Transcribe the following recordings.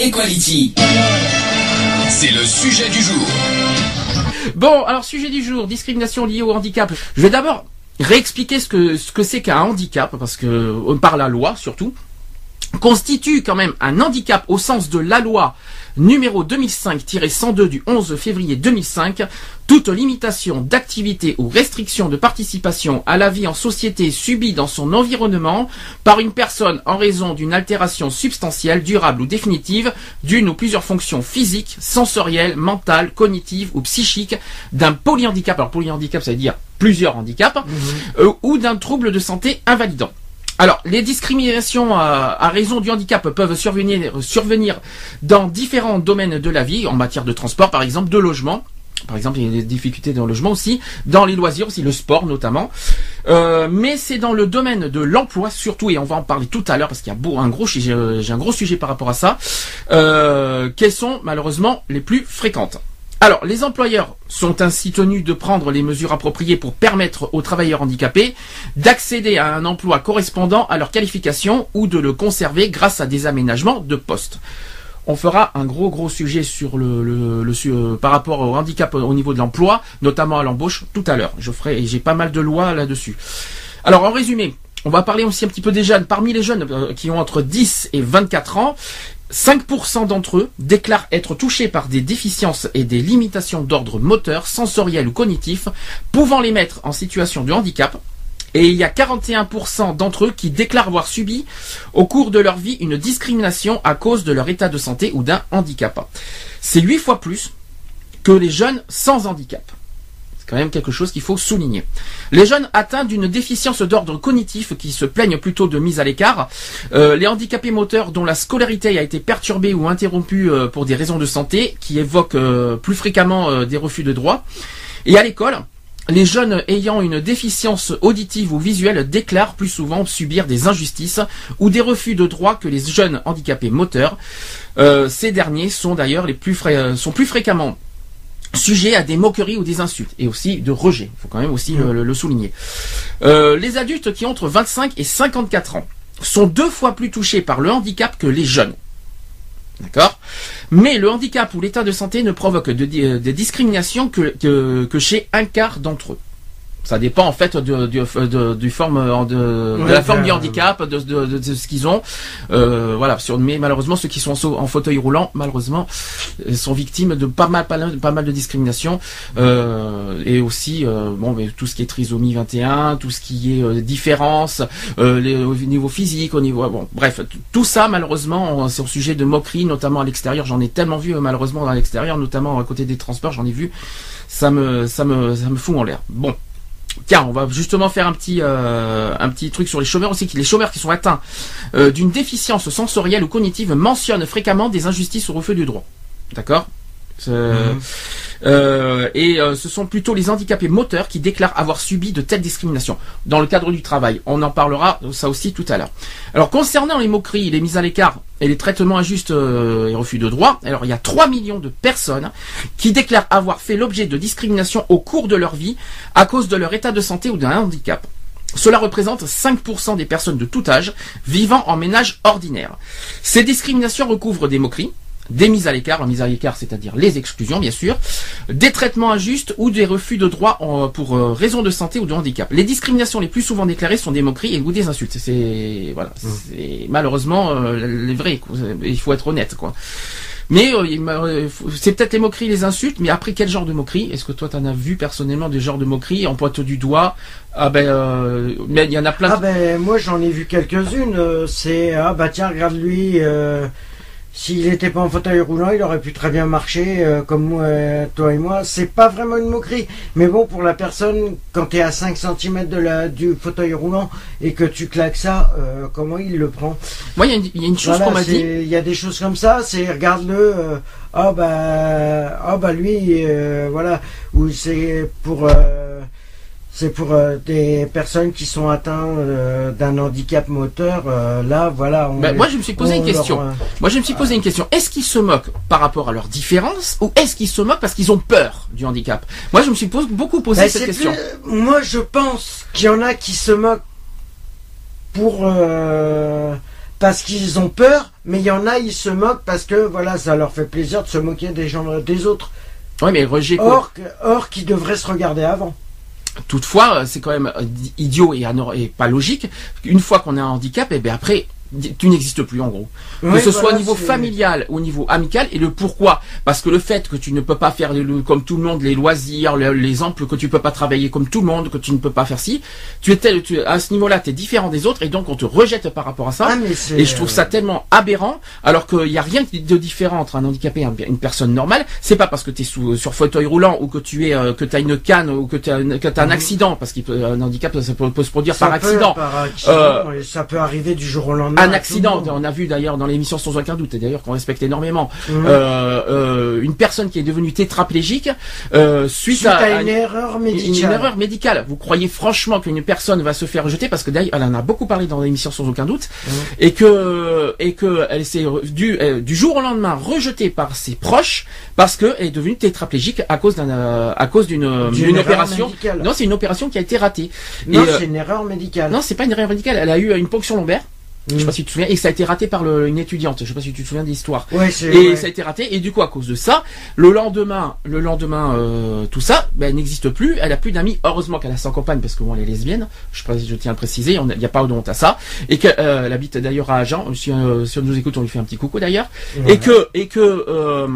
Equality. C'est le sujet du jour. Bon, alors sujet du jour, discrimination liée au handicap. Je vais d'abord réexpliquer ce que ce que c'est qu'un handicap, parce que euh, par la loi surtout constitue quand même un handicap au sens de la loi numéro 2005-102 du 11 février 2005, toute limitation d'activité ou restriction de participation à la vie en société subie dans son environnement par une personne en raison d'une altération substantielle, durable ou définitive d'une ou plusieurs fonctions physiques, sensorielles, mentales, cognitives ou psychiques d'un polyhandicap. Alors polyhandicap, ça veut dire plusieurs handicaps, euh, ou d'un trouble de santé invalidant. Alors, les discriminations à, à raison du handicap peuvent survenir, dans différents domaines de la vie, en matière de transport par exemple, de logement. Par exemple, il y a des difficultés dans le logement aussi, dans les loisirs aussi, le sport notamment. Euh, mais c'est dans le domaine de l'emploi surtout, et on va en parler tout à l'heure parce qu'il y a beau- un gros, euh, j'ai un gros sujet par rapport à ça, euh, quelles sont malheureusement les plus fréquentes. Alors, les employeurs sont ainsi tenus de prendre les mesures appropriées pour permettre aux travailleurs handicapés d'accéder à un emploi correspondant à leur qualification ou de le conserver grâce à des aménagements de poste. On fera un gros gros sujet sur le, euh, par rapport au handicap au niveau de l'emploi, notamment à l'embauche tout à l'heure. Je ferai j'ai pas mal de lois là-dessus. Alors en résumé, on va parler aussi un petit peu des jeunes. Parmi les jeunes euh, qui ont entre 10 et 24 ans, 5% d'entre eux déclarent être touchés par des déficiences et des limitations d'ordre moteur, sensoriel ou cognitif, pouvant les mettre en situation de handicap. Et il y a 41% d'entre eux qui déclarent avoir subi au cours de leur vie une discrimination à cause de leur état de santé ou d'un handicap. C'est 8 fois plus que les jeunes sans handicap. Quand même quelque chose qu'il faut souligner. Les jeunes atteints d'une déficience d'ordre cognitif qui se plaignent plutôt de mise à l'écart, euh, les handicapés moteurs dont la scolarité a été perturbée ou interrompue euh, pour des raisons de santé, qui évoquent euh, plus fréquemment des refus de droit, et à l'école, les jeunes ayant une déficience auditive ou visuelle déclarent plus souvent subir des injustices ou des refus de droit que les jeunes handicapés moteurs. Ces derniers sont d'ailleurs les plus sont plus fréquemment sujets à des moqueries ou des insultes et aussi de rejet. Il faut quand même aussi le, le- souligner. Euh, les adultes qui ont entre 25 et 54 ans sont deux fois plus touchés par le handicap que les jeunes. D'accord? Mais le handicap ou l'état de santé ne provoque de, de- de discrimination que chez un quart d'entre eux. Ça dépend en fait de, de, de- du forme euh, de, de la forme du handicap, de, de- de- ce qu'ils ont. Euh, voilà. Sur, mais malheureusement, ceux qui sont en, fauteuil roulant, malheureusement, euh, sont victimes de pas mal, pas mal, pas mal de discrimination. Euh, et aussi, euh, bon, mais tout ce qui est trisomie 21, tout ce qui est euh, différence, euh, les- au niveau physique, au niveau, bon, bref, tout ça, malheureusement, c'est au sujet de moqueries, notamment à l'extérieur. J'en ai tellement vu, euh, malheureusement, à l'extérieur, notamment à côté des transports, j'en ai vu. Ça me, ça me, ça me fout en l'air. Bon. Tiens, on va justement faire un petit, euh, un petit truc sur les chômeurs aussi. Les chômeurs qui sont atteints euh, d'une déficience sensorielle ou cognitive mentionnent fréquemment des injustices ou refus du droit. D'accord? Euh, euh, et euh, ce sont plutôt les handicapés moteurs qui déclarent avoir subi de telles discriminations dans le cadre du travail. On en parlera ça aussi tout à l'heure. Alors concernant les moqueries, les mises à l'écart et les traitements injustes euh, et refus de droit, alors il y a 3 millions de personnes qui déclarent avoir fait l'objet de discrimination au cours de leur vie à cause de leur état de santé ou d'un handicap. Cela représente 5% des personnes de tout âge vivant en ménage ordinaire. Ces discriminations recouvrent des moqueries, des mises à l'écart, la mise à l'écart c'est-à-dire les exclusions bien sûr, des traitements injustes ou des refus de droit en- pour euh, raison de santé ou de handicap. Les discriminations les plus souvent déclarées sont des moqueries et ou des insultes. C'est voilà, c'est malheureusement euh, les vrais. Il faut être honnête quoi. Mais euh, euh, c'est peut-être les moqueries, les insultes, mais après quel genre de moqueries? Est-ce que toi t'en as vu personnellement des genres de moqueries On pointe du doigt? Ah ben, euh, mais il y en a plein. Ah ben moi j'en ai vu quelques-unes. C'est ah bah tiens regarde lui, euh, s'il n'était pas en fauteuil roulant, il aurait pu très bien marcher euh, comme moi, euh, toi et moi. C'est pas vraiment une moquerie, mais bon, pour la personne, quand tu es à 5 cm de la, du fauteuil roulant et que tu claques ça, euh, comment il le prend? Moi, il y, a une- il y a une chose Voilà, qu'on m'a dit. Il y a des choses comme ça, c'est regarde-le, euh, ah bah, ah bah lui, euh, voilà, ou c'est pour, euh, c'est pour euh, des personnes qui sont atteintes euh, d'un handicap moteur. euh, là, voilà. On les- moi, je me suis posé une question. leur, Moi, je me suis posé une question. Est-ce qu'ils se moquent par rapport à leur différence ou est-ce qu'ils se moquent parce qu'ils ont peur du handicap? Moi, je me suis beaucoup posé Ben, cette question. plus- moi, je pense qu'il y en a qui se moquent pour parce qu'ils ont peur, mais il y en a ils se moquent parce que voilà, ça leur fait plaisir de se moquer des gens des autres. Oui, mais Roger, quoi? Or, or qui devraient se regarder avant. Toutefois, euh, c'est quand même euh, idiot et, pas logique. Une fois qu'on a un handicap, et bien après, tu n'existes plus en gros. que ce soit au niveau familial ou au niveau amical et le pourquoi. Parce que le fait que tu ne peux pas faire le- comme tout le monde les loisirs, le- les que tu peux pas travailler comme tout le monde, que tu ne peux pas faire ci, tu es tel, tu, à ce niveau-là, tu es différent des autres et donc on te rejette par rapport à ça. Ah, Et je trouve ça tellement aberrant, alors qu'il n'y a rien de différent entre un handicapé et un- une personne normale. C'est pas parce que tu es sous, sur fauteuil roulant ou que tu es, euh, que tu as une canne ou que tu as, un- Mhm. accident, parce qu'un handicap, ça peut, peut se produire Ça par peut, accident. par accident, Euh, ça peut arriver du jour au lendemain. Un accident, on a vu d'ailleurs dans l'émission sans aucun doute, et d'ailleurs qu'on respecte énormément, euh, euh, une personne qui est devenue tétraplégique euh, suite, Suite à, à à une erreur une- médicale. une erreur médicale. Vous croyez franchement qu'une personne va se faire rejeter parce que d'ailleurs, elle en a beaucoup parlé dans l'émission sans aucun doute, et que et que elle s'est du euh, du jour au lendemain rejetée par ses proches parce que elle est devenue tétraplégique à cause d'un euh, à cause d'une opération. médicale. Non, c'est une opération qui a été ratée. Non, c'est une erreur médicale. non, c'est pas une erreur médicale. Elle a eu une ponction lombaire. Je sais Mm. pas si tu te souviens. Et ça a été raté par le- une étudiante. Je sais pas si tu te souviens de l'histoire. Ouais. Et ouais. ça a été raté. Et du coup, à cause de ça, le lendemain, le lendemain, euh, tout ça, ben, elle n'existe plus. Elle a plus d'amis. Heureusement qu'elle a sa compagne parce que bon, elle est lesbienne. Je, je tiens à le préciser. Il n'y a pas de honte à ça. Et qu'elle euh, habite d'ailleurs à Agen. Si, euh, si on nous écoute, on lui fait un petit coucou d'ailleurs. Ouais. Et que, et que, euh,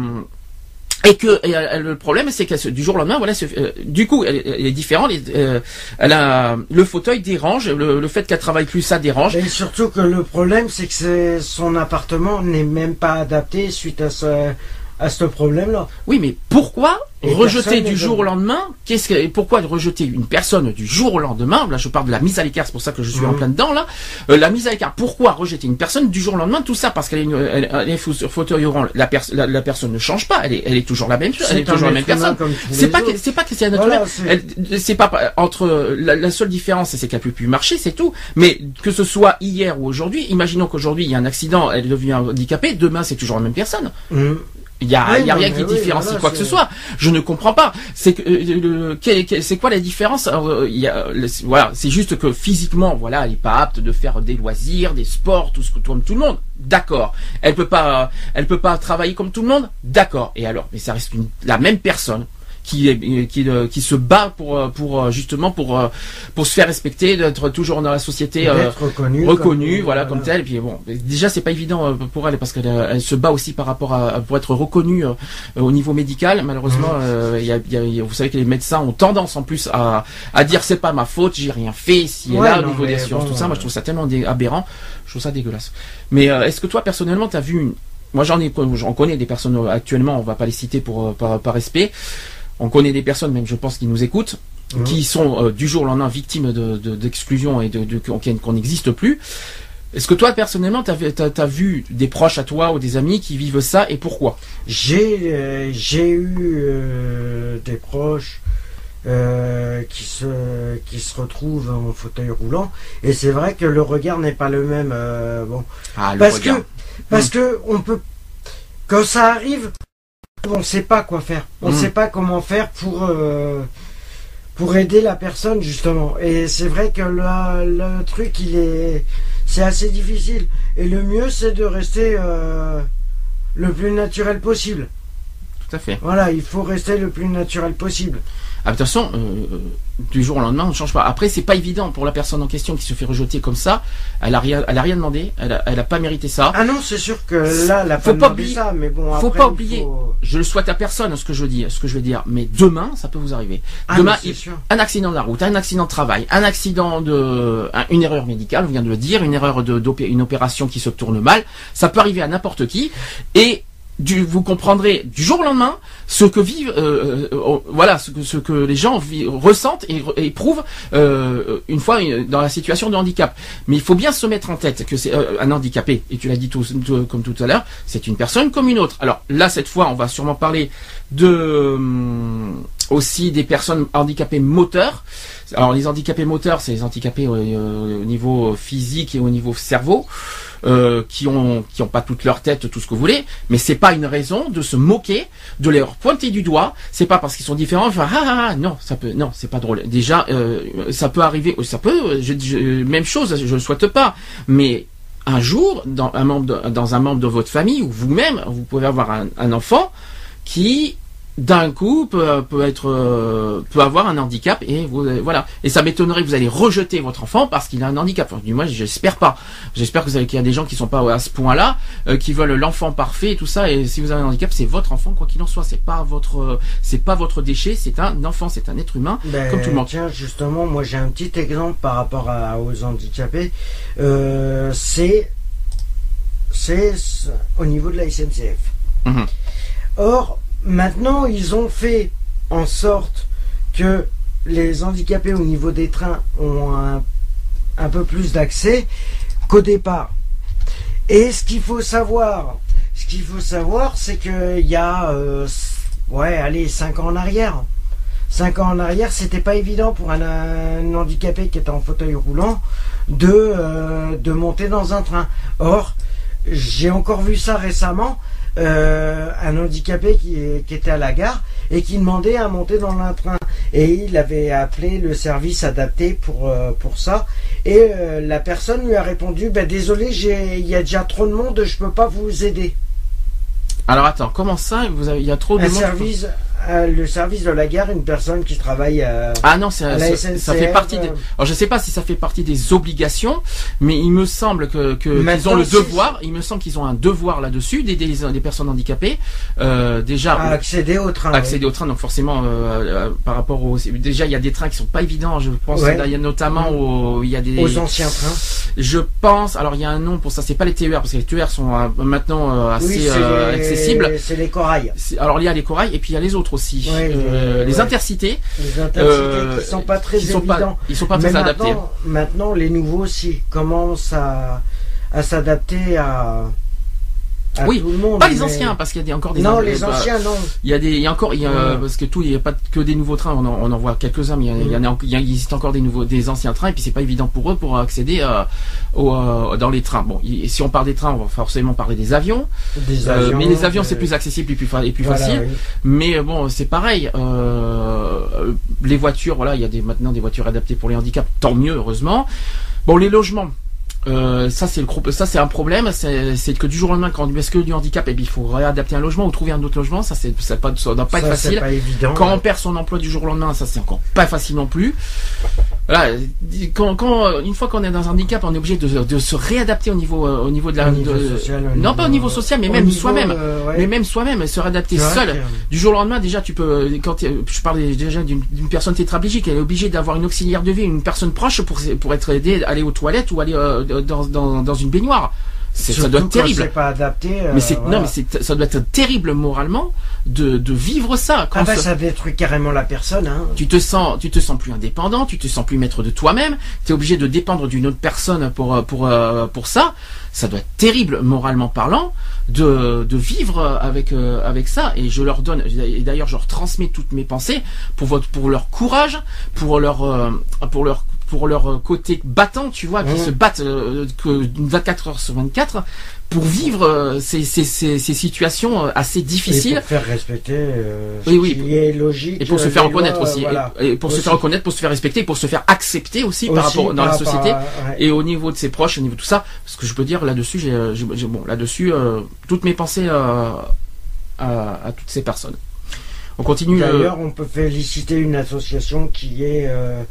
et que euh, le problème c'est se- du jour au lendemain voilà euh, du coup elle, est différente euh, elle a le fauteuil dérange le, fait qu'elle travaille plus ça dérange. Et surtout que le problème, c'est que son appartement n'est même pas adapté suite à ce, à ce problème-là. oui mais pourquoi Et rejeter du jour au lendemain qu'est-ce que pourquoi rejeter une personne du jour au lendemain là je parle de la mise à l'écart c'est pour ça que je suis en Mhm. plein dedans là Euh, la mise à l'écart pourquoi rejeter une personne du jour au lendemain tout ça parce qu'elle est, une- elle, elle est sur fauteuil roulant la, pers- la, la personne ne change pas elle est, elle est toujours la même chose elle est toujours la même personne C'est pas, c'est pas que c'est humain. Voilà, c'est- pas entre la, la seule différence, c'est qu'elle peut plus marcher, c'est tout. Mais que ce soit hier ou aujourd'hui, imaginons qu'aujourd'hui il y a un accident, elle devient handicapée, demain c'est toujours la même personne. Mhm. Il y a, Oui, y a rien qui oui, différencie voilà, quoi que ce soit. Je ne comprends pas. C'est que euh, c'est quoi la différence? Alors, euh, il y a, le- Voilà, c'est juste que physiquement, voilà, elle est pas apte de faire des loisirs, des sports, tout ce que tout le monde. D'accord. Elle peut pas, elle peut pas travailler comme tout le monde? D'accord. Et alors, mais ça reste une, la même personne qui qui, euh, qui se bat pour euh, pour euh, justement pour pour se faire respecter, d'être toujours dans la société. D'être reconnu. reconnue, comme- voilà, comme telle. Et puis bon, déjà c'est pas évident pour elle parce qu'elle elle se bat aussi par rapport à pour être reconnue au niveau médical. Malheureusement, il y a- y vous savez que les médecins ont tendance en plus à à dire c'est pas ma faute, j'ai rien fait, si Ouais, là au niveau des bon, tout ça. Moi, je trouve ça tellement aberrant. Je trouve ça dégueulasse. Mais euh, est-ce que toi personnellement, t'as vu une moi j'en ai, j'en connais des personnes actuellement. On va pas les citer pour par, par respect. On connaît des personnes, même je pense, qui nous écoutent, Mhm. qui sont euh, du jour au lendemain victimes de- de- d'exclusion et de, de, qu'on qu'on n'existe plus. Est-ce que toi, personnellement, tu as, vu des proches à toi ou des amis qui vivent ça et pourquoi? J'ai euh, j'ai eu euh, des proches euh, qui se qui se retrouvent en fauteuil roulant et c'est vrai que le regard n'est pas le même. bon, Ah, le parce regard. que parce que on peut quand ça arrive, on ne sait pas quoi faire. On ne Mm. sait pas comment faire pour euh, pour aider la personne justement. Et c'est vrai que le, le truc il est c'est assez difficile. Et le mieux c'est de rester euh, le plus naturel possible. tout à fait. Voilà, il faut rester le plus naturel possible. Ah, de toute façon, euh, euh, du jour au lendemain, on ne change pas. Après, c'est pas évident pour la personne en question qui se fait rejeter comme ça. Elle a rien, elle a rien demandé. Elle a, elle a pas mérité ça. Ah non, c'est sûr que là, la Faut pas oublier- ça, mais bon, faut après, pas oublier. faut- Je le souhaite à personne, ce que je dis, ce que je vais dire. Mais demain, ça peut vous arriver. Ah, demain, il- sûr. un accident de la route, un accident de travail, un accident de, un- une erreur médicale, on vient de le dire, une erreur de, une opération qui se tourne mal. Ça peut arriver à n'importe qui. Et du, vous comprendrez du jour au lendemain ce que vivent, euh, euh, euh, voilà, ce que, ce que les gens ressentent et, éprouvent euh, une fois euh, dans la situation de handicap. Mais il faut bien se mettre en tête que c'est un handicapé. Et tu l'as dit tout, tout- comme tout à l'heure, c'est une personne comme une autre. Alors là, cette fois, on va sûrement parler de hum, aussi des personnes handicapées moteurs. Alors les handicapés moteurs, c'est les handicapés euh, au niveau physique et au niveau cerveau. euh, qui ont qui ont pas toute leur tête, tout ce que vous voulez, mais c'est pas une raison de se moquer, de les pointer du doigt. C'est pas parce qu'ils sont différents. Ah, ah, ah, non, ça peut, non, c'est pas drôle. Déjà, euh, ça peut arriver, ça peut, même chose, je le souhaite pas, mais un jour, dans un membre de, dans un membre de votre famille ou vous-même, vous pouvez avoir un enfant qui d'un coup peut, peut être euh, peut avoir un handicap et vous, euh, voilà. Et ça m'étonnerait que vous allez rejeter votre enfant parce qu'il a un handicap. Enfin, du moins j'espère pas. J'espère que qu'il y a des gens qui sont pas à ce point là qui veulent l'enfant parfait et tout ça. Et si vous avez un handicap c'est votre enfant quoi qu'il en soit. C'est pas votre euh, c'est pas votre déchet. C'est un enfant c'est un être humain Ben, comme tout le monde. Tiens, justement, moi j'ai un petit exemple par rapport à- aux handicapés. Euh, c'est au niveau de la SNCF. Mhm. Or, maintenant, ils ont fait en sorte que les handicapés au niveau des trains ont un, un peu plus d'accès qu'au départ. Et ce qu'il faut savoir, ce qu'il faut savoir, c'est qu'il y a, euh, ouais, allez, 5 ans en arrière. 5 ans en arrière, c'était pas évident pour un, un handicapé qui était en fauteuil roulant de, euh, de monter dans un train. Or, j'ai encore vu ça récemment, euh, un handicapé qui, qui était à la gare et qui demandait à monter dans un train. Et il avait appelé le service adapté pour, euh, pour ça. Et euh, la personne lui a répondu, ben, désolé, j'ai- il y a déjà trop de monde, je peux pas vous aider. alors attends comment ça vous avez il y a trop de Un monde service, euh, le service de la gare, une personne qui travaille euh, Ah non, à la SNCF, ça fait partie des. euh, Alors je sais pas si ça fait partie des obligations, mais il me semble que qu'ils ont le devoir. Il me semble qu'ils ont un devoir là-dessus d'aider les, les personnes handicapées. Euh, déjà à accéder au train. accéder au train, donc forcément euh, par rapport aux. Déjà il y a des trains qui sont pas évidents. Je pense Ouais. là, il y a notamment au- il y a des. Aux anciens trains. Je pense. Alors il y a un nom pour ça. C'est pas les TER parce que les TER sont maintenant assez oui, accessibles. C'est les corails. Alors il y a les corails et puis il y a les autres aussi. Ouais, Euh, les- les ouais. intercités. Les intercités euh, qui sont pas très qui sont pas- évidents. ils sont pas Mais très adaptés. maintenant, maintenant, les nouveaux aussi commencent à, à s'adapter à, à Oui, tout le monde. Pas les mais- anciens, parce qu'il y a des- encore des. Non, les bah, anciens, non. Il y a des, il y a encore, il y a, Ouais. parce que tout, il n'y a pas que des nouveaux trains. On en, on en voit quelques-uns, mais il y, a- il y en a, il y a- il existe encore des nouveaux, des anciens trains, et puis c'est pas évident pour eux pour accéder euh, au, euh, dans les trains. Bon, il- si on parle des trains, on va forcément parler des avions. Des Euh, mais les avions, c'est plus accessible et plus, fa- et plus voilà, facile. oui. Mais euh, bon, c'est pareil. euh, les voitures, voilà, il y a des, maintenant des voitures adaptées pour les handicaps. Tant mieux, heureusement. Bon, les logements. Euh, ça c'est le ça c'est un problème c'est que du jour au lendemain quand on est que du handicap et bien il faut réadapter un logement ou trouver un autre logement ça c'est ça, pas, ça doit pas être Ça, facile pas évident. quand on perd son emploi du jour au lendemain, ça c'est encore pas facile non plus. Voilà, quand, quand une fois qu'on est dans un handicap, on est obligé de, de se réadapter au niveau euh, au niveau de la Au niveau de- social, au non pas au niveau social, mais au même soi-même, euh, ouais. mais même soi-même, se réadapter vrai seul. Du jour au lendemain, déjà tu peux quand je parle déjà d'une personne tétraplégique, elle est obligée d'avoir une auxiliaire de vie, une personne proche pour pour être aidée à aller aux toilettes ou aller euh, dans, dans dans une baignoire. Ça doit être terrible. C'est pas adapté. euh, Mais c'est voilà. non mais c'est ça doit être terrible moralement de de vivre ça quand Ah bah ce- ça détruit carrément la personne. Hein. tu te sens tu te sens plus indépendant, tu te sens plus maître de toi-même, tu es obligé de dépendre d'une autre personne pour euh, pour euh, pour ça. Ça doit être terrible moralement parlant de de vivre avec euh, avec ça et je leur donne et d'ailleurs je leur transmets toutes mes pensées pour votre pour leur courage, pour leur euh, pour leur pour leur euh, côté battant, tu vois, qui se battent euh, que 24 heures sur 24 pour vivre euh, ces, ces, ces, ces situations assez Et difficiles. pour faire respecter euh, ce Oui, oui, qui est logique. Et pour se faire reconnaître lois, aussi. voilà. Et, et pour se faire reconnaître, pour se faire respecter, pour se faire accepter aussi, par rapport dans par la société. à- ouais. Et au niveau de ses proches, au niveau de tout ça, parce que je peux dire là-dessus, j'ai, bon, là-dessus, toutes mes pensées à toutes ces personnes. On continue. D'ailleurs, on peut féliciter une association qui est euh,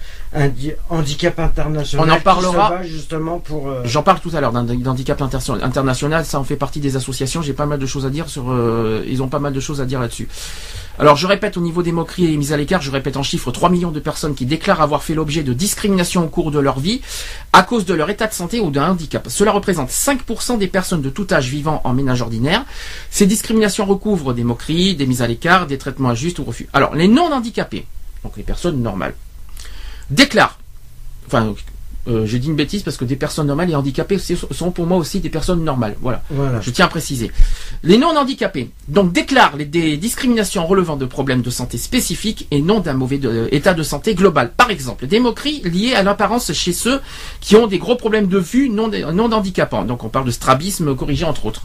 Handicap International. On en parlera justement pour. Euh, J'en parle tout à l'heure d'handicap international. Ça en fait partie des associations. J'ai pas mal de choses à dire sur. Euh, ils ont pas mal de choses à dire là-dessus. Alors je répète au niveau des moqueries et mises à l'écart, je répète en chiffres 3 millions de personnes qui déclarent avoir fait l'objet de discrimination au cours de leur vie à cause de leur état de santé ou d'un handicap. Cela représente 5% des personnes de tout âge vivant en ménage ordinaire. Ces discriminations recouvrent des moqueries, des mises à l'écart, des traitements injustes ou refus. Alors les non handicapés, donc les personnes normales, déclarent, euh, je dis une bêtise parce que des personnes normales et handicapées sont pour moi aussi des personnes normales. Voilà. Je tiens à préciser. Les non handicapés donc déclarent les, des discriminations relevant de problèmes de santé spécifiques et non d'un mauvais euh, état de santé global. Par exemple, des moqueries liées à l'apparence chez ceux qui ont des gros problèmes de vue non, non handicapants. Donc on parle de strabisme corrigé entre autres.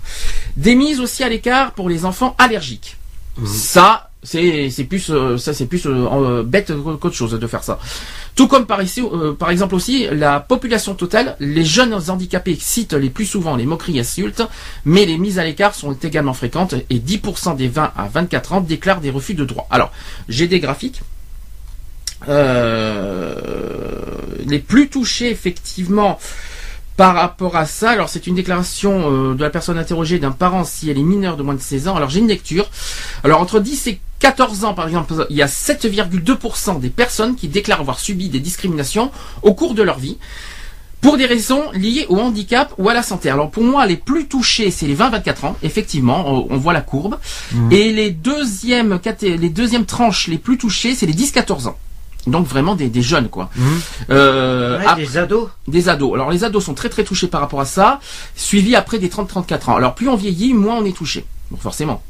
Des mises aussi à l'écart pour les enfants allergiques. Mmh. Ça, c'est plus euh, ça c'est plus bête qu'autre chose de faire ça. Tout comme par, ici, euh, par exemple aussi, la population totale, les jeunes handicapés citent les plus souvent les moqueries insultes, mais les mises à l'écart sont également fréquentes et 10% des 20 à 24 ans déclarent des refus de droit. Alors, j'ai des graphiques. Euh, les plus touchés effectivement par rapport à ça, alors c'est une déclaration euh, de la personne interrogée d'un parent si elle est mineure de moins de 16 ans. Alors j'ai une lecture. Alors entre 10 et 14 ans par exemple, il y a 7,2% des personnes qui déclarent avoir subi des discriminations au cours de leur vie pour des raisons liées au handicap ou à la santé. Alors pour moi, les plus touchés, c'est les 20-24 ans, effectivement, on voit la courbe. Mmh. Et les deuxièmes, les deuxièmes tranches les plus touchées, c'est les 10-14 ans. Donc vraiment des, jeunes quoi. Mhm. Euh, des ados. Des ados. Alors les ados sont très très touchés par rapport à ça, suivi après des 30-34 ans. Alors plus on vieillit, moins on est touché. Donc forcément.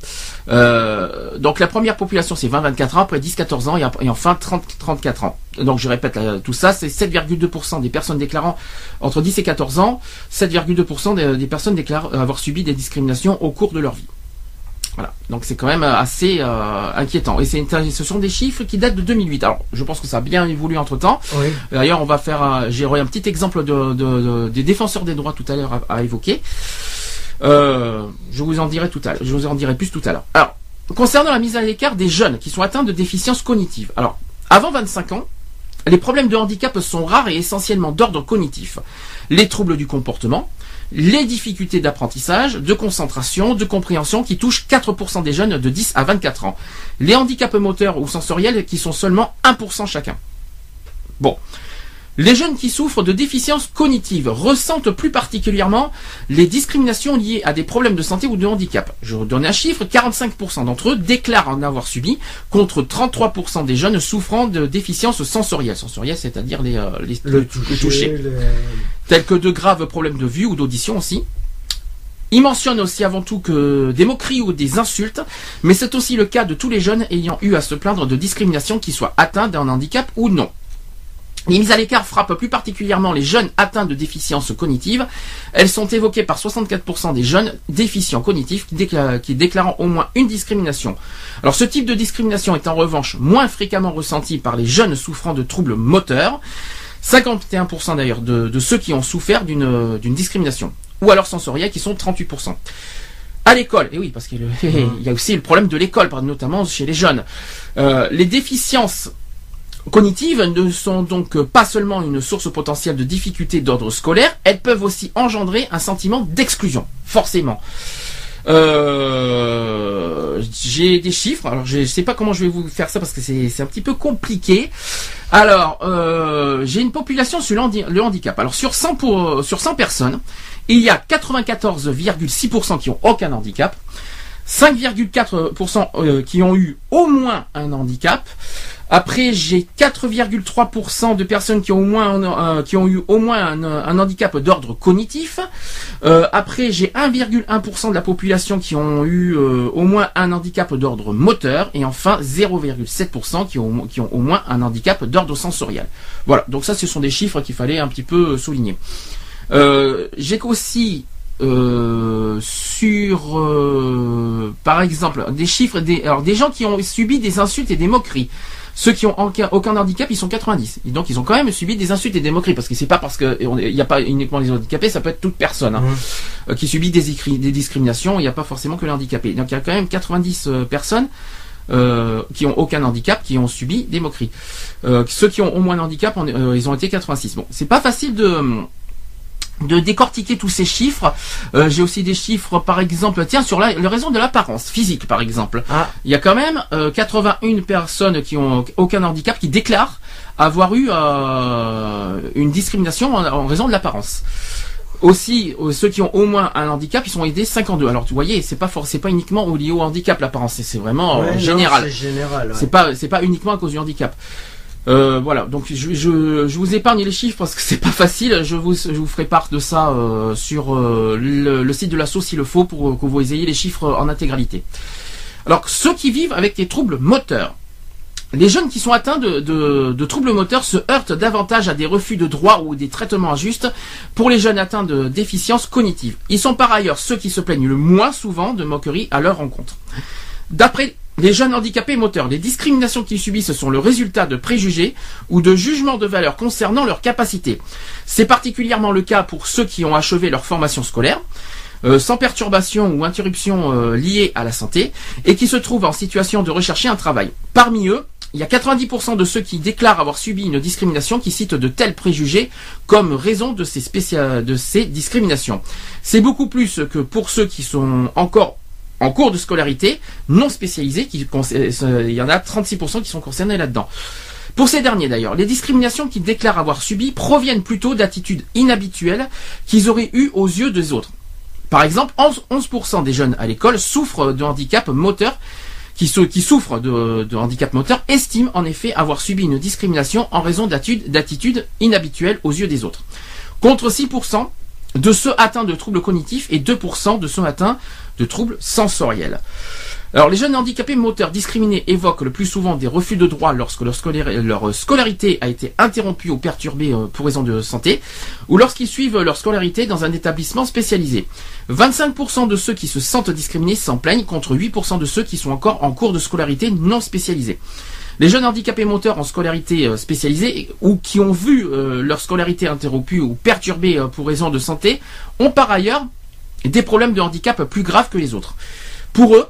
Euh, donc la première population c'est 20-24 ans, après 10-14 ans et, enfin 30-34 ans. Donc je répète euh, tout ça, c'est 7,2% des personnes déclarant entre 10 et 14 ans, 7,2% des, des personnes déclarent avoir subi des discriminations au cours de leur vie. Voilà. Donc c'est quand même euh, assez euh, inquiétant. Et c'est ce sont des chiffres qui datent de 2008. Alors je pense que ça a bien évolué entre temps. D'ailleurs on va faire j'ai un petit exemple de, des défenseurs des droits tout à l'heure à, évoquer. Euh, je vous en dirai tout à l'heure. Je vous en dirai plus tout à l'heure. Alors concernant la mise à l'écart des jeunes qui sont atteints de déficience cognitive. Alors avant 25 ans, les problèmes de handicap sont rares et essentiellement d'ordre cognitif. Les troubles du comportement, les difficultés d'apprentissage, de concentration, de compréhension qui touchent 4% des jeunes de 10 à 24 ans. Les handicaps moteurs ou sensoriels qui sont seulement 1% chacun. Bon. Les jeunes qui souffrent de déficiences cognitives ressentent plus particulièrement les discriminations liées à des problèmes de santé ou de handicap. Je vous donne un chiffre, 45% d'entre eux déclarent en avoir subi, contre 33% des jeunes souffrant de déficiences sensorielles. Sensorielles, c'est-à-dire les, euh, le, toucher, tels que de graves problèmes de vue ou d'audition aussi. Il mentionne aussi avant tout que des moqueries ou des insultes, mais c'est aussi le cas de tous les jeunes ayant eu à se plaindre de discrimination qu'ils soient atteints d'un handicap ou non. Les mises à l'écart frappent plus particulièrement les jeunes atteints de déficience cognitive. Elles sont évoquées par 64% des jeunes déficients cognitifs qui, déclarent au moins une discrimination. Alors ce type de discrimination est en revanche moins fréquemment ressenti par les jeunes souffrant de troubles moteurs. 51% d'ailleurs de, ceux qui ont souffert d'une discrimination. Ou alors sensorielle qui sont 38%. À l'école, et oui, parce qu'il y a aussi le problème de l'école, notamment chez les jeunes. Euh, les déficiences cognitives ne sont donc pas seulement une source potentielle de difficultés d'ordre scolaire, elles peuvent aussi engendrer un sentiment d'exclusion, forcément. Euh, j'ai des chiffres, alors je ne sais pas comment je vais vous faire ça parce que c'est un petit peu compliqué. Alors, euh, j'ai une population sur le handicap. Alors sur 100, pour, sur 100 personnes, il y a 94,6% qui ont aucun handicap. 5,4% euh, qui ont eu au moins un handicap. Après, j'ai 4,3% de personnes qui ont, au moins qui ont eu au moins un, handicap d'ordre cognitif. Euh, après, j'ai 1,1% de la population qui ont eu euh, au moins un handicap d'ordre moteur. Et enfin, 0,7% qui ont, qui ont au moins un handicap d'ordre sensoriel. Voilà, donc ça, ce sont des chiffres qu'il fallait un petit peu souligner. j'ai aussi euh, sur, euh, par exemple, des chiffres, des, alors des gens qui ont subi des insultes et des moqueries. Ceux qui ont aucun, handicap, ils sont 90. Et donc, ils ont quand même subi des insultes et des moqueries, parce que c'est pas parce que il n'y a pas uniquement les handicapés, ça peut être toute personne hein, qui subit des, discriminations. Il n'y a pas forcément que les handicapés. Donc, il y a quand même 90 euh, personnes euh, qui ont aucun handicap, qui ont subi des moqueries. Euh, ceux qui ont au moins un handicap, on euh, ils ont été 86. Bon, c'est pas facile de de décortiquer tous ces chiffres. Euh, J'ai aussi des chiffres, par exemple, tiens, sur la, le raison de l'apparence physique, par exemple. Ah. Il y a quand même euh, 81 personnes qui ont aucun handicap qui déclarent avoir eu euh, une discrimination en, en raison de l'apparence. Aussi, euh, ceux qui ont au moins un handicap, ils sont aidés 52. Alors, tu voyez, c'est pas for- c'est pas uniquement au lié au handicap l'apparence, c'est- vraiment Ouais, général. C'est général. ouais. C'est pas c'est pas uniquement à cause du handicap. Euh, voilà, donc je, vous épargne les chiffres parce que c'est pas facile. Je vous, ferai part de ça euh, sur euh, le, site de l'assaut s'il le faut pour que vous ayez les chiffres en intégralité. Alors ceux qui vivent avec des troubles moteurs. Les jeunes qui sont atteints de troubles moteurs se heurtent davantage à des refus de droits ou des traitements injustes pour les jeunes atteints de déficience cognitive. Ils sont par ailleurs ceux qui se plaignent le moins souvent de moqueries à leur rencontre. D'après les jeunes handicapés moteurs, les discriminations qu'ils subissent sont le résultat de préjugés ou de jugements de valeur concernant leurs capacités. C'est particulièrement le cas pour ceux qui ont achevé leur formation scolaire, euh, sans perturbation ou interruption euh, liée à la santé, et qui se trouvent en situation de rechercher un travail. Parmi eux, il y a 90% de ceux qui déclarent avoir subi une discrimination qui citent de tels préjugés comme raison de ces, spécia- de ces discriminations. C'est beaucoup plus que pour ceux qui sont encore en cours de scolarité non spécialisés, euh, il y en a 36% qui sont concernés là-dedans. Pour ces derniers d'ailleurs, les discriminations qu'ils déclarent avoir subies proviennent plutôt d'attitudes inhabituelles qu'ils auraient eues aux yeux des autres. Par exemple, 11%, 11% des jeunes à l'école souffrent de handicap moteur, qui, souffrent de, de handicap moteur estiment en effet avoir subi une discrimination en raison d'attitudes inhabituelles aux yeux des autres. Contre 6% de ceux atteints de troubles cognitifs et 2% de ceux atteints de troubles sensoriels. Alors, les jeunes handicapés moteurs discriminés évoquent le plus souvent des refus de droit lorsque leur, scolar- leur scolarité a été interrompue ou perturbée euh, pour raison de santé, ou lorsqu'ils suivent leur scolarité dans un établissement spécialisé. 25% de ceux qui se sentent discriminés s'en plaignent contre 8% de ceux qui sont encore en cours de scolarité non spécialisée. Les jeunes handicapés moteurs en scolarité euh, spécialisée ou qui ont vu euh, leur scolarité interrompue ou perturbée pour raison de santé ont par ailleurs des problèmes de handicap plus graves que les autres. Pour eux,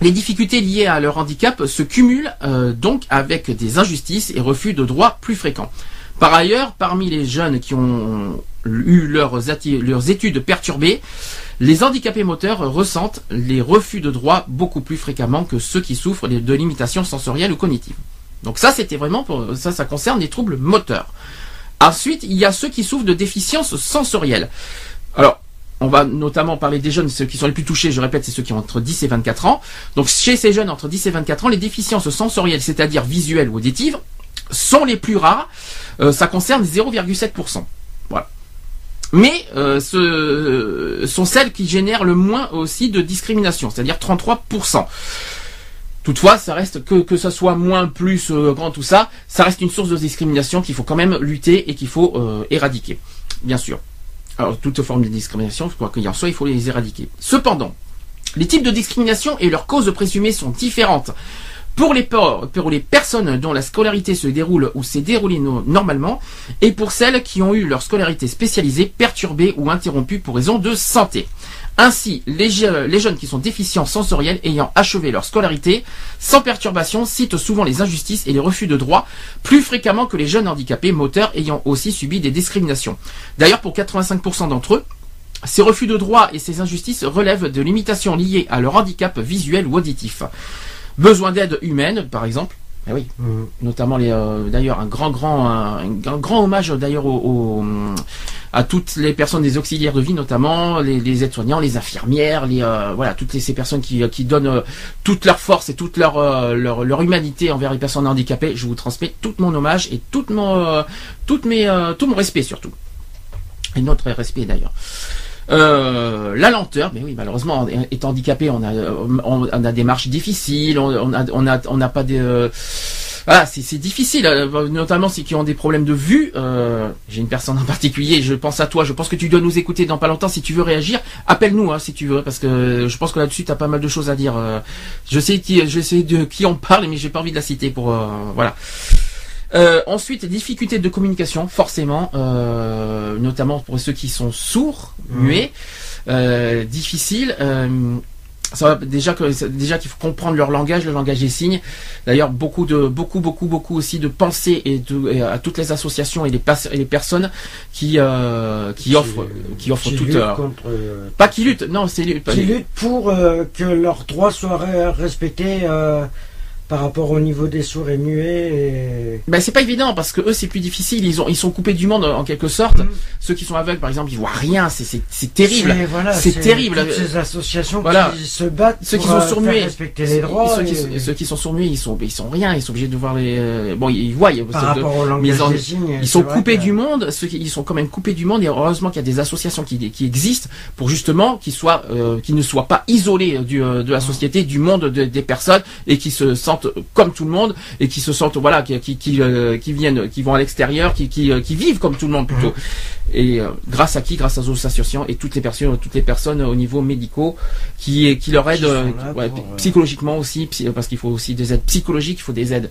les difficultés liées à leur handicap se cumulent euh, donc avec des injustices et refus de droits plus fréquents. Par ailleurs, parmi les jeunes qui ont eu leurs, leurs études perturbées, les handicapés moteurs ressentent les refus de droits beaucoup plus fréquemment que ceux qui souffrent de limitations sensorielles ou cognitives. Donc ça, c'était vraiment pour ça, ça concerne les troubles moteurs. Ensuite, il y a ceux qui souffrent de déficiences sensorielles. Alors, on va notamment parler des jeunes, ceux qui sont les plus touchés, je répète, c'est ceux qui ont entre 10 et 24 ans. Donc chez ces jeunes entre 10 et 24 ans, les déficiences sensorielles, c'est-à-dire visuelles ou auditives, sont les plus rares. Euh, ça concerne 0,7%. Voilà. Mais euh, ce sont celles qui génèrent le moins aussi de discrimination, c'est-à-dire 33%. Toutefois, ça reste que que ça soit moins, plus, euh, grand, tout ça, ça reste une source de discrimination qu'il faut quand même lutter et qu'il faut euh, éradiquer, bien sûr. Alors, toute forme de discrimination, quoi qu'il en soit, il faut les éradiquer. Cependant, les types de discrimination et leurs causes présumées sont différentes. Pour les, personnes dont la scolarité se déroule ou s'est déroulée no- normalement, et pour celles qui ont eu leur scolarité spécialisée perturbée ou interrompue pour raison de santé. Ainsi, les, les jeunes qui sont déficients sensoriels ayant achevé leur scolarité sans perturbation citent souvent les injustices et les refus de droits plus fréquemment que les jeunes handicapés moteurs ayant aussi subi des discriminations. D'ailleurs, pour 85% d'entre eux, ces refus de droits et ces injustices relèvent de limitations liées à leur handicap visuel ou auditif. Besoin d'aide humaine, par exemple. Eh oui, Mhm. notamment les. euh, d'ailleurs, un grand, grand, un, un grand hommage d'ailleurs au, au- à toutes les personnes des auxiliaires de vie, notamment les, les aides-soignants, les infirmières, les euh, voilà, toutes les- ces personnes qui, qui donnent euh, toute leur force et toute leur, euh, leur leur humanité envers les personnes handicapées. Je vous transmets tout mon hommage et tout mon, euh, toutes mes, euh, tout mon respect surtout. Et notre respect d'ailleurs. Euh, la lenteur, mais oui, malheureusement, étant handicapé, on a, on, on a des marches difficiles, on, on a, on a, on n'a pas de, voilà, c'est difficile, euh, notamment ceux qui ont des problèmes de vue. Euh, J'ai une personne en particulier, je pense à toi. Je pense que tu dois nous écouter dans pas longtemps. Si tu veux réagir, appelle-nous hein, si tu veux, parce que je pense que là-dessus tu as pas mal de choses à dire. Euh, je sais qui, je sais de qui on parle, mais j'ai pas envie de la citer pour euh, voilà. Euh, ensuite, difficultés de communication, forcément, euh, notamment pour ceux qui sont sourds, Mhm. muets, euh, difficile. euh, ça va déjà que déjà qu'il faut comprendre leur langage, le langage des signes. D'ailleurs, beaucoup de beaucoup beaucoup beaucoup aussi de pensées et, de, et à toutes les associations et les, et les personnes qui qui offrent qui offrent qui contre, pas qui luttent, non, c'est qui luttent pour que leurs droits soient respectés par rapport au niveau des sourds et muets. Et... Ben c'est pas évident parce que eux c'est plus difficile. Ils ont ils sont coupés du monde en quelque sorte. Mm. Ceux qui sont aveugles par exemple ils voient rien. C'est c'est c'est terrible. C'est- voilà, C'est terrible. Toutes ces associations Voilà. qui se battent Ceux qui pour, sont euh, faire respecter les droits. ceux, qui, et- ceux qui sont sourds-muets, ils sont ils sont rien. Ils sont obligés de voir les euh, bon ils voient. par de- au langage ils en- des signes. Ils c'est sont coupés que- du monde, ceux qui ils sont quand même coupés du monde et heureusement qu'il y a des associations qui, qui existent pour justement qu'ils soient euh, qu'ils ne soient pas isolés du, de la société, du monde de- des personnes et qui se sentent comme tout le monde et qui se sentent voilà qui qui qui, euh, qui viennent qui vont à l'extérieur, qui qui, euh, qui vivent comme tout le monde plutôt. Et euh, grâce à qui? Grâce aux associations et toutes les personnes toutes les personnes au niveau médicaux qui qui leur aident ouais, pour, psychologiquement aussi parce qu'il faut aussi des aides psychologiques, il faut des aides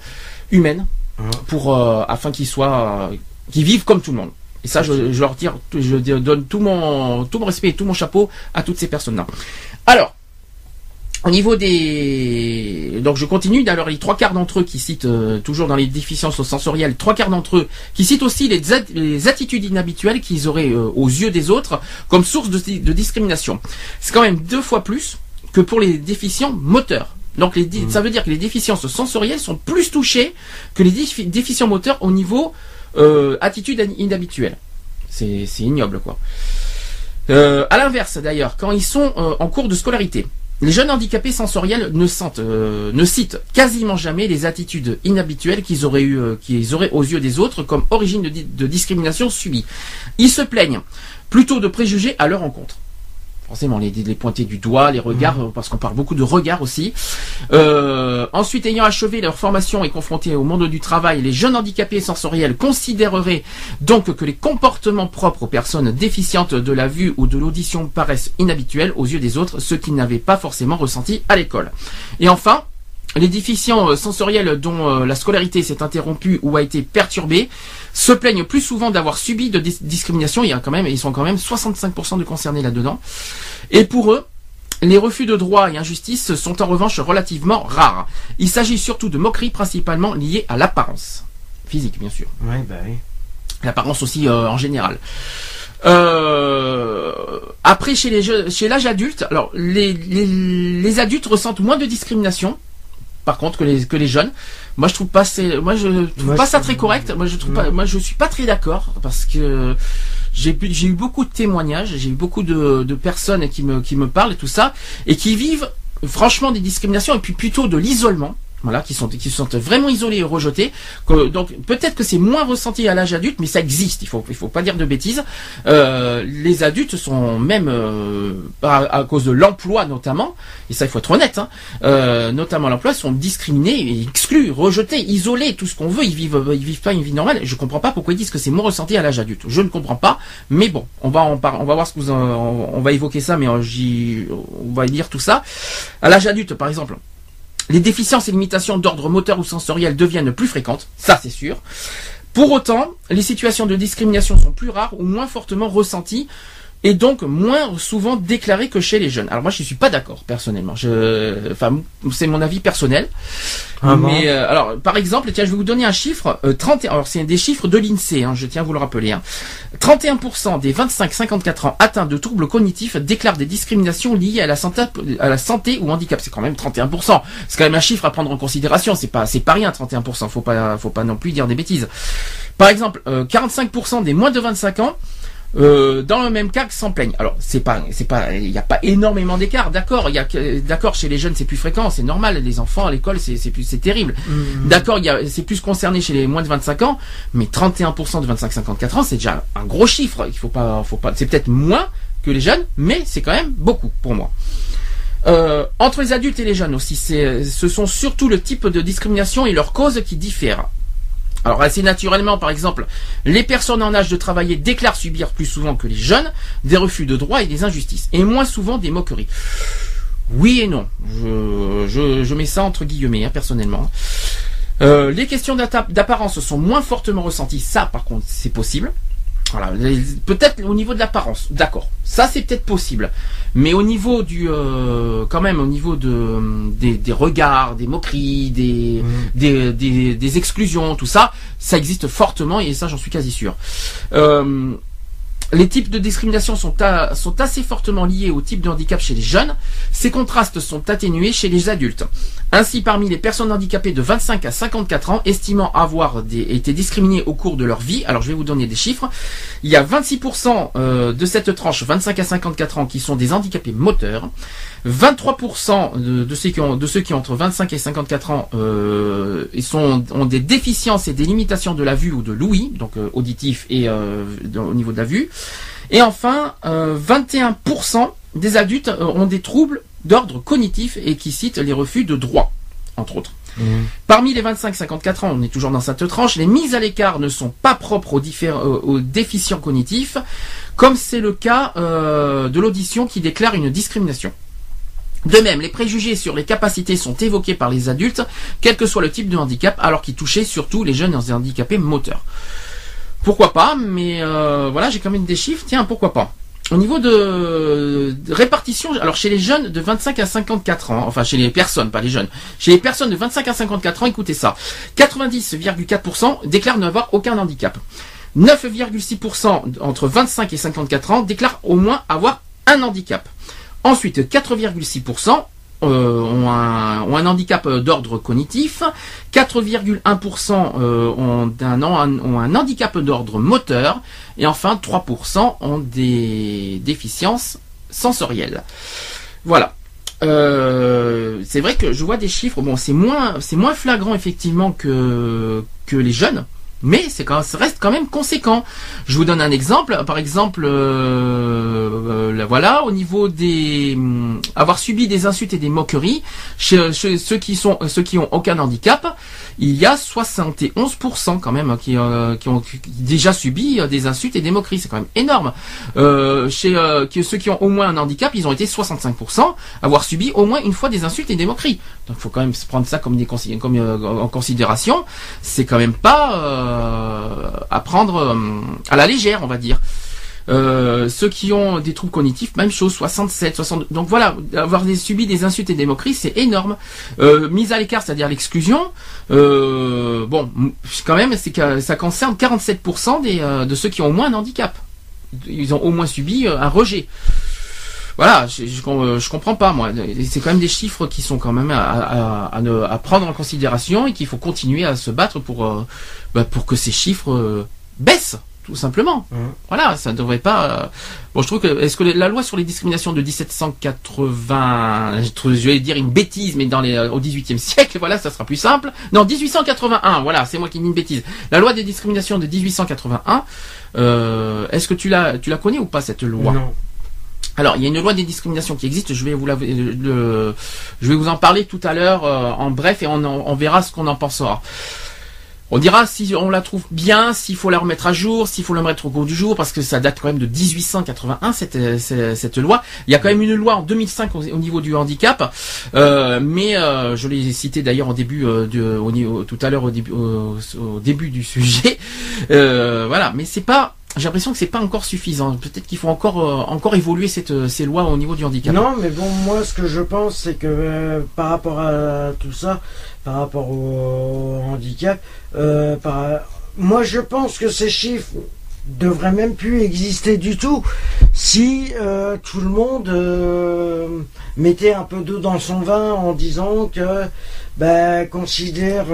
humaines Mhm. pour afin qu'ils soient qu'ils vivent comme tout le monde. Et ça, je, je leur tire, je donne tout mon tout mon respect et tout mon chapeau à toutes ces personnes-là. Alors, au niveau des donc je continue. D'ailleurs, les trois quarts d'entre eux qui citent euh, toujours dans les déficiences sensorielles, trois quarts d'entre eux qui citent aussi les, at- les attitudes inhabituelles qu'ils auraient euh, aux yeux des autres comme source de, de discrimination. C'est quand même deux fois plus que pour les déficients moteurs. Donc les, di- ça veut dire que les déficiences sensorielles sont plus touchées que les défi- déficients moteurs au niveau euh, attitude in- inhabituelle. C'est c'est ignoble quoi. Euh, à l'inverse d'ailleurs, quand ils sont euh, en cours de scolarité, les jeunes handicapés sensoriels ne, sentent, euh, ne citent quasiment jamais les attitudes inhabituelles qu'ils auraient eu, euh, qu'ils auraient aux yeux des autres comme origine de, di- de discrimination subie. Ils se plaignent plutôt de préjugés à leur encontre. Forcément, les, les pointer du doigt, les regards, euh, parce qu'on parle beaucoup de regards aussi. Euh, ensuite, ayant achevé leur formation et confrontés au monde du travail, les jeunes handicapés sensoriels considéreraient donc que les comportements propres aux personnes déficientes de la vue ou de l'audition paraissent inhabituels aux yeux des autres, ce qu'ils n'avaient pas forcément ressenti à l'école. Et enfin, les déficients euh, sensoriels dont euh, la scolarité s'est interrompue ou a été perturbée se plaignent plus souvent d'avoir subi de dis- discrimination. Il y a quand même, ils sont quand même 65% de concernés là-dedans. Et pour eux, les refus de droits et injustices sont en revanche relativement rares. Il s'agit surtout de moqueries principalement liées à l'apparence. Physique, bien sûr. Oui, bah oui. L'apparence aussi euh, en général. Euh, après, chez l'âge adulte, alors les, les, les adultes ressentent moins de discrimination, par contre que les que les jeunes. Moi, je trouve pas c'est, moi je trouve Moi, pas je ça très correct. Moi, je trouve pas, moi je suis pas très d'accord parce que j'ai eu beaucoup de témoignages, j'ai eu beaucoup de, de personnes qui me qui me parlent et tout ça et qui vivent franchement des discriminations et puis plutôt de l'isolement. Voilà, qui sont qui se sentent vraiment isolés et rejetés. Que- donc peut-être que c'est moins ressenti à l'âge adulte, mais ça existe. Il faut il faut pas dire de bêtises. Euh, les adultes sont même euh, à, cause de l'emploi notamment, et ça il faut être honnête. Hein, euh, notamment l'emploi sont discriminés, exclus, rejetés, isolés, tout ce qu'on veut. Ils vivent ils vivent pas une vie normale. Je comprends pas pourquoi ils disent que c'est moins ressenti à l'âge adulte. Je ne comprends pas. Mais bon, on va on va voir ce que vous en- on, on va évoquer ça, mais on va dire tout ça. À l'âge adulte, par exemple. Les déficiences et limitations d'ordre moteur ou sensoriel deviennent plus fréquentes, ça c'est sûr. Pour autant, les situations de discrimination sont plus rares ou moins fortement ressenties et donc moins souvent déclarées que chez les jeunes. Alors moi je suis pas d'accord personnellement. Je, enfin c'est mon avis personnel. Ah bon mais euh, alors par exemple, tiens je vais vous donner un chiffre. Euh, 30, alors c'est des chiffres de l'Insee. Hein, je tiens à vous le rappeler. Hein. 31% des 25-54 ans atteints de troubles cognitifs déclarent des discriminations liées à la santé, à la santé ou handicap. C'est quand même 31%. C'est quand même un chiffre à prendre en considération. C'est pas, c'est pas rien 31%. Faut pas, faut pas non plus dire des bêtises. Par exemple, euh, 45% des moins de 25 ans euh, dans le même cas que s'en plaignent. Alors c'est pas, c'est pas, il n'y a pas énormément d'écart, d'accord. Il y a, d'accord chez les jeunes c'est plus fréquent, c'est normal. Les enfants à l'école c'est, c'est plus, c'est terrible. D'accord, il y a, c'est plus concerné chez les moins de 25 ans, mais 31% de 25-54 ans c'est déjà un gros chiffre. Il faut pas, faut pas, c'est peut-être moins que les jeunes, mais c'est quand même beaucoup pour moi. Euh, entre les adultes et les jeunes aussi, c'est, ce sont surtout le type de discrimination et leurs causes qui diffèrent. Alors assez naturellement, par exemple, les personnes en âge de travailler déclarent subir plus souvent que les jeunes des refus de droits et des injustices, et moins souvent des moqueries. Oui et non. Je, je, mets ça entre guillemets, hein, personnellement. Euh, les questions d'apparence sont moins fortement ressenties. Ça, par contre, c'est possible. Voilà, peut-être au niveau de l'apparence, d'accord. Ça, c'est peut-être possible. Mais au niveau du, euh, quand même, au niveau de des, des regards, des moqueries, des, des, des, des exclusions, tout ça, ça existe fortement et ça, j'en suis quasi sûr. Euh, les types de discrimination sont, sont assez fortement liés au type de handicap chez les jeunes. Ces contrastes sont atténués chez les adultes. Ainsi, parmi les personnes handicapées de 25 à 54 ans, estimant avoir des- été discriminées au cours de leur vie, alors je vais vous donner des chiffres, il y a 26% euh, de cette tranche 25 à 54 ans qui sont des handicapés moteurs, 23% de, de ceux qui ont de ceux qui entre 25 et 54 ans euh, ils sont, ont des déficiences et des limitations de la vue ou de l'ouïe, donc euh, auditif et euh, au niveau de la vue. Et enfin, euh, 21% des adultes euh, ont des troubles d'ordre cognitif et qui citent les refus de droit, entre autres. Parmi les 25-54 ans, on est toujours dans cette tranche, les mises à l'écart ne sont pas propres aux, aux déficients cognitifs, comme c'est le cas euh, de l'audition qui déclare une discrimination. De même, les préjugés sur les capacités sont évoqués par les adultes, quel que soit le type de handicap, alors qu'ils touchaient surtout les jeunes handicapés moteurs. Pourquoi pas, mais euh, voilà, j'ai quand même des chiffres, tiens, pourquoi pas. Au niveau de, de répartition, alors chez les jeunes de 25 à 54 ans, enfin chez les personnes, pas les jeunes, chez les personnes de 25 à 54 ans, écoutez ça, 90,4% déclarent n'avoir aucun handicap. 9,6% entre 25 et 54 ans déclarent au moins avoir un handicap. Ensuite, 4,6% euh, ont, un, handicap euh, d'ordre cognitif, 4,1% euh, ont, un, handicap d'ordre moteur, et enfin 3% ont des déficiences sensorielles. Voilà. C'est vrai que je vois des chiffres. Bon, c'est moins, moins flagrant effectivement que les jeunes, mais c'est quand, ça reste quand même conséquent. Je vous donne un exemple. Par exemple, euh, euh, là, voilà, au niveau des hum, avoir subi des insultes et des moqueries chez, ceux qui sont ceux qui ont aucun handicap, il y a 71% quand même hein, qui, euh, ont déjà subi euh, des insultes et des moqueries. C'est quand même énorme. Euh, chez euh, ceux qui ont au moins un handicap, ils ont été 65% avoir subi au moins une fois des insultes et des moqueries. Donc, il faut quand même prendre ça comme des comme euh, en considération. C'est quand même pas euh, à prendre euh, à la légère, on va dire. Euh, ceux qui ont des troubles cognitifs, même chose, 67, 62. Donc voilà, avoir subi des insultes et des moqueries, c'est énorme. Euh, mise à l'écart, c'est-à-dire l'exclusion. Euh, bon, quand même, ça concerne 47% des, euh, de ceux qui ont au moins un handicap. Ils ont au moins subi euh, un rejet. Voilà, je, je, com- je comprends pas moi. C'est quand même des chiffres qui sont quand même à, à- à ne- à prendre en considération et qu'il faut continuer à se battre pour euh, bah, pour que ces chiffres euh, baissent tout simplement. Mhm. Voilà, ça ne devrait pas. euh, Bon, je trouve que est-ce que la loi sur les discriminations de 1780, je, vais dire une bêtise, mais dans les euh, au 18e siècle, voilà, ça sera plus simple. Non, 1881, voilà, c'est moi qui dis une bêtise. La loi des discriminations de 1881. euh, est-ce que tu la tu la connais ou pas cette loi? Non. Alors, il y a une loi des discriminations qui existe. Je vais vous la, vous en parler tout à l'heure euh, en bref et on, verra ce qu'on en pensera. On dira si on la trouve bien, s'il faut la remettre à jour, s'il faut la mettre au goût du jour, parce que ça date quand même de 1881 cette, euh, cette, loi. Il y a quand même une loi en 2005 au, au niveau du handicap, euh, mais euh, je l'ai cité d'ailleurs début, euh, tout à l'heure au début, au, début du sujet. Euh, voilà, mais c'est pas. J'ai l'impression que c'est pas encore suffisant. Peut-être qu'il faut encore euh, encore évoluer cette, euh, ces lois au niveau du handicap. Non, mais bon, moi, ce que je pense, c'est que euh, par rapport à tout ça, par rapport au handicap, moi, je pense que ces chiffres devraient même plus exister du tout si tout le monde mettait un peu d'eau dans son vin en disant que ben, considère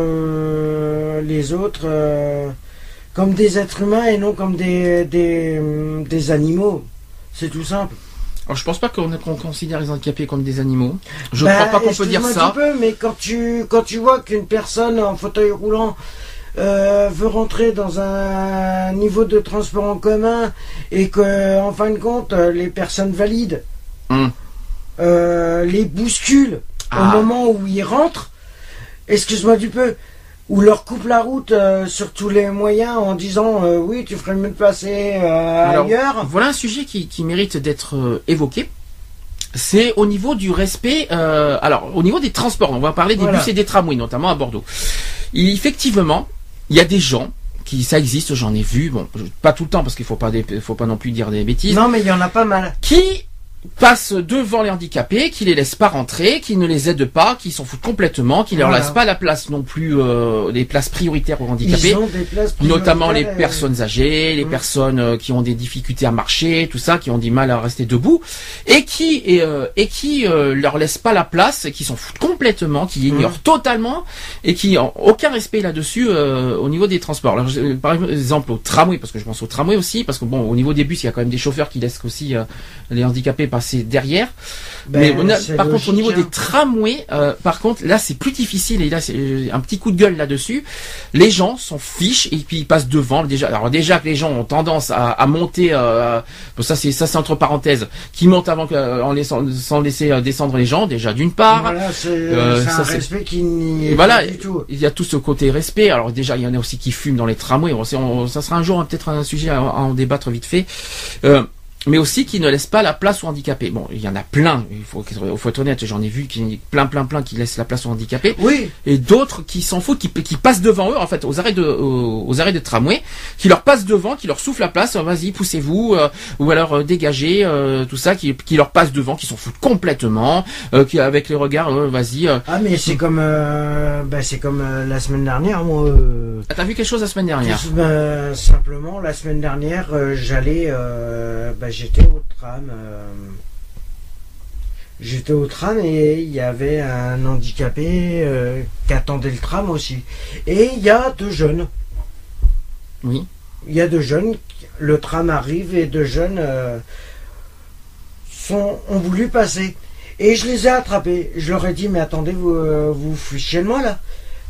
les autres comme des êtres humains et non comme des, des, des animaux. C'est tout simple. Alors, je pense pas qu'on considère les handicapés comme des animaux. Je Bah, crois pas qu'on peut dire excuse-moi un ça. petit peu, mais quand tu, quand tu vois qu'une personne en fauteuil roulant euh, veut rentrer dans un niveau de transport en commun et que, en fin de compte, les personnes valides Hum. euh, les bousculent Ah. au moment où ils rentrent, excuse-moi du peu, ou leur coupe la route euh, sur tous les moyens en disant euh, oui, tu ferais mieux de passer euh, Alors, ailleurs. Voilà un sujet qui, qui mérite d'être euh, évoqué. C'est au niveau du respect. euh, alors, au niveau des transports, on va parler des Voilà. bus et des tramways, notamment à Bordeaux. Et effectivement, il y a des gens qui, ça existe, j'en ai vu. Bon, pas tout le temps parce qu'il faut pas, des- faut pas non plus dire des bêtises. Non, mais il y en a pas mal. Qui passent devant les handicapés, qui les laissent pas rentrer, qui ne les aident pas, qui s'en foutent complètement, qui leur Voilà. laissent pas la place non plus, euh, des places prioritaires aux handicapés notamment les personnes âgées, les Mm. personnes euh, qui ont des difficultés à marcher, tout ça, qui ont du mal à rester debout, et qui et, euh, et qui euh, leur laissent pas la place, et qui s'en foutent complètement, qui ignorent totalement, et qui ont aucun respect là-dessus euh, au niveau des transports. Alors, par exemple au tramway, parce que je pense au tramway aussi, parce que bon, au niveau des bus, il y a quand même des chauffeurs qui laissent aussi euh, les handicapés passer derrière. Ben, Mais a- par contre, au niveau hein. des tramways, euh, par contre, là, c'est plus difficile. Et là, c'est euh, un petit coup de gueule là-dessus. Les gens s'en fichent et puis ils passent devant. Déjà, alors déjà que les gens ont tendance à, à monter. Euh, bon, ça, c'est ça, c'est entre parenthèses, qui montent avant que, en laissant, sans laisser descendre les gens. Déjà, d'une part. Voilà, c'est Euh, un respect qui n'y est Voilà, pas du tout. il y a tout ce côté respect. Alors déjà, il y en a aussi qui fument dans les tramways. On, sait- on- ça sera un jour hein, peut-être un sujet à, à en débattre vite fait. Euh, mais aussi qui ne laissent pas la place aux handicapés. Bon, il y en a plein. Il faut, faut être honnête. J'en ai vu qui plein, plein, plein qui laissent la place aux handicapés Oui, et d'autres qui s'en foutent, qui, qui passent devant eux, en fait, aux arrêts de, aux, aux arrêts de tramway, qui leur passent devant, qui leur soufflent la place, euh, vas-y, poussez-vous, euh, ou alors euh, dégagez, euh, tout ça, qui, qui leur passent devant, qui s'en foutent complètement, qui avec les regards, vas-y. ah mais c'est comme ben, c'est comme la semaine dernière moi. Ah, T'as vu quelque chose la semaine dernière? Ben, simplement la semaine dernière j'allais ben, j'étais au tram. euh, J'étais au tram et il y avait un handicapé euh, qui attendait le tram aussi. Et il y a deux jeunes. Oui. Il y a deux jeunes, le tram arrive et deux jeunes euh, sont, ont voulu passer. Et je les ai attrapés. Je leur ai dit, mais attendez, vous vous fichez de moi là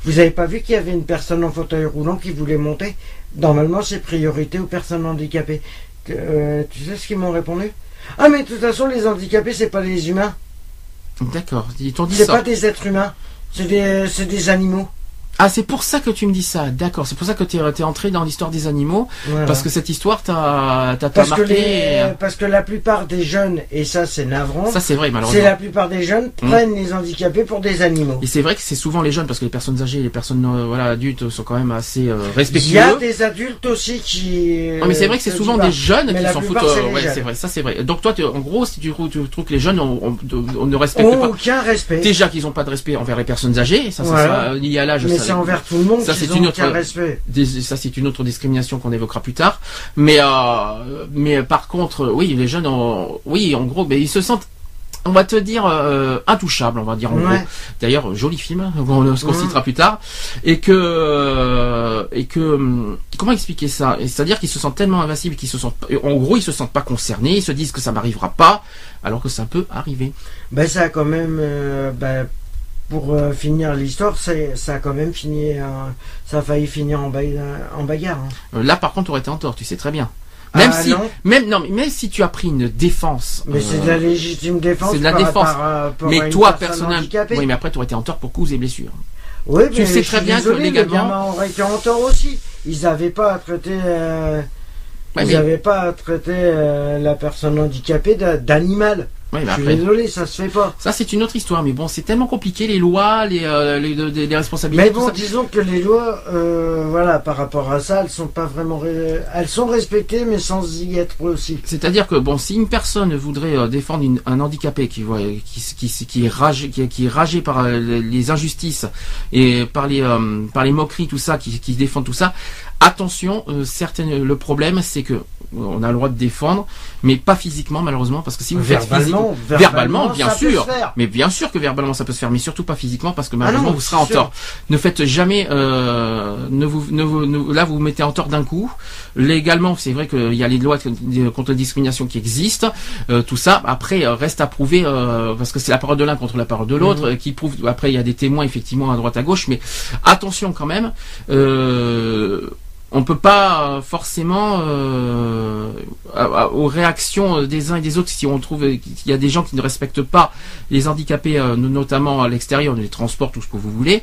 Vous avez pas vu qu'il y avait une personne en fauteuil roulant qui voulait monter? Normalement, c'est priorité aux personnes handicapées. Euh, tu sais ce qu'ils m'ont répondu? Ah, mais de toute façon, les handicapés, c'est pas des humains. D'accord. Ils t'ont dit C'est ça. pas des êtres humains. C'est des, c'est des animaux. Ah, c'est pour ça que tu me dis ça. D'accord. C'est pour ça que t'es es entré dans l'histoire des animaux, Voilà. parce que cette histoire t'a que marqué. les- parce que la plupart des jeunes, et ça c'est navrant, Ça c'est vrai C'est malheureusement. la plupart des jeunes prennent les handicapés pour des animaux. Et c'est vrai que c'est souvent les jeunes, parce que les personnes âgées, les personnes euh, voilà adultes sont quand même assez euh, Il y a des adultes aussi qui. Ouais, mais c'est vrai que c'est euh, souvent des jeunes Mais qui s'en foutent. c'est euh, ouais, c'est vrai, ça c'est vrai. Donc toi, tu- en gros, si tu, trouves- tu trouves que les jeunes, on, on- on ne pas. respecte Ont pas. aucun respect. Déjà qu'ils n'ont pas de respect envers les personnes âgées, ça, ça, Voilà. ça, lié à l'âge. ça- c'est envers tout le monde ça, c'est une autre- respect. ça c'est une autre discrimination qu'on évoquera plus tard. Mais euh, mais par contre, oui, les jeunes, ont- oui, en gros, ben, ils se sentent. On va te dire euh, intouchables, on va dire en Ouais. gros. D'ailleurs, joli film, hein, on, ce qu'on citera plus tard, et que euh, et que comment expliquer ça? C'est-à-dire qu'ils se sentent tellement invincibles qu'ils se sentent, en gros, ils se sentent pas concernés, ils se disent que ça m'arrivera pas, alors que ça peut arriver. Ben ça a quand même. euh, ben, pour euh, finir l'histoire, ça a quand même fini. euh, ça a failli finir en, ba- en bagarre. hein. Euh, Là, par contre, tu aurais été en tort, tu sais très bien. Même Ah, si, non. même non, mais même si tu as pris une défense. Mais euh, c'est de la légitime défense. c'est de la par- défense. par, euh, mais toi, personne personnellement, oui, mais après, tu aurais été en tort pour cause et blessures. Oui, Tu mais sais très bien que désolé, légalement- Les gamins auraient été en tort aussi. Ils n'avaient pas à traiter. euh, Ouais, ils mais- n'avaient pas à traiter euh, la personne handicapée d'a- d'animal. Ouais, Je suis après, désolé, ça se fait pas. ça c'est une autre histoire. Mais bon, c'est tellement compliqué les lois, les euh, les, les- les responsabilités. Mais tout bon, ça. disons que les lois, euh, voilà, par rapport à ça, elles sont pas vraiment, elles sont respectées, mais sans y être aussi. C'est-à-dire que bon, si une personne voudrait euh, défendre une- un handicapé qui, voit- qui, qui, qui est ragé, qui, est- qui est ragé par euh, les- les injustices et par les euh, par les moqueries, tout ça, qui, qui défend tout ça, attention, euh, certaines, le problème c'est que euh, on a le droit de défendre, mais pas physiquement malheureusement, parce que si vous faites Verbalement, physiquement, verbalement, bien sûr, mais bien sûr que verbalement ça peut se faire, mais surtout pas physiquement, parce que Ah malheureusement non, vous serez en tort. Ne faites jamais, euh, ne vous, ne vous- ne- là vous vous mettez en tort d'un coup. Légalement, c'est vrai qu'il y a les lois contre la discrimination qui existent, euh, tout ça. Après, reste à prouver, euh, parce que c'est la parole de l'un contre la parole de l'autre, Mhm. euh, qui prouve. Après, il y a des témoins effectivement à droite à gauche, mais attention quand même. Euh, on peut pas euh, forcément euh, aux réactions des uns et des autres si on trouve qu'il y a des gens qui ne respectent pas les handicapés euh, notamment à l'extérieur les transports tout ce que vous voulez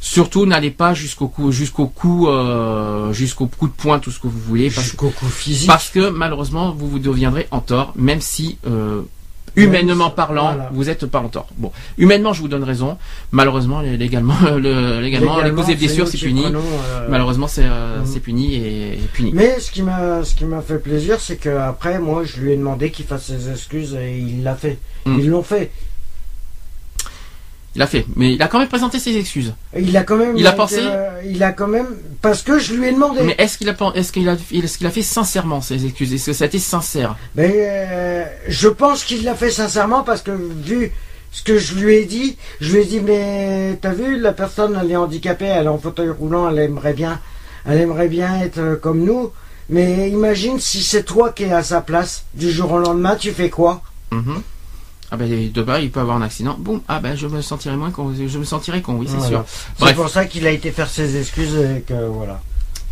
surtout n'allez pas jusqu'au coup jusqu'au coup euh, jusqu'au coup de poing tout ce que vous voulez parce, Jusqu'au coup physique. parce que malheureusement vous vous deviendrez en tort même si euh, humainement parlant voilà. vous êtes pas en tort bon humainement je vous donne raison malheureusement légalement le, légalement, les blessures nous c'est puni euh, Malheureusement, c'est euh, c'est puni et, et puni. Mais ce qui m'a ce qui m'a fait plaisir, c'est que après moi je lui ai demandé qu'il fasse ses excuses et il l'a fait. Mm. Ils l'ont fait. Il a fait, mais il a quand même présenté ses excuses. Il a quand même. Il a pensé euh, Il a quand même parce que je lui ai demandé. Mais est-ce qu'il a est-ce qu'il a est-ce qu'il a fait sincèrement ses excuses? Est-ce que ça a été sincère? Mais euh, je pense qu'il l'a fait sincèrement parce que vu ce que je lui ai dit, je lui ai dit mais t'as vu la personne elle est handicapée, elle est en fauteuil roulant, elle aimerait bien, elle aimerait bien être euh, comme nous. Mais imagine si c'est toi qui es à sa place du jour au lendemain, tu fais quoi? Mhm. Ah ben demain il peut avoir un accident. Boum. Ah ben je me sentirai moins con. Je me sentirai con. Oui c'est Voilà. sûr. C'est pour ça qu'il a été faire ses excuses et que voilà.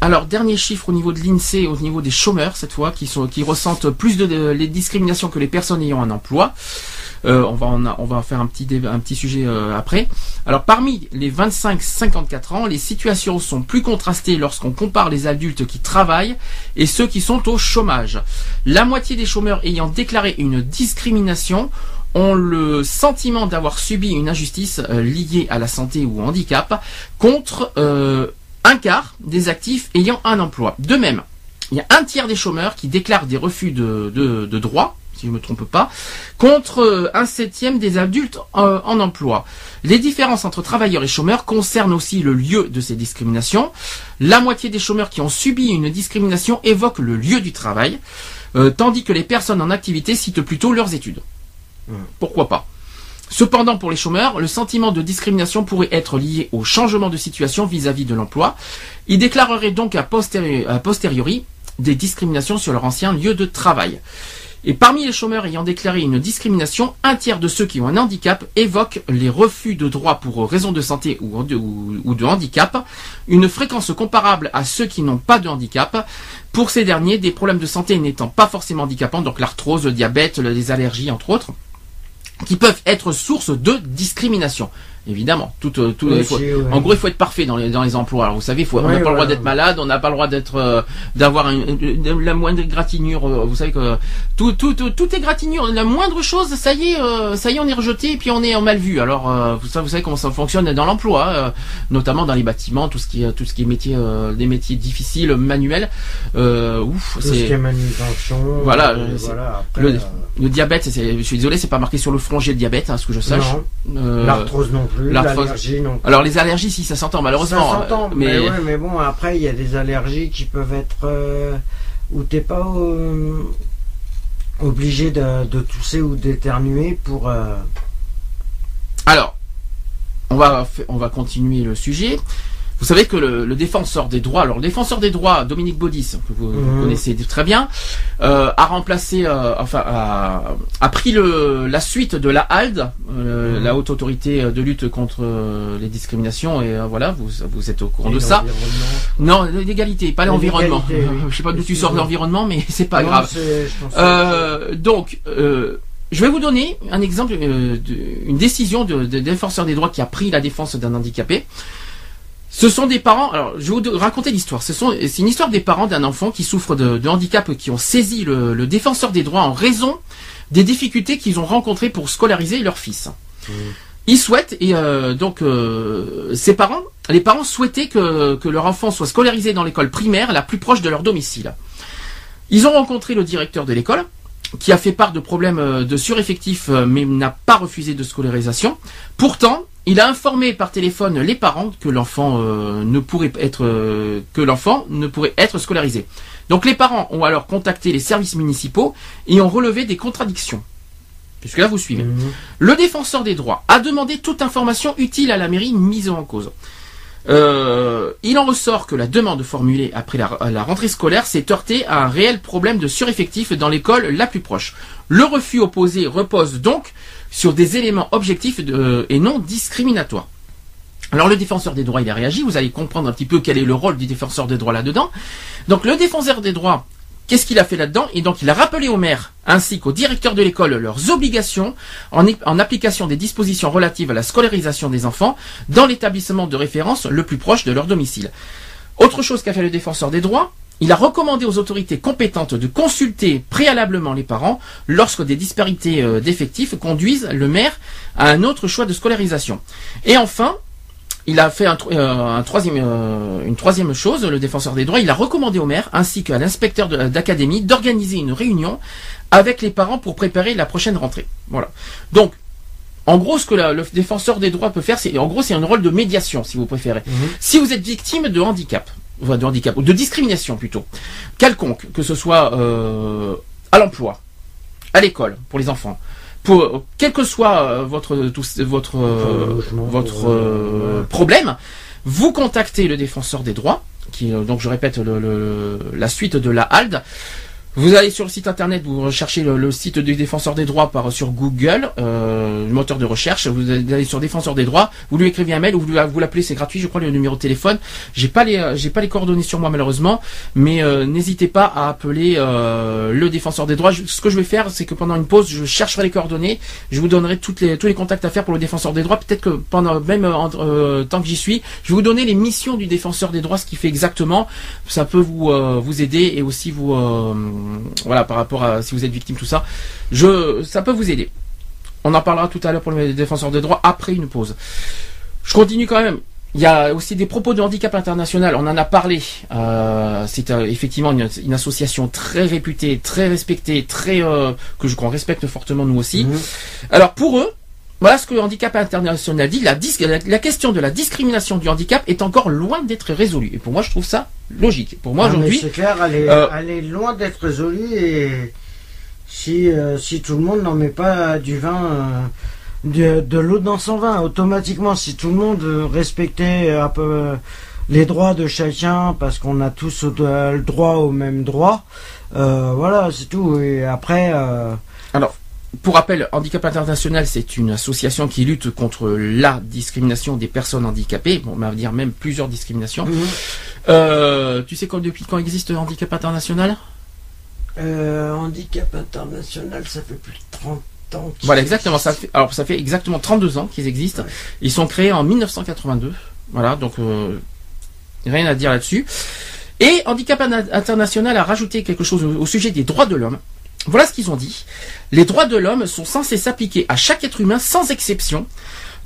Alors dernier chiffre au niveau de l'Insee, au niveau des chômeurs cette fois, qui sont qui ressentent plus de, de- les discriminations que les personnes ayant un emploi. Euh, on va en on va faire un petit un petit sujet euh, après. Alors parmi les 25-54 ans, les situations sont plus contrastées lorsqu'on compare les adultes qui travaillent et ceux qui sont au chômage. La moitié des chômeurs ayant déclaré une discrimination ont le sentiment d'avoir subi une injustice euh, liée à la santé ou au handicap contre euh, un quart des actifs ayant un emploi. De même, il y a un tiers des chômeurs qui déclarent des refus de, droits, si je ne me trompe pas, contre euh, un septième des adultes en emploi. Les différences entre travailleurs et chômeurs concernent aussi le lieu de ces discriminations. La moitié des chômeurs qui ont subi une discrimination évoquent le lieu du travail, tandis que les personnes en activité citent plutôt leurs études. Pourquoi pas Cependant, pour les chômeurs, le sentiment de discrimination pourrait être lié au changement de situation vis-à-vis de l'emploi. Ils déclareraient donc a posteriori, des discriminations sur leur ancien lieu de travail. Et parmi les chômeurs ayant déclaré une discrimination, un tiers de ceux qui ont un handicap évoquent les refus de droits pour raison de santé ou de handicap, une fréquence comparable à ceux qui n'ont pas de handicap. Pour ces derniers, des problèmes de santé n'étant pas forcément handicapants, donc l'arthrose, le diabète, les allergies entre autres, qui peuvent être source de discrimination. Évidemment, tout, euh, tout, Oui, faut- si, ouais. en gros, il faut être parfait dans les, dans les emplois. Alors, vous savez, faut, on n'a Oui, pas le droit d'être malade, on n'a pas le droit d'être, euh, d'avoir la moindre égratignure. euh, vous savez que tout, tout, tout, tout est gratignure. La moindre chose, ça y est, euh, ça y est, on est rejeté et puis on est en mal vu. Alors, euh, vous, savez, vous savez comment ça fonctionne dans l'emploi, euh, notamment dans les bâtiments, tout ce qui est, tout ce qui est métier, euh, des métiers difficiles, manuels. Euh, ouf, Tout ce qui est manutention. Voilà, euh, voilà. Après, le, euh, le diabète. Je suis désolé, c'est pas marqué sur le front j'ai le diabète, à ce que je sache. Euh, l'arthrose non plus, l'arthrose- l'allergie non plus. alors les allergies, si ça s'entend malheureusement. Ça s'entend, mais... ouais, mais bon, après, il y a des allergies qui peuvent être euh, où t'es pas euh, obligé de, de tousser ou d'éternuer pour. euh, Alors, on va, fa- on va continuer le sujet. Vous savez que le, le défenseur des droits, alors le défenseur des droits, Dominique Baudis, que vous, Mhm. connaissez très bien, euh, a remplacé, euh, enfin, a, a pris le, la suite de la HALD, euh, Mhm. la haute autorité de lutte contre euh, les discriminations, et euh, voilà, vous, vous êtes au courant de ça. Non, l'égalité, pas l'environnement. Oui. Je sais pas d'où tu sors l'environnement, mais c'est pas Non, grave. que Euh, donc, euh, je vais vous donner un exemple, une décision de, de défenseur des droits qui a pris la défense d'un handicapé. Ce sont des parents. Alors, je vais vous raconter l'histoire. Ce sont, c'est une histoire des parents d'un enfant qui souffre de, de handicap qui ont saisi le, le défenseur des droits en raison des difficultés qu'ils ont rencontrées pour scolariser leur fils. Ils souhaitent et euh, donc euh, ces parents, les parents souhaitaient que, que leur enfant soit scolarisé dans l'école primaire la plus proche de leur domicile. Ils ont rencontré le directeur de l'école qui a fait part de problèmes euh, de sureffectif euh, mais n'a pas refusé de scolarisation. Pourtant, il a informé par téléphone les parents que l'enfant euh, ne pourrait être euh, que l'enfant ne pourrait être scolarisé. Donc les parents ont alors contacté les services municipaux et ont relevé des contradictions. Puisque là vous suivez. Mhm. Le défenseur des droits a demandé toute information utile à la mairie mise en cause. Euh, il en ressort que la demande formulée après la, rentrée scolaire s'est heurtée à un réel problème de sureffectif dans l'école la plus proche. Le refus opposé repose donc sur des éléments objectifs de- et non discriminatoires. Alors le défenseur des droits, il a réagi, vous allez comprendre un petit peu quel est le rôle du défenseur des droits là-dedans. Donc le défenseur des droits, qu'est-ce qu'il a fait là-dedans Et donc il a rappelé aux maires ainsi qu'aux directeurs de l'école leurs obligations en, en application des dispositions relatives à la scolarisation des enfants dans l'établissement de référence le plus proche de leur domicile. Autre chose qu'a fait le défenseur des droits, il a recommandé aux autorités compétentes de consulter préalablement les parents lorsque des disparités euh, d'effectifs conduisent le maire à un autre choix de scolarisation. Et enfin, il a fait un, euh, un troisième, euh, une troisième chose, le défenseur des droits, il a recommandé au maire ainsi qu'à l'inspecteur d'académie d'organiser une réunion avec les parents pour préparer la prochaine rentrée. Voilà. Donc, en gros, ce que la- le défenseur des droits peut faire, c'est en gros, c'est un rôle de médiation, si vous préférez. Si vous êtes victime de handicap, enfin, de handicap ou de discrimination plutôt, quelconque, que ce soit euh, à l'emploi, à l'école pour les enfants, pour quel que soit votre tout- votre euh, votre problème, vous contactez le défenseur des droits, qui euh, donc je répète le- le- la suite de la HALD. Vous allez sur le site internet, vous recherchez le, site du défenseur des droits par sur Google, euh, le moteur de recherche. Vous allez sur défenseur des droits, vous lui écrivez un mail ou vous, vous l'appelez, c'est gratuit, je crois le numéro de téléphone. J'ai pas les j'ai pas les coordonnées sur moi malheureusement, mais euh, n'hésitez pas à appeler euh, le défenseur des droits. Ce que je vais faire, c'est que pendant une pause, je chercherai les coordonnées, je vous donnerai toutes les tous les contacts à faire pour le défenseur des droits. Peut-être que pendant même euh, tant que j'y suis, je vais vous donner les missions du défenseur des droits, ce qu'il fait exactement. Ça peut vous euh, vous aider et aussi vous euh, voilà par rapport à si vous êtes victime tout ça. Je ça peut vous aider. On en parlera tout à l'heure pour le défenseur des droits après une pause. Je continue quand même. Il y a aussi des propos de handicap international. On en a parlé. Euh, c'est euh, effectivement une, une association très réputée, très respectée, très euh, que je qu'on respecte fortement nous aussi. Mhm. Alors pour eux, voilà ce que le handicap international dit. La, dis- la, la question de la discrimination du handicap est encore loin d'être résolue. Et pour moi, je trouve ça logique. Pour moi Ah, aujourd'hui, c'est clair, elle est, euh, elle est loin d'être résolue et si, euh, si tout le monde n'en met pas du vin, euh, de, de l'eau dans son vin, automatiquement, si tout le monde respectait un peu les droits de chacun, parce qu'on a tous le droit au même droit, voilà, c'est tout. Et après, euh, pour rappel, Handicap International, c'est une association qui lutte contre la discrimination des personnes handicapées. Bon, on va dire même plusieurs discriminations. mhm. Euh, tu sais quand, depuis quand existe Handicap International? Euh, handicap international, ça fait plus de 30 ans. qu'ils Voilà, exactement. Ça fait, alors, ça fait exactement 32 ans qu'ils existent. Ouais. Ils sont créés en 1982. Voilà, donc euh, rien à dire là-dessus. Et Handicap International a rajouté quelque chose au, au sujet des droits de l'homme. Voilà ce qu'ils ont dit. Les droits de l'homme sont censés s'appliquer à chaque être humain sans exception.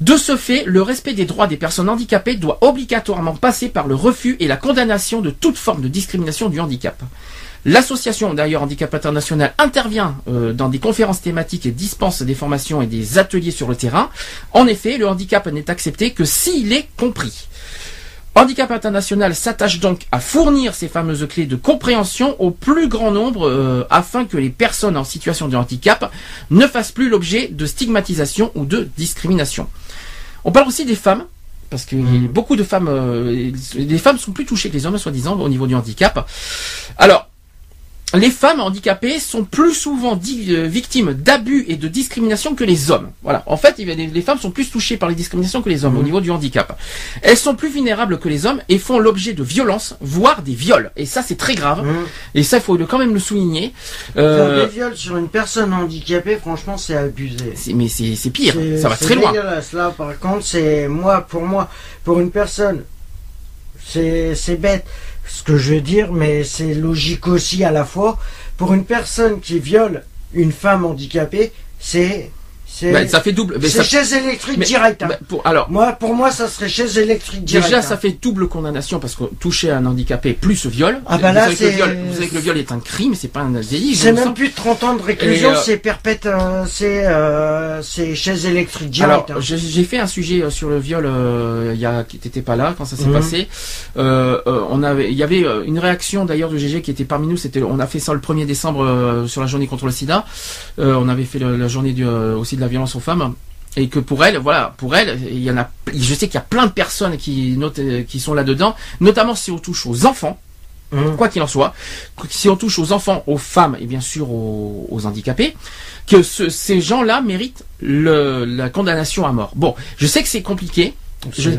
De ce fait, le respect des droits des personnes handicapées doit obligatoirement passer par le refus et la condamnation de toute forme de discrimination du handicap. L'association d'ailleurs Handicap International intervient euh, dans des conférences thématiques et dispense des formations et des ateliers sur le terrain. En effet, le handicap n'est accepté que s'il est compris. Handicap International s'attache donc à fournir ces fameuses clés de compréhension au plus grand nombre euh, afin que les personnes en situation de handicap ne fassent plus l'objet de stigmatisation ou de discrimination. On parle aussi des femmes, parce que beaucoup de femmes, euh, les femmes sont plus touchées que les hommes, soi-disant, au niveau du handicap. Alors, les femmes handicapées sont plus souvent euh, victimes d'abus et de discrimination que les hommes. Voilà. En fait, les femmes sont plus touchées par les discriminations que les hommes au niveau du handicap. Elles sont plus vulnérables que les hommes et font l'objet de violences, voire des viols. Et ça, c'est très grave. Mhm. Et ça, il faut quand même le souligner. Faire Euh, des viols sur une personne handicapée, franchement, c'est abusé. mais c'est pire. Ça va très loin. Là, par contre, c'est moi, pour moi, pour une personne, c'est bête ce que je veux dire, mais c'est logique aussi à la fois. Pour une personne qui viole une femme handicapée, c'est Ben, ça fait double. ben, c'est ça- chaise électrique mais- direct. hein. ben, pour, alors, Moi, pour moi, ça serait chaise électrique direct. Déjà, hein. ça fait double condamnation parce que toucher un handicapé plus viol. Ah bah vous, là, savez que le c'est- viol vous savez que le viol est un crime, c'est pas un délit. C'est même plus de 30 ans de réclusion, euh, c'est perpète, euh, c'est euh, c'est chaise électrique Alors, direct. hein. j'ai fait un sujet euh, sur le viol euh, il y a qui t'étais pas là quand ça s'est Mhm. passé. On avait, il y avait une réaction d'ailleurs de GG qui était parmi nous. C'était, on a fait ça le 1er décembre euh, sur la journée contre le SIDA. Euh, on avait fait le- la journée du, euh, aussi de la violence aux femmes. Et que pour elle, voilà, pour elle, il y en a, je sais qu'il y a plein de personnes qui notent, qui sont là dedans, notamment si on touche aux enfants. Mhm. quoi qu'il en soit, si on touche aux enfants, aux femmes et bien sûr aux, aux handicapés, que ce- ces gens-là méritent le- la condamnation à mort. Bon, je sais que c'est compliqué, Je,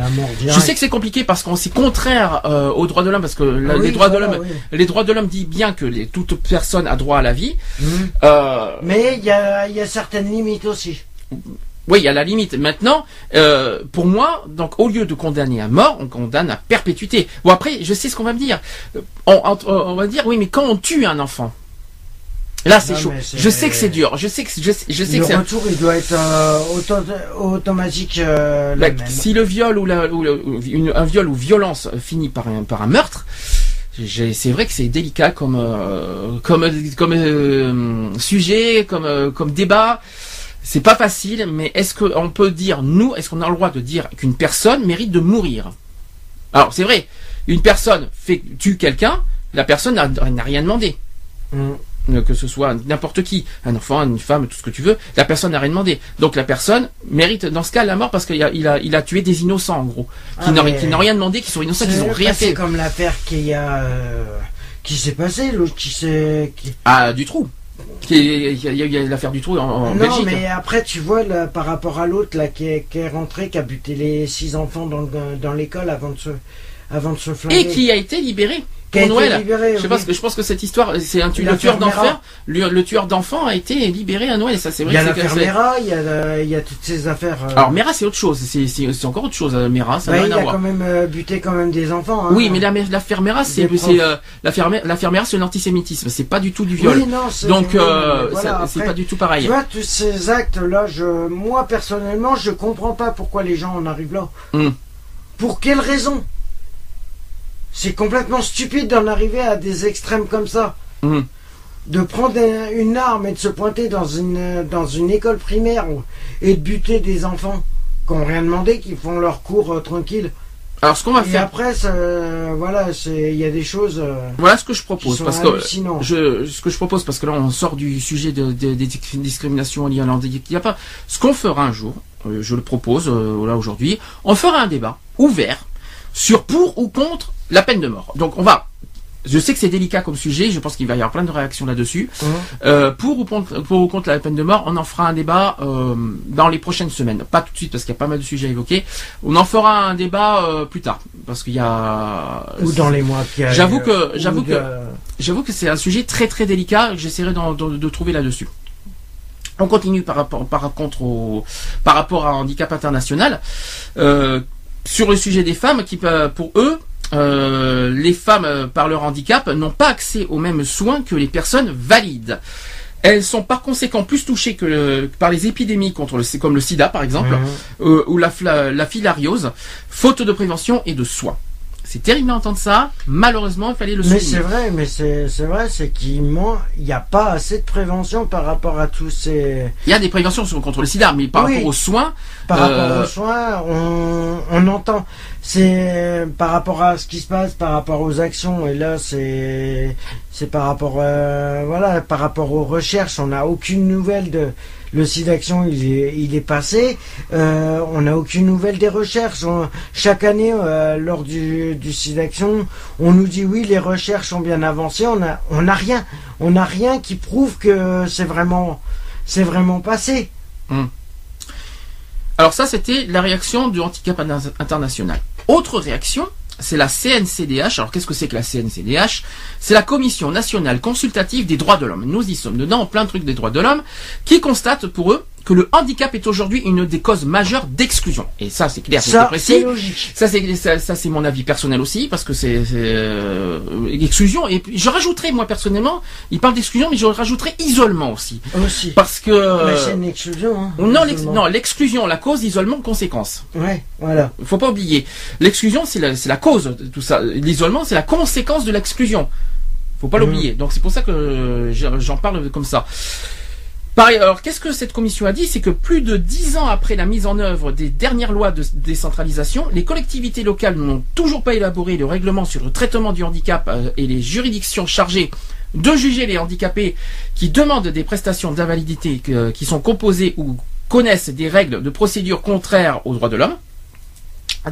sais que c'est compliqué parce qu'on c'est contraire euh, aux droits de l'homme parce que la- Ah oui, les droits voilà, de l'homme, oui. les droits de l'homme dit bien que les, toute personne a droit à la vie. Mhm. Euh, Mais il y a, y a certaines limites aussi. oui, il y a la limite. Maintenant, euh, pour moi, donc au lieu de condamner à mort, on condamne à perpétuité. Bon après, je sais ce qu'on va me dire. On, on- on va dire oui, mais quand on tue un enfant, là c'est chaud. Je sais que c'est dur. Je sais que je sais, je sais le que c'est. retour, il doit être euh, auto- automatique euh, Bah, le même. si le viol ou, la, ou le- ou une- un viol ou violence finit par un, par un meurtre, c'est vrai que c'est délicat comme euh, comme comme sujet, comme comme débat. C'est pas facile, mais est-ce qu'on peut dire nous, est-ce qu'on a le droit de dire qu'une personne mérite de mourir? Alors c'est vrai, une personne fait tue quelqu'un, la personne n'a rien demandé Mhm. Euh, que ce soit n'importe qui, un enfant, une femme, tout ce que tu veux, la personne n'a rien demandé. Donc la personne mérite dans ce cas la mort parce qu'il a, il a, il a tué des innocents en gros, qui Ah, n'ont qui n'ont rien demandé, qui sont innocents, qui n'ont rien fait. comme l'affaire a, euh, qui s'est passée, l'autre qui s'est. qui- Ah, du trou. Qui Il y a, a l'affaire du trou en, en non, Belgique. mais après, tu vois, là, par rapport à l'autre, là, qui est, qui est rentré, qui a buté les six enfants dans, dans l'école avant de se, avant de se flinguer. Et qui a été libéré Noël. libéré, je, oui. ce que- je pense que cette histoire, c'est un tu- le L'affaire tueur d'enfer. Mera. Le, le tueur d'enfants a été libéré à Noël. Ça, c'est Il vrai. y a l'affaire Mera, il y a, il y a toutes ces affaires. euh, Alors Mera, c'est autre chose. C'est encore autre chose. euh, Mera, ça bah, il a quand même euh, buté quand même des enfants. hein. Oui, mais la, la fermera, c'est euh, la ferme- la fermera, c'est l'antisémitisme. C'est pas du tout du viol. Oui, non, Donc, euh, voilà, c'est pas du tout Tu pareil. vois, tous ces actes-là, je, moi personnellement, je comprends pas pourquoi les gens en arrivent là. Hmm. Pour quelle raison? C'est complètement stupide d'en arriver à des extrêmes comme ça. Hmm. De prendre un- une arme et de se pointer dans une, dans une école primaire et de buter des enfants qui n'ont rien demandé, qui font leur cours euh, tranquille. Alors, ce qu'on va Et faire, après, ça, voilà, il y a des choses euh, voilà ce que je propose, parce que je, ce que je propose, parce que là, on sort du sujet de, de- des discriminations liées à l'handicap. Il y a pas. Ce qu'on fera un jour, euh, je le propose euh, là aujourd'hui, on fera un débat ouvert sur pour ou contre la peine de mort. Donc, on va. Je sais que c'est délicat comme sujet, je pense qu'il va y avoir plein de réactions là-dessus. Hein Euh, pour, ou contre, pour ou contre la peine de mort, on en fera un débat euh, dans les prochaines semaines. Pas tout de suite parce qu'il y a pas mal de sujets à évoquer. On en fera un débat euh, plus tard parce qu'il y a. Ou dans les mois qui arrivent. J'avoue que- ou j'avoue de- que- J'avoue que c'est un sujet très très délicat. J'essaierai de, trouver là-dessus. On continue par rapport, par contre au, par rapport à handicap international. Sur le sujet des femmes, qui pour eux, euh, les femmes euh, par leur handicap n'ont pas accès aux mêmes soins que les personnes valides. Elles sont par conséquent plus touchées que le- par les épidémies contre le, comme le sida par exemple, Mhm. euh, ou la filariose, faute de prévention et de soins. C'est terrible d'entendre ça. Malheureusement, il fallait le Mais souligner. c'est vrai, mais c'est c'est vrai, c'est qu'il n'y a pas assez de prévention par rapport à tous ces. Il y a des préventions sur- contre le sida, mais par Oui. rapport aux soins, Par Euh, rapport aux soins, on, on entend. C'est par rapport à ce qui se passe, par rapport aux actions, et là c'est c'est par rapport euh, voilà, par rapport aux recherches, on n'a aucune nouvelle de le site d'action, il est passé. Euh, on n'a aucune nouvelle des recherches. Chaque année, euh, lors du site d'action, on nous dit oui, les recherches ont bien avancé. On a n'a rien, on n'a rien qui prouve que c'est vraiment passé. Alors ça, c'était la réaction du handicap Interna- international. Autre réaction, c'est la CNCDH. Alors qu'est-ce que c'est que la CNCDH C'est la Commission nationale consultative des droits de l'homme. Nous y sommes dedans, en plein truc des droits de l'homme, qui constate pour eux que le handicap est aujourd'hui une des causes majeures d'exclusion. Et ça, c'est clair, c'est précis. logique. Ça c'est ça, ça, c'est mon avis personnel aussi parce que c'est euh, exclusion et puis je rajouterais moi personnellement, il parle d'exclusion mais je rajouterais isolement aussi Aussi. parce que Mais c'est une exclusion. Hein, non l'exclusion la cause isolement conséquence. Ouais, voilà. Il faut pas oublier. L'exclusion c'est la cause de tout ça. L'isolement c'est la conséquence de l'exclusion. Faut pas Mhm. l'oublier. Donc c'est pour ça que euh, j'en j'en parle comme ça. Pareil, alors qu'est-ce que cette commission a dit? C'est que plus de dix ans après la mise en œuvre des dernières lois de décentralisation, les collectivités locales n'ont toujours pas élaboré le règlement sur le traitement du handicap euh, et les juridictions chargées de juger les handicapés qui demandent des prestations d'invalidité que- qui sont composées ou connaissent des règles de procédure contraires aux droits de l'homme.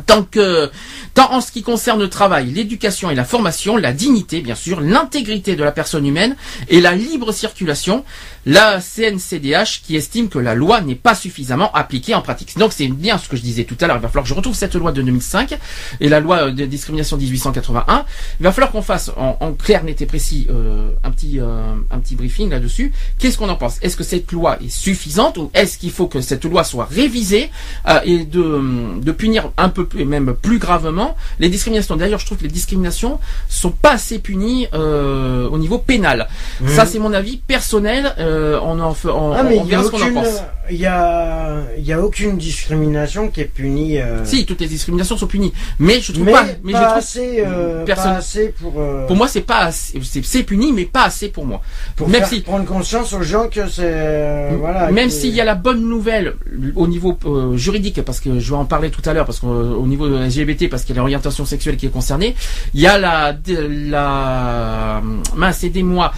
Tant que, tant en ce qui concerne le travail, l'éducation et la formation, la dignité, bien sûr, l'intégrité de la personne humaine et la libre circulation, la CNCDH qui estime que la loi n'est pas suffisamment appliquée en pratique. Donc c'est bien ce que je disais tout à l'heure. Il va falloir que je retrouve cette loi de 2005 et la loi de discrimination 1881. Il va falloir qu'on fasse en, clair, net et précis euh, un petit euh, un petit briefing là-dessus. Qu'est-ce qu'on en pense? Est-ce que cette loi est suffisante ou est-ce qu'il faut que cette loi soit révisée euh, et de, de punir un peu plus, même plus gravement les discriminations D'ailleurs, je trouve que les discriminations sont pas assez punies au niveau pénal. Mmh. Ça, c'est mon avis personnel. Euh, on en on, ah, mais il y a aucune, Il y a, y a aucune discrimination qui est punie. Euh. Si, toutes les discriminations sont punies, mais je trouve pas, mais pas, assez, euh, pas assez pour. Pour moi, c'est pas assez, c'est puni, mais pas assez pour moi. Pour même si prendre conscience aux gens que c'est voilà. Même s'il y a la bonne nouvelle au niveau juridique, parce que je vais en parler tout à l'heure, parce qu'au niveau LGBT, parce qu'il y a l'orientation sexuelle qui est concernée, il y a la la mince aidez-moi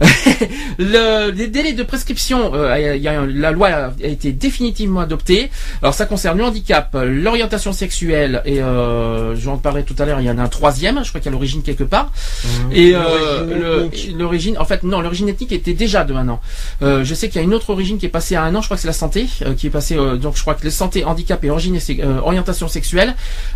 le délais de prescription, euh, y a, la loi a été définitivement adoptée. Alors ça concerne le handicap, l'orientation sexuelle et euh, j'en parlerai tout à l'heure. Il y en a un troisième, je crois qu'il y a l'origine quelque part. Mmh. Et euh, l'origine, en fait non, l'origine ethnique était déjà de un an. Euh, je sais qu'il y a une autre origine qui est passée à un an. Je crois que c'est la santé euh, qui est passée. donc je crois que la santé, handicap et origine, orientation sexuelle.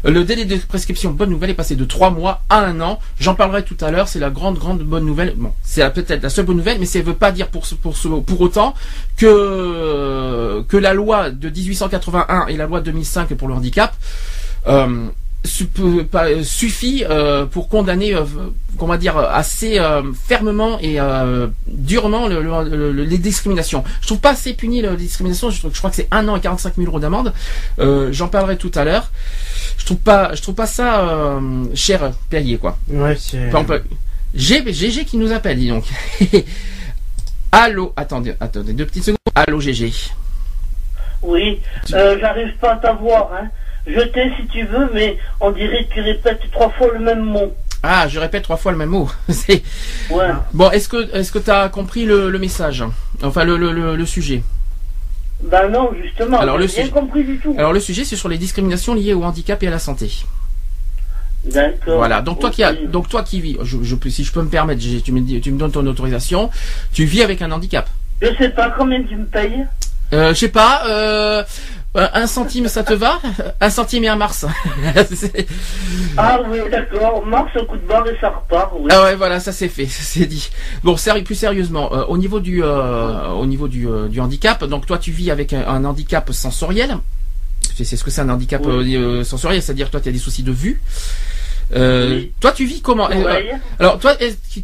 Le délai de prescription, bonne nouvelle, est passé de trois mois à un an. J'en parlerai tout à l'heure. C'est la grande grande bonne nouvelle. Bon, c'est peut-être la seule bonne nouvelle, mais ça ne veut pas dire pour pour pour autant que que la loi de 1881 et la loi de 2005 pour le handicap euh, suffit euh, pour condamner, euh, comment dire, assez fermement et durement les discriminations. Je trouve pas assez puni la discrimination. Je, je crois que c'est un an et 45 000 euros d'amende. J'en parlerai tout à l'heure. Je trouve pas, je trouve pas ça cher payé quoi. Ouais, c'est. GG qui nous appelle, dis donc. Allô, attendez, attendez, deux petites secondes. Allô, GG. Oui, euh, j'arrive pas à t'avoir. Hein. Je t'ai si tu veux, mais on dirait que tu répètes trois fois le même mot. Ah, je répète trois fois le même mot. ouais. Bon, est-ce que est-ce que t'as compris le, message Enfin, le, le, le, sujet. Ben non, justement. Alors le sujet. compris du tout. Alors le sujet, c'est sur les discriminations liées au handicap et à la santé. Voilà. Donc toi qui as, donc toi qui vis, je, si je peux me permettre, tu me, tu me donnes ton autorisation. Tu vis avec un handicap. Je sais pas combien tu me payes. Euh, je sais pas. Euh, un centime, ça te va? Un centime et un mars. ah oui, d'accord. Mars, un coup de barre et ça repart. Oui. Ah ouais, voilà, ça c'est fait, c'est dit. Bon, plus sérieusement, euh, au niveau du, euh, au niveau du, euh, du, handicap, donc toi tu vis avec un, handicap sensoriel. C'est ce que c'est un handicap sensoriel, c'est-à-dire toi tu as des soucis de vue. Euh, Toi, tu vis comment? Euh, Alors, toi,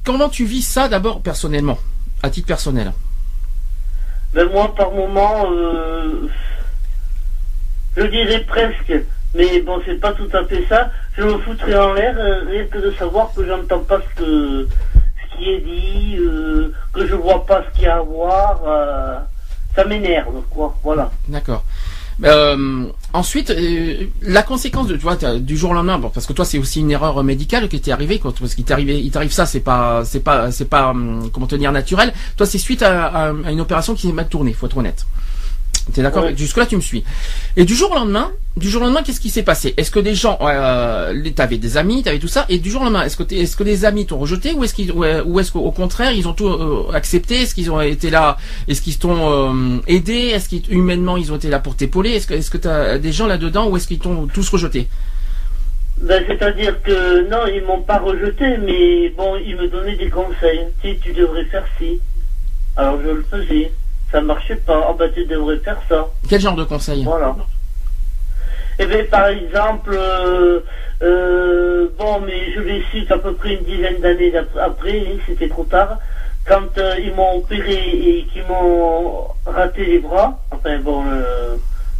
comment tu vis ça d'abord personnellement, à titre personnel ben, Moi, par moment, euh, je dirais presque, mais bon, c'est pas tout à fait ça. Je me foutrais en l'air, euh, rien que de savoir que j'entends pas ce, que, ce qui est dit, que je vois pas ce qu'il y a à voir. ça m'énerve, quoi. Voilà. D'accord. Euh, ensuite, euh, la conséquence de, tu vois, du jour au lendemain, bon, parce que toi, c'est aussi une erreur médicale qui t'est arrivée, parce qu'il t'est arrivé, il t'arrive ça, c'est pas, c'est pas, c'est pas, hum, comment tenir naturel. Toi, c'est suite à, à, une opération qui est mal tournée, faut être honnête. T'es d'accord Jusque là, tu me suis. Et du jour au lendemain, du jour au lendemain, qu'est-ce qui s'est passé Est-ce que des gens, euh, t'avais des amis, t'avais tout ça, et du jour au lendemain, est-ce que est-ce que des amis t'ont rejeté ou est-ce qu'ils, ou est-ce qu'au contraire, ils ont tout euh, accepté Est-ce qu'ils ont été là Est-ce qu'ils t'ont euh, aidé Est-ce qu'humainement ils ont été là pour t'épauler Est-ce que, est-ce que t'as des gens là-dedans ou est-ce qu'ils t'ont tous rejeté ben, c'est-à-dire que non, ils m'ont pas rejeté, mais bon, ils me donnaient des conseils. Si tu devrais faire ci, alors je le faisais ça marchait pas. Ah bah tu devrais faire ça. Quel genre de conseil? Voilà. Eh bien, par exemple, euh, euh, bon, mais je l'ai su qu'à peu près une dizaine d'années après, c'était trop tard, quand euh, ils m'ont opéré et qu'ils m'ont raté les bras, enfin bon,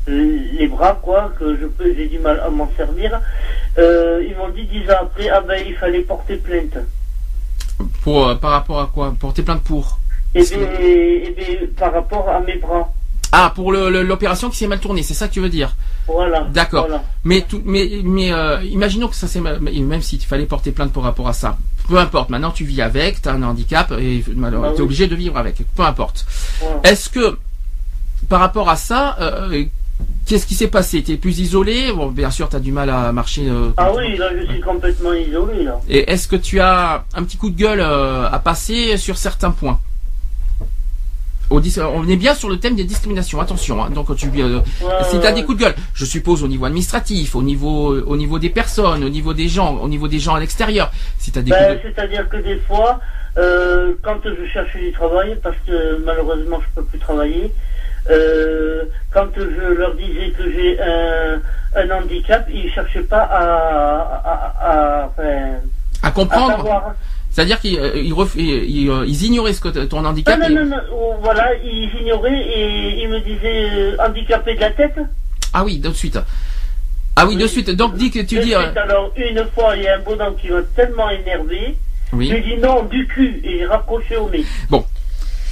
les bras quoi, que je peux, j'ai du mal à m'en servir, ils m'ont dit dix ans après, ah ben il fallait porter plainte. Pour, par rapport à quoi? Porter plainte pour? Et bien, par rapport à mes bras. Ah, pour l'opération qui s'est mal tournée, c'est ça que tu veux dire Voilà. D'accord. Mais, tout, mais, mais euh, imaginons que ça s'est même s'il fallait porter plainte par rapport à ça. Peu importe, maintenant tu vis avec, tu as un handicap et bah tu es obligé de vivre avec. Peu importe. Est-ce que, par rapport à ça, euh, Qu'est-ce qui s'est passé? T'es plus isolé? Bon, bien sûr, t'as du mal à marcher. euh, Ah oui, là je suis complètement isolé là. Et est-ce que tu as un petit coup de gueule euh, à passer sur certains points? On est bien sur le thème des discriminations. Attention, hein. donc tu euh, si ouais, t'as des coups de gueule, je suppose au niveau administratif, au niveau au niveau des personnes, au niveau des gens, au niveau des gens à l'extérieur. Si t'as des Ben, coups de... C'est-à-dire que des fois, euh, quand je cherchais du travail, parce que malheureusement je peux plus travailler, euh, quand je leur disais que j'ai un, un handicap, ils cherchaient pas à, à, à, enfin, à à comprendre, savoir. C'est-à-dire qu'ils euh, ils euh, ils ignoraient ce que ton Non, handicap. non, et- non, non, oh, voilà, ils ignoraient et ils me disaient euh, handicapé de la tête. Ah oui, de suite. Ah oui, de suite. Donc dis que tu De dis. suite, Alors, une fois, il y a un bonhomme qui m'a tellement énervé, Oui. j'ai dit non, du cul, et j'ai raccroché au nez.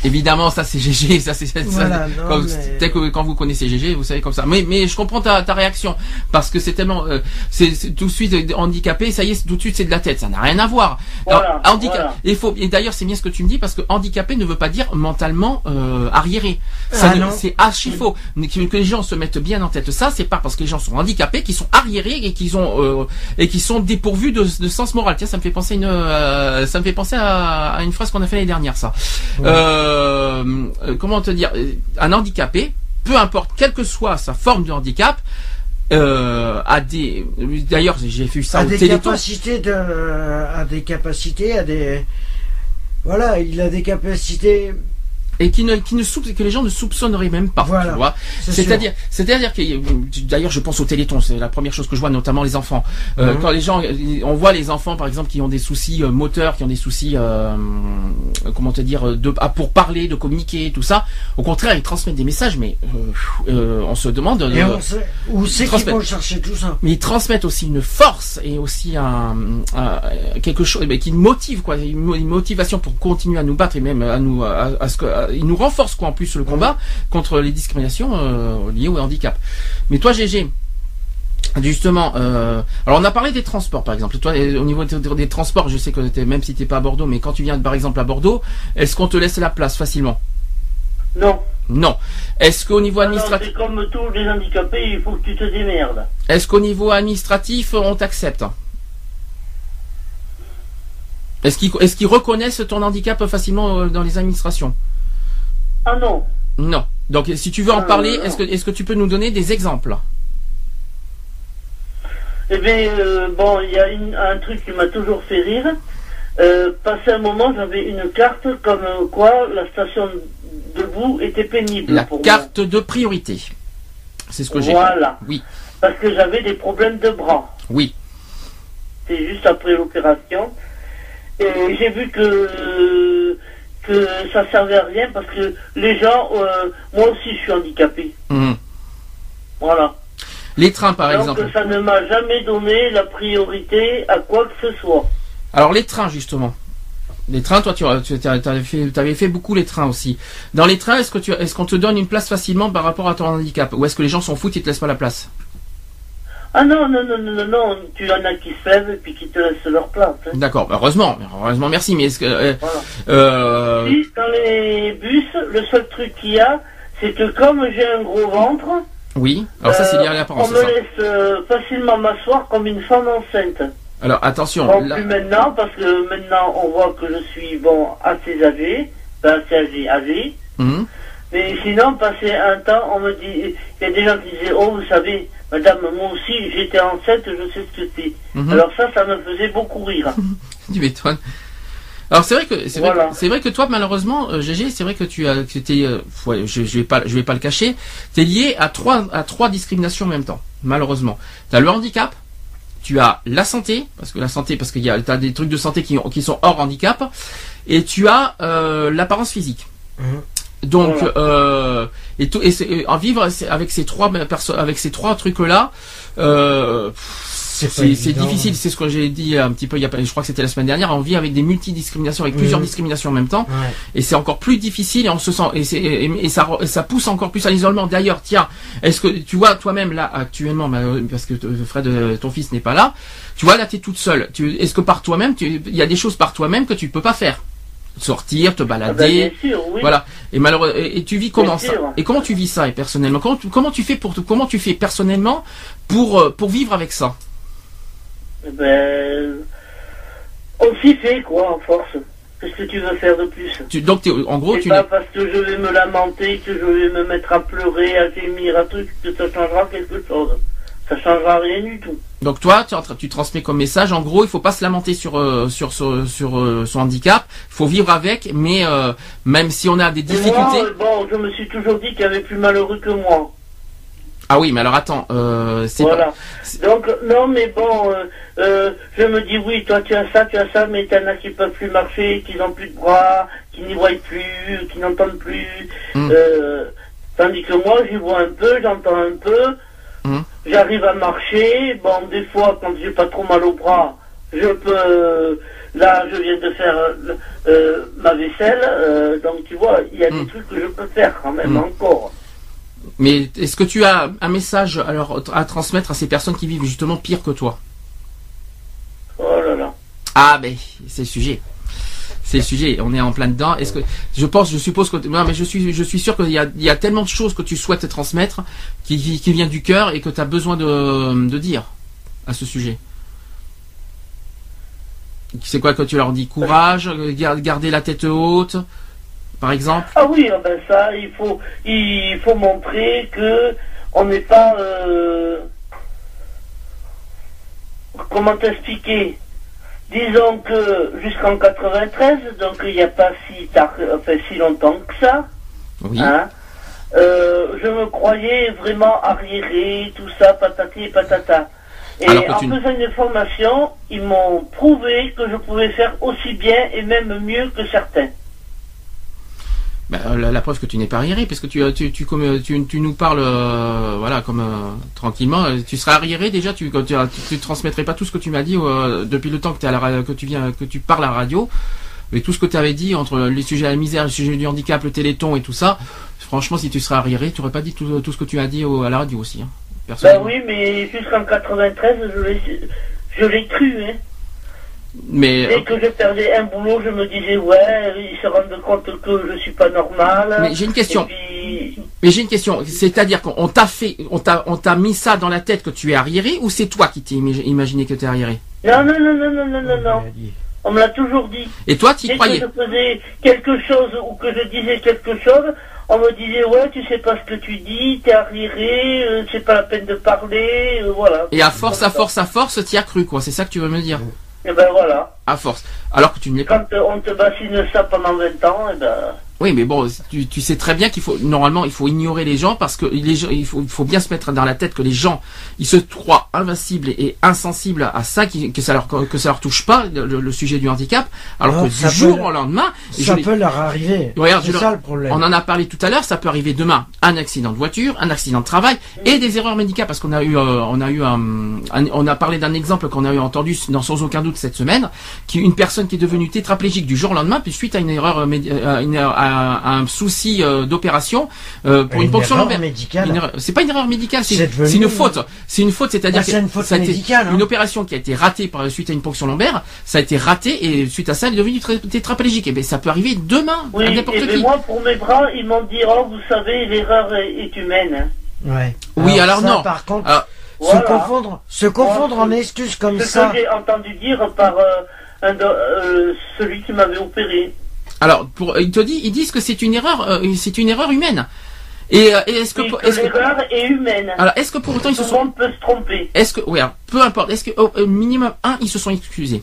Évidemment, ça c'est GG, ça c'est ça, Voilà, comme- mais- tel que quand vous connaissez GG, vous savez comme ça. Mais mais je comprends ta, ta réaction parce que c'est tellement euh, c'est c'est tout de suite euh, handicapé, ça y est, tout de suite c'est de la tête, ça n'a rien à voir. Voilà, handicap voilà. il faut et d'ailleurs c'est bien ce que tu me dis parce que handicapé ne veut pas dire mentalement euh, arriéré. Ça Ah c'est archi faux. Que, que les gens se mettent bien en tête ça, c'est pas parce que les gens sont handicapés qu'ils sont arriérés et qu'ils ont euh, et qu'ils sont dépourvus de, de sens moral. Tiens, ça me fait penser une euh, ça me fait penser à, à une phrase qu'on a fait l'année dernière ça. Euh, euh, comment te dire euh, un handicapé, peu importe quelle que soit sa forme de handicap, euh, a des d'ailleurs j'ai vu ça à au des Téléthon. capacités de, à des capacités, à des, voilà, il a des capacités. Et qui ne, qui ne soupe- que les gens ne soupçonneraient même pas. Voilà. Tu vois c'est C'est-à-dire, c'est-à-dire que, d'ailleurs, je pense au Téléthon, c'est la première chose que je vois, notamment les enfants. Euh, Mhm. Quand les gens, on voit les enfants, par exemple, qui ont des soucis euh, moteurs, qui ont des soucis, euh, comment te dire, de, ah, pour parler, de communiquer, tout ça. Au contraire, ils transmettent des messages, mais euh, on se demande. Et on sait, où c'est qu'ils vont chercher tout ça mais ils transmettent aussi une force et aussi un, un- quelque chose mais qui motive quoi une mo- une motivation pour continuer à nous battre et même à nous à, à ce que à- ils nous renforcent quoi en plus le combat contre les discriminations euh, liées au handicap mais toi GG Justement, euh, alors on a parlé des transports par exemple. Toi, au niveau des, des transports, je sais que t'es- même si t'es pas à Bordeaux, mais quand tu viens par exemple à Bordeaux, est-ce qu'on te laisse la place facilement? Non. Non. Est-ce qu'au niveau administratif, c'est comme tous les handicapés, il faut que tu te démerdes. est-ce qu'au niveau administratif on t'accepte? Est-ce qu'ils est-ce qu'ils reconnaissent ton handicap facilement euh, dans les administrations? Ah non. Non. Donc si tu veux en Euh, parler, est-ce que est-ce que tu peux nous donner des exemples? Eh bien, euh, bon, il y a une- un truc qui m'a toujours fait rire. Euh, passé un moment, j'avais une carte comme euh, quoi la station debout était pénible La pour moi. carte de priorité. C'est ce que j'ai. Voilà. Oui. Parce que j'avais des problèmes de bras. Oui. C'est juste après l'opération. Et j'ai vu que que ça servait à rien parce que les gens, euh, moi aussi, je suis handicapé. Mhm. Voilà. Les trains par exemple. ça ne m'a jamais donné la priorité à quoi que ce soit. Alors les trains justement. Les trains, toi, tu, tu avais fait, t'avais fait beaucoup les trains aussi. Dans les trains, est-ce que tu, est-ce qu'on te donne une place facilement par rapport à ton handicap, ou est-ce que les gens s'en foutent et te laissent pas la place? Ah non, non, non, non, non, non, tu en as qui se lèvent et puis qui te laissent leur place. hein. D'accord, heureusement, heureusement, merci. Mais est-ce que, euh, Voilà. euh, dans les bus, le seul truc qu'il y a, c'est que comme j'ai un gros ventre, oui. Alors ça, c'est lié à euh, l'apparence. on me ça. laisse facilement m'asseoir comme une femme enceinte. Alors attention. Bon, là- plus maintenant, parce que maintenant on voit que je suis bon assez âgé, ben assez âgé, âgé. Mhm. Mais sinon, passé un temps, on me dit, il y a des gens qui disaient, oh, vous savez, madame, moi aussi, j'étais enceinte, je sais ce que c'est. Mhm. Alors ça, ça me faisait beaucoup rire. Tu m'étonnes. Alors c'est vrai que c'est vrai, Voilà. que- c'est vrai que toi malheureusement euh, GG c'est vrai que tu as que t'es euh, ouais, je, je vais pas je vais pas le cacher tu es lié à trois à trois discriminations en même temps malheureusement tu as le handicap tu as la santé parce que la santé parce qu'il y a t'as des trucs de santé qui, ont- qui sont hors handicap et tu as euh, l'apparence physique Mhm. Donc Voilà. euh, et, tout, et, en vivre avec ces trois perso- avec ces trois trucs là euh, C'est pas c'est c'est difficile, ce que j'ai dit un petit peu, il y a, je crois que c'était la semaine dernière, on vit avec des multidiscriminations, avec plusieurs discriminations en même temps, Ouais. et c'est encore plus difficile, et on se sent, et, c'est- et, et ça, pousse encore plus à l'isolement. D'ailleurs, tiens, est-ce que tu vois toi-même là actuellement, bah, parce que euh, Fred, euh, ton fils n'est pas là, tu vois là, tu es toute seule. Est-ce que par toi-même, tu- il y a des choses par toi-même que tu peux pas faire? Sortir, te Ah ben, balader. bien sûr, oui. Voilà. Et malheureusement, et, et tu vis comment Bien ça sûr. Et comment tu vis ça et personnellement? Comment tu, comment tu fais pour comment tu fais personnellement pour euh, pour vivre avec ça? Eh Ben, on s'y fait, quoi, en force. Qu'est-ce que tu veux faire de plus? Tu, Donc en gros C'est tu pas n'es parce que je vais me lamenter, que je vais me mettre à pleurer, à gémir, à truc, que ça changera quelque chose. Ça changera rien du tout. donc toi tu, tu transmets comme message en gros il faut pas se lamenter sur euh, sur sur, sur, euh, son handicap, il faut vivre avec mais euh, même si on a des difficultés moi, bon, je me suis toujours dit qu'il y avait plus malheureux que moi. Ah oui, mais alors attends, c'est Voilà. pas- Donc, non, mais bon, je me dis, oui, toi tu as ça, tu as ça, mais t'en as qui peuvent plus marcher, qui n'ont plus de bras, qui n'y voient plus, qui n'entendent plus. Mm. Euh, tandis que moi, j'y vois un peu, j'entends un peu, J'arrive à marcher. Bon, des fois, quand j'ai pas trop mal au bras, je peux. là, je viens de faire euh, euh, ma vaisselle, euh, donc tu vois, il y a des trucs que je peux faire quand même Mm. encore. mais est-ce que tu as un message alors à transmettre à ces personnes qui vivent justement pire que toi? Oh là là. Ah ben c'est le sujet. C'est le sujet, on est en plein dedans. Est-ce que je pense, je suppose que non, mais je suis, je suis sûr qu'il y a, il y a tellement de choses que tu souhaites transmettre qui, qui, vient du cœur et que tu as besoin de, dire à ce sujet. C'est quoi que tu leur dis? Courage, gar- garder la tête haute, par exemple? Ah oui, ah ben ça, il faut, il faut montrer que on n'est pas. euh, comment t'expliquer? Disons que jusqu'en 93, donc il n'y a pas si tard, enfin si longtemps que ça, Oui. hein, euh, je me croyais vraiment arriéré, tout ça, patati et patata. Et en tu faisant une formation, ils m'ont prouvé que je pouvais faire aussi bien et même mieux que certains. Euh, la, la preuve que tu n'es pas arriéré, parce que tu, euh, tu, tu, comme, euh, tu, tu nous parles, euh, voilà, comme euh, tranquillement, tu serais arriéré déjà, tu, quand tu, tu, tu transmettrais pas tout ce que tu m'as dit euh, depuis le temps que, t'es à la, que tu viens, que tu parles à la radio, mais tout ce que tu avais dit entre les sujets à la misère, le sujet du handicap, le téléthon et tout ça. Franchement, si tu serais arriéré, tu n'aurais pas dit tout, tout ce que tu as dit au- à la radio aussi. Hein, personnellement. oui, mais jusqu'en 93, je l'ai, je l'ai cru. Hein. Mais Dès que je perdais un boulot, je me disais, ouais, ils se rendent compte que je suis pas normal. Mais j'ai une question. Puis, Mais j'ai une question, c'est-à-dire qu'on t'a fait, on t'a, on t'a mis ça dans la tête que tu es arriéré, ou c'est toi qui t'es imagi- imaginé que tu es arriéré? Non, non, non, non, non, non, non, non. On me l'a toujours dit. Et toi, tu y Dès que croyais je faisais quelque chose ou que je disais quelque chose, on me disait, ouais, tu sais pas ce que tu dis, t'es arriéré, euh, c'est pas la peine de parler, euh, voilà. Et à force, à force, à force, t'y as cru, quoi. C'est ça que tu veux me dire Et ben voilà. À force. Alors que tu ne l'es pas. Quand euh, on te bassine ça pendant 20 ans, et ben. Oui, mais bon, tu, tu sais très bien qu'il faut normalement il faut ignorer les gens parce que les gens, il faut, il faut bien se mettre dans la tête que les gens ils se croient invincibles et insensibles à ça, qui, que ça leur que ça leur touche pas le, le sujet du handicap, alors Non, que du jour au lendemain, Ça je peut leur arriver. Regarde, c'est ça le- le problème. on en a parlé tout à l'heure, ça peut arriver demain. Un accident de voiture, un accident de travail et des erreurs médicales parce qu'on a eu, euh, on a eu un, un- on a parlé d'un exemple qu'on a eu entendu dans sans aucun doute cette semaine, qui une personne qui est devenue tétraplégique du jour au lendemain puis suite à une erreur, euh, euh, une erreur- à, à un souci euh, d'opération euh, pour une, Une médicale. Erreur- C'est pas une erreur médicale, c'est C'est c'est une faute. C'est une faute, c'est-à-dire Bah, c'est que une faute ça a été- médicale, hein. une opération qui a été ratée par suite à une ponction lombaire, ça a été raté et suite à ça, elle est devenue tra- tétraplégique. Et ben ça peut arriver demain Oui, à n'importe ben qui. moi, pour mes bras, ils m'ont dit, oh, vous savez, l'erreur est, humaine. hein. Ouais. Oui, alors ça, non. Par contre, Alors, Voilà. se confondre, se confondre Moi, en c'est- excuses comme Ce ça. que j'ai entendu dire par euh, un euh, celui qui m'avait opéré. Alors, pour, ils te disent, ils disent que c'est une erreur, euh, c'est une erreur humaine. Et, euh, et est-ce que, est humaine. alors, est-ce que pour autant ils se sont, monde peut se tromper. est-ce que, oui, alors, peu importe, est-ce que au au minimum un, ils se sont excusés,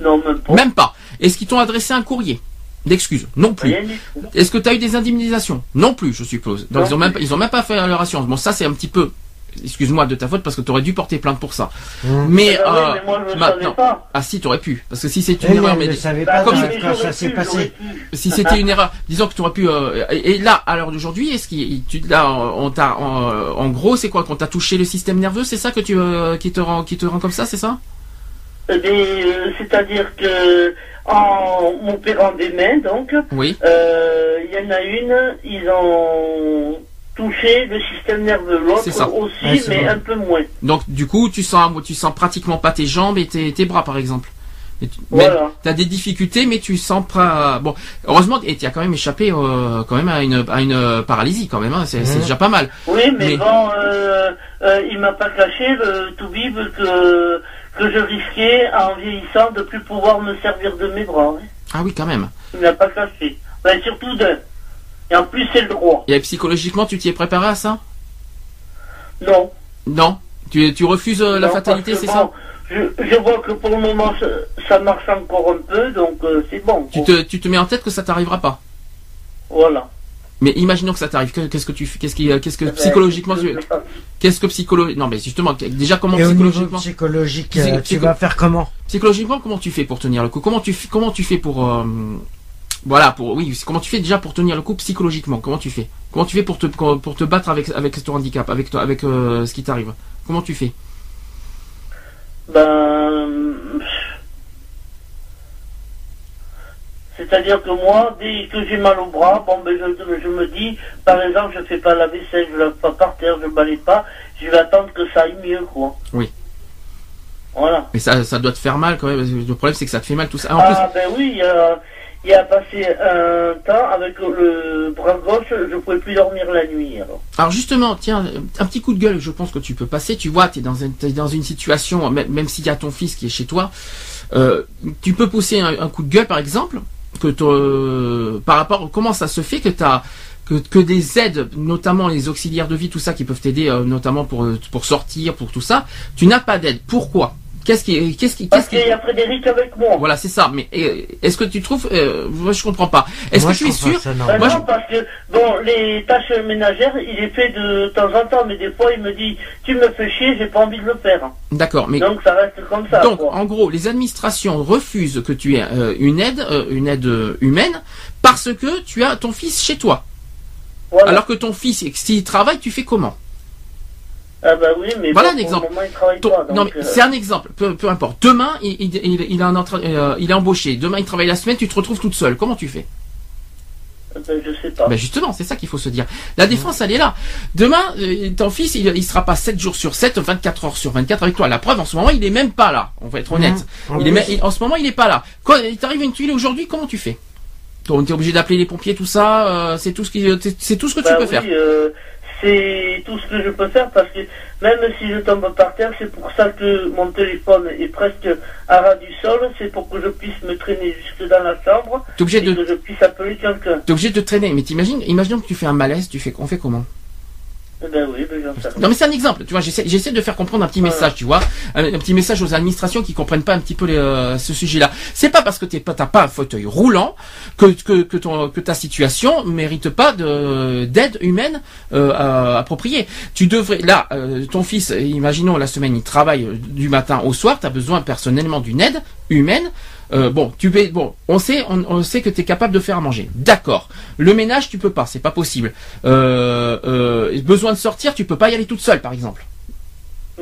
Non, même pas. même pas. Est-ce qu'ils t'ont adressé un courrier? D'excuses Non plus. Est-ce que tu as eu des indemnisations? Non plus, je suppose. Donc Non ils ont même, ils ont même pas fait leur assurance. Bon, ça c'est un petit peu, excuse-moi de ta faute parce que tu aurais dû porter plainte pour ça. Mmh. Mais, Ah oui, euh, mais moi, je ne maintenant, pas. ah si, tu aurais pu, parce que si c'est une erreur, mais Bah, pas comme quand, mais quand j'aurais ça s'est passé. si c'était une erreur, disons que tu aurais pu. euh, et, et là, à l'heure d'aujourd'hui, est-ce qu'il, tu, là, on t'a, en, en gros, c'est quoi qu'on t'a touché le système nerveux, c'est ça que tu, euh, qui te rend, qui te rend comme ça, c'est ça? Eh euh, C'est-à-dire que en m'opérant des mains, donc, Oui. euh, il y en a une, ils ont touché le système nerveux. C'est ça. L'autre aussi, Ouais, mais vrai. un peu moins. Donc du coup, tu sens, tu sens pratiquement pas tes jambes et tes, tes bras, par exemple. Mais tu Voilà. t'as des difficultés, mais tu sens pas. Bon, heureusement, et tu as quand même échappé euh, quand même à une à une paralysie quand même. Hein, c'est Mhm. déjà pas mal. Oui, mais, Mais- bon, euh, euh, il m'a pas caché le tout bib que que je risquais en vieillissant de plus pouvoir me servir de mes bras. hein. Ah oui, quand même. Il m'a pas caché. Ben, surtout d'un. Et en plus, c'est le droit. Et psychologiquement, tu t'y es préparé à ça? Non. Non. Tu tu refuses euh, la Non, fatalité, c'est ça? je, je vois que pour le moment, ça, marche encore un peu, donc euh, c'est bon. Tu te tu te mets en tête que ça t'arrivera pas? Voilà. Mais imaginons que ça t'arrive. Que- Qu'est-ce que tu fais Qu'est-ce qui qu'est-ce que Ben, psychologiquement tu Qu'est-ce que psychologiquement Non, mais justement, déjà comment Et psychologiquement psychologique, Psy- euh, tu psycho- vas faire comment? Psychologiquement, comment tu fais pour tenir le coup? Comment tu fais- comment tu fais pour euh, voilà pour oui comment tu fais déjà pour tenir le coup psychologiquement Comment tu fais? Comment tu fais pour te pour te battre avec avec ton handicap avec toi avec euh, ce qui t'arrive? Comment tu fais? Ben. C'est-à-dire que moi, dès que j'ai mal au bras, bon ben je, je me dis, par exemple, je fais pas la vaisselle, je lave pas par terre, je balaye pas, je vais attendre que ça aille mieux, quoi. Oui. Voilà. Mais ça ça doit te faire mal quand même. Le problème c'est que ça te fait mal tout ça. Ah, En plus, ben oui, a, il a passé un temps avec le bras gauche, je pouvais plus dormir la nuit. Alors. Alors justement, tiens, un petit coup de gueule, je pense que tu peux passer. Tu vois, tu es dans, une- t'es dans une situation, même, s'il y a ton fils qui est chez toi, euh, tu peux pousser un, coup de gueule, par exemple, que t'as- par rapport comment ça se fait que tu as que, que des aides, notamment les auxiliaires de vie, tout ça qui peuvent t'aider, euh, notamment pour pour sortir, pour tout ça, tu n'as pas d'aide. Pourquoi? Qu'est-ce qui qu'est-ce qui Parce qu'est-ce qui qu'il y a Frédéric avec moi. voilà, c'est ça. Mais euh, est-ce que tu trouves euh, Moi, je comprends pas. Est-ce Moi, que je tu es trouve pas sûr ça Ben. Moi, non, je- parce que, bon, les tâches ménagères, il est fait de temps en temps, mais des fois, il me dit, tu me fais chier, j'ai pas envie de le faire. D'accord, mais Donc, ça reste comme ça, Donc, quoi. en gros, les administrations refusent que tu aies euh, une aide, euh, une aide euh, humaine, parce que tu as ton fils chez toi. Voilà. Alors que ton fils, s'il travaille, tu fais comment Ah bah oui, mais Voilà bon, un pour exemple. le moment, il travaille Ton- pas, donc, Non, mais euh, c'est un exemple. Peu, peu importe. Demain, il, il, il, il est en train- euh, il est embauché. Demain, il travaille la semaine. Tu te retrouves toute seule. Comment tu fais? Ben, je sais pas. Ben justement, c'est ça qu'il faut se dire. La défense, elle est là. Demain, euh, ton fils, il, il sera pas 7 jours sur 7, 24 heures sur 24 avec toi. La preuve, en ce moment, il est même pas là. On va être honnête. Il est même- il- en ce moment, il est pas là. Quand il t'arrive une tuile aujourd'hui, comment tu fais? On est obligé d'appeler les pompiers, tout ça. euh, c'est tout ce qui, c'est- c'est tout ce que tu Bah peux oui, faire. euh, c'est tout ce que je peux faire parce que même si je tombe par terre, c'est pour ça que mon téléphone est presque à ras du sol. C'est pour que je puisse me traîner jusque dans la chambre T'es obligé et de, que je puisse appeler quelqu'un. t'es obligé de te traîner. Mais t'imagines, imaginons que tu fais un malaise, tu fais, on fait comment? Ben oui, ben rien. Non mais c'est un exemple, tu vois, j'essaie, j'essaie de faire comprendre un petit message, tu vois, un, un petit message aux administrations qui comprennent pas un petit peu les, euh, ce sujet-là. C'est pas parce que t'es pas, t'as pas un fauteuil roulant que que que, ton, que ta situation mérite pas de d'aide humaine euh, à- appropriée. Tu devrais, là, euh, ton fils, imaginons la semaine, il travaille du matin au soir, t'as besoin personnellement d'une aide humaine. Euh, bon, tu peux, bon, on sait, on, on sait que tu es capable de faire à manger. D'accord. Le ménage, tu peux pas, c'est pas possible. Euh, euh, besoin de sortir, tu peux pas y aller toute seule, par exemple.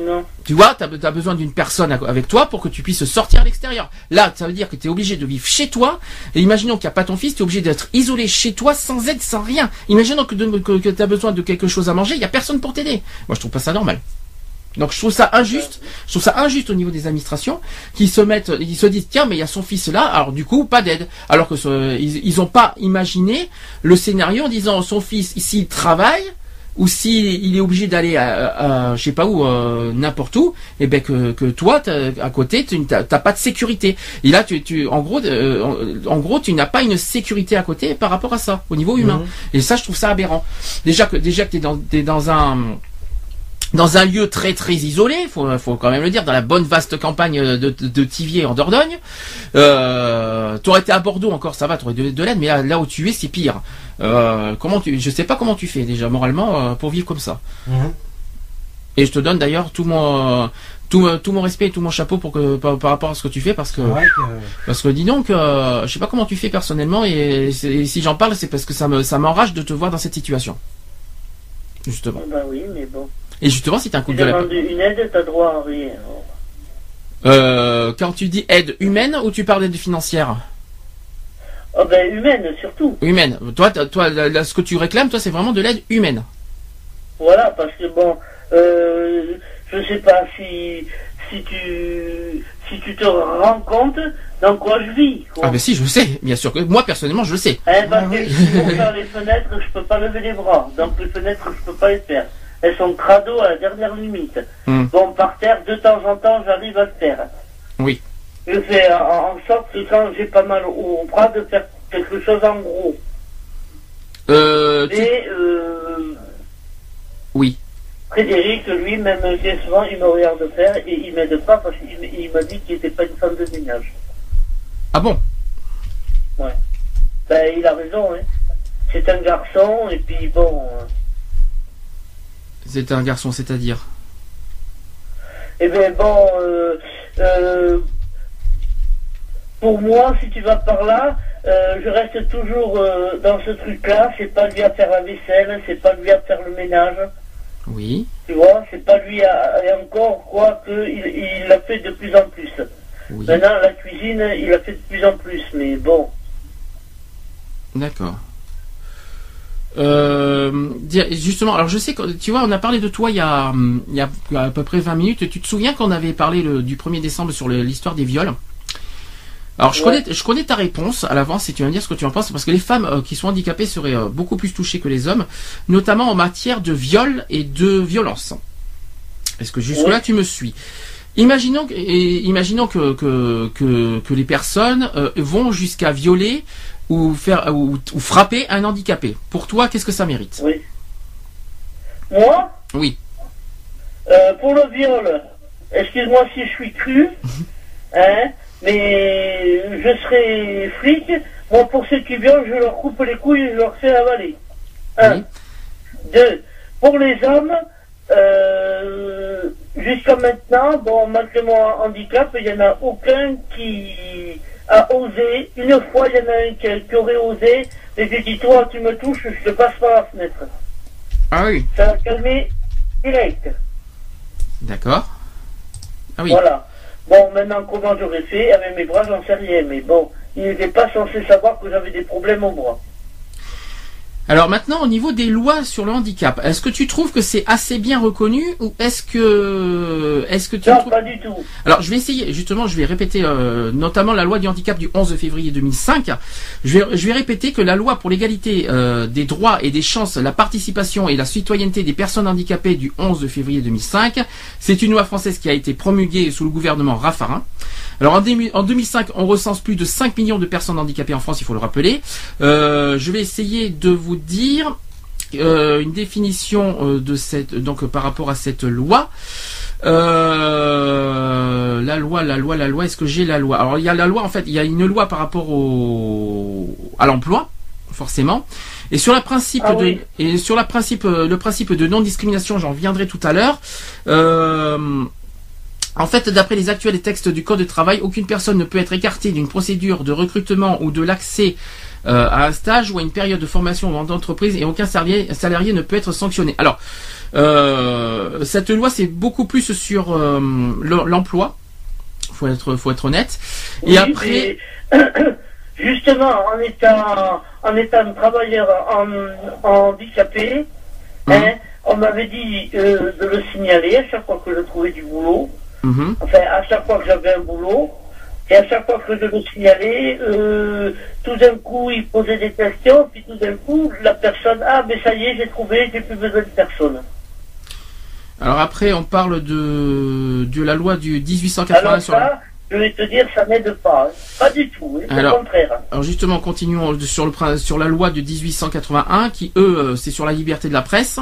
Non. Tu vois, tu as, besoin d'une personne avec toi pour que tu puisses sortir à l'extérieur. Là, ça veut dire que tu es obligé de vivre chez toi. Et imaginons qu'il n'y a pas ton fils, tu es obligé d'être isolé chez toi, sans aide, sans rien. Imaginons que, que, tu as besoin de quelque chose à manger, il n'y a personne pour t'aider. Moi, je trouve pas ça normal. Donc je trouve ça injuste, je trouve ça injuste au niveau des administrations qui se mettent, ils se disent tiens mais il y a son fils là, alors du coup pas d'aide, alors que ce- ils, ils ont pas imaginé le scénario en disant son fils s'il travaille ou s'il il est obligé d'aller à, à- je sais pas où euh, n'importe où, et ben que, que toi à côté tu n'as t'as pas de sécurité. Et là tu, tu en gros euh, en, en gros tu n'as pas une sécurité à côté par rapport à ça au niveau humain. Mhm. Et ça je trouve ça aberrant. Déjà que déjà que t'es dans t'es dans un dans un lieu très très isolé, faut, faut quand même le dire, dans la bonne vaste campagne de, de, de Tivier en Dordogne. Euh, t'aurais été à Bordeaux encore, ça va, t'aurais de, de l'aide, mais là, là où tu es, c'est pire. Euh, comment tu, je sais pas comment tu fais déjà moralement euh, pour vivre comme ça. Mhm. Et je te donne d'ailleurs tout mon tout, tout mon respect et tout mon chapeau pour que par, par rapport à ce que tu fais parce que parce que dis donc, euh, je sais pas comment tu fais personnellement et, si j'en parle, c'est parce que ça me ça m'enrage de te voir dans cette situation. Justement. Ben oui, mais bon. Et justement, si t'as un coup Si de gueule. demande une aide, t'as droit à rien. Euh, quand tu dis aide humaine ou tu parles d'aide financière Oh ben humaine surtout. Humaine. Toi, toi, là, là, ce que tu réclames, toi, c'est vraiment de l'aide humaine. Voilà, parce que bon, euh, je sais pas si si tu si tu te rends compte dans quoi je vis. Quoi. Ah ben si, je le sais, bien sûr que moi personnellement je le sais. Hein, parce Ah que oui. pour faire les fenêtres, je peux pas lever les bras. Donc les fenêtres, je peux pas les faire. Elles sont crado à la dernière limite. Hmm. Bon, par terre, de temps en temps, j'arrive à le faire. Oui. Je fais en, en sorte que quand j'ai pas mal au, bras, de faire quelque chose en gros. Euh, Mais euh, Oui. Frédéric, lui, même bien souvent, il me regarde faire et il m'aide pas parce qu'il m'a dit qu'il n'était pas une femme de ménage. Ah bon? Ben, il a raison, hein. C'est un garçon et puis bon. euh, C'est un garçon, c'est-à-dire. Eh bien bon, euh, euh, pour moi, si tu vas par là, euh, je reste toujours dans ce truc-là. C'est pas lui à faire la vaisselle, c'est pas lui à faire le ménage. Oui. Tu vois, c'est pas lui à... Et encore, quoi, que il, il l'a fait de plus en plus. Oui. Maintenant, la cuisine, il l'a fait de plus en plus. Mais bon, D'accord. Euh, justement, alors je sais que tu vois, on a parlé de toi il y a, il y a à peu près 20 minutes. Tu te souviens qu'on avait parlé le- du 1er décembre sur l'histoire des viols? Alors je Ouais. connais, je connais ta réponse à l'avance si tu vas me dire ce que tu en penses parce que les femmes euh, qui sont handicapées seraient euh, beaucoup plus touchées que les hommes, notamment en matière de viol et de violence. Est-ce que jusque là Ouais. tu me suis? Imaginons, que- et, imaginons que, que, que, que les personnes euh, vont jusqu'à violer ou faire ou, ou frapper un handicapé. Pour toi, qu'est-ce que ça mérite? Oui. Moi, Oui. euh, pour le viol, excuse-moi si je suis cru, hein, mais je serai flic. Moi, pour ceux qui violent, je leur coupe les couilles et je leur fais avaler. Un. Oui. Deux. Pour les hommes, euh, jusqu'à maintenant, bon, malgré mon handicap, il n'y en a aucun qui a osé. Une fois, il y en a un qui, aurait osé, mais j'ai dit, toi, tu me touches, je te passe par la fenêtre. Ah oui. Ça va calmer direct. D'accord. Ah oui. Voilà. Bon, maintenant, comment j'aurais fait? Avec mes bras, j'en sais rien, mais bon, il n'était pas censé savoir que j'avais des problèmes au bras. Alors maintenant, au niveau des lois sur le handicap, est-ce que tu trouves que c'est assez bien reconnu ou est-ce que est-ce que tu Non, pas du tout. Alors je vais essayer, justement, je vais répéter euh, notamment la loi du handicap du 11 février 2005. Je vais, je vais répéter que la loi pour l'égalité euh, des droits et des chances, la participation et la citoyenneté des personnes handicapées du 11 février 2005, c'est une loi française qui a été promulguée sous le gouvernement Raffarin. Alors en 2005, on recense plus de 5 millions de personnes handicapées en France, il faut le rappeler. Euh, je vais essayer de vous dire euh, une définition euh, de cette donc par rapport à cette loi. Euh, la loi, la loi, la loi. Est-ce que j'ai la loi? Alors il y a la loi en fait. Il y a une loi par rapport au à l'emploi, forcément. Et sur la principe Ah de oui. et sur la principe le principe de non discrimination, j'en viendrai tout à l'heure. Euh, en fait, d'après les actuels textes du Code de travail, aucune personne ne peut être écartée d'une procédure de recrutement ou de l'accès euh, à un stage ou à une période de formation dans d'entreprise et aucun salarié, salarié ne peut être sanctionné. Alors, euh, cette loi, c'est beaucoup plus sur euh, le- l'emploi. Faut être, faut être honnête. Et après, justement, en étant, en étant travailleur en, handicapé, Mhm. hein, on m'avait dit de le signaler à chaque fois que je trouvais du boulot. Mhm. Enfin, à chaque fois que j'avais un boulot. Et à chaque fois que je le signalais, euh, tout d'un coup, il posait des questions, puis tout d'un coup, la personne, ah, mais ça y est, j'ai trouvé, j'ai plus besoin de personne. alors après, on parle de de la loi du 1880 Alors sur. la- ça, je vais te dire, ça n'aide pas. hein. Pas du tout, hein, Alors, au contraire. Alors justement, continuons sur le sur la loi de 1881 qui eux euh, c'est sur la liberté de la presse.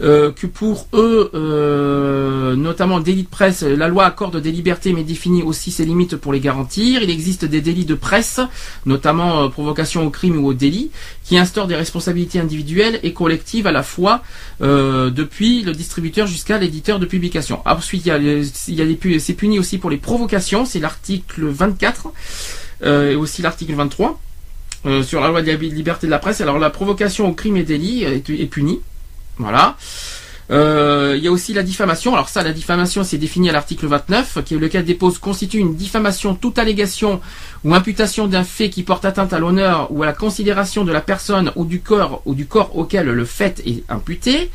Euh, que pour eux, euh, notamment le délit de presse, la loi accorde des libertés mais définit aussi ses limites pour les garantir. Il existe des délits de presse, notamment euh, provocation au crime ou au délit, qui instaurent des responsabilités individuelles et collectives à la fois depuis le distributeur jusqu'à l'éditeur de publication. Ensuite, il y a, y a c'est puni aussi pour les provocations, c'est l'article 24 euh, et aussi l'article 23 euh, sur la loi de liberté de la presse. Alors la provocation au crime et délit est punie. Voilà. Euh, il y a aussi la diffamation. Alors ça, la diffamation, c'est défini à l'article 29, qui est lequel dépose constitue une diffamation toute allégation ou imputation d'un fait qui porte atteinte à l'honneur ou à la considération de la personne ou du corps ou du corps auquel le fait est imputé.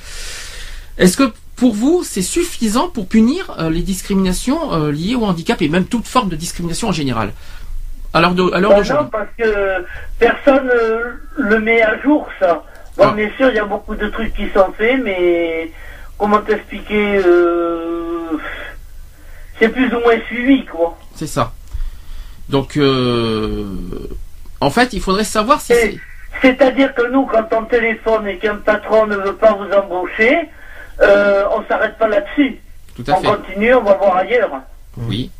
Est-ce que pour vous, c'est suffisant pour punir euh, les discriminations euh, liées au handicap et même toute forme de discrimination en général? Alors de, l'heure Bah non, parce que personne le met à jour, ça. Bon, Ah. bien sûr, il y a beaucoup de trucs qui sont faits, mais comment t'expliquer euh, C'est plus ou moins suivi, quoi. C'est ça. Donc, euh, en fait, il faudrait savoir si c'est... C'est-à-dire que nous, quand on téléphone et qu'un patron ne veut pas vous embaucher, euh, on s'arrête pas là-dessus. Tout à On fait. continue, on va voir ailleurs. Oui.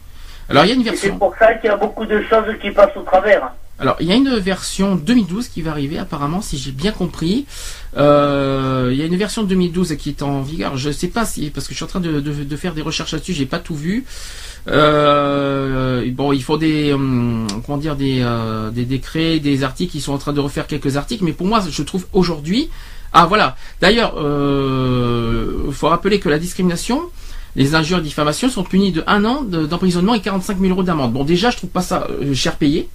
Alors, il y a une Et c'est version... pour ça qu'il y a beaucoup de choses qui passent au travers. Alors, il y a une version 2012 qui va arriver, apparemment, si j'ai bien compris. Euh, il y a une version 2012 qui est en vigueur. Je sais pas si, parce que je suis en train de, faire des recherches là-dessus, j'ai pas tout vu. Euh, bon, il faut des, hum, comment dire, des, euh, des décrets, des articles. Ils sont en train de refaire quelques articles, mais pour moi, je trouve aujourd'hui. Ah voilà. D'ailleurs, euh, faut rappeler que la discrimination, les injures et diffamations sont punies de un an de- d'emprisonnement et 45 000 euros d'amende. Bon, déjà, je trouve pas ça euh, cher payé.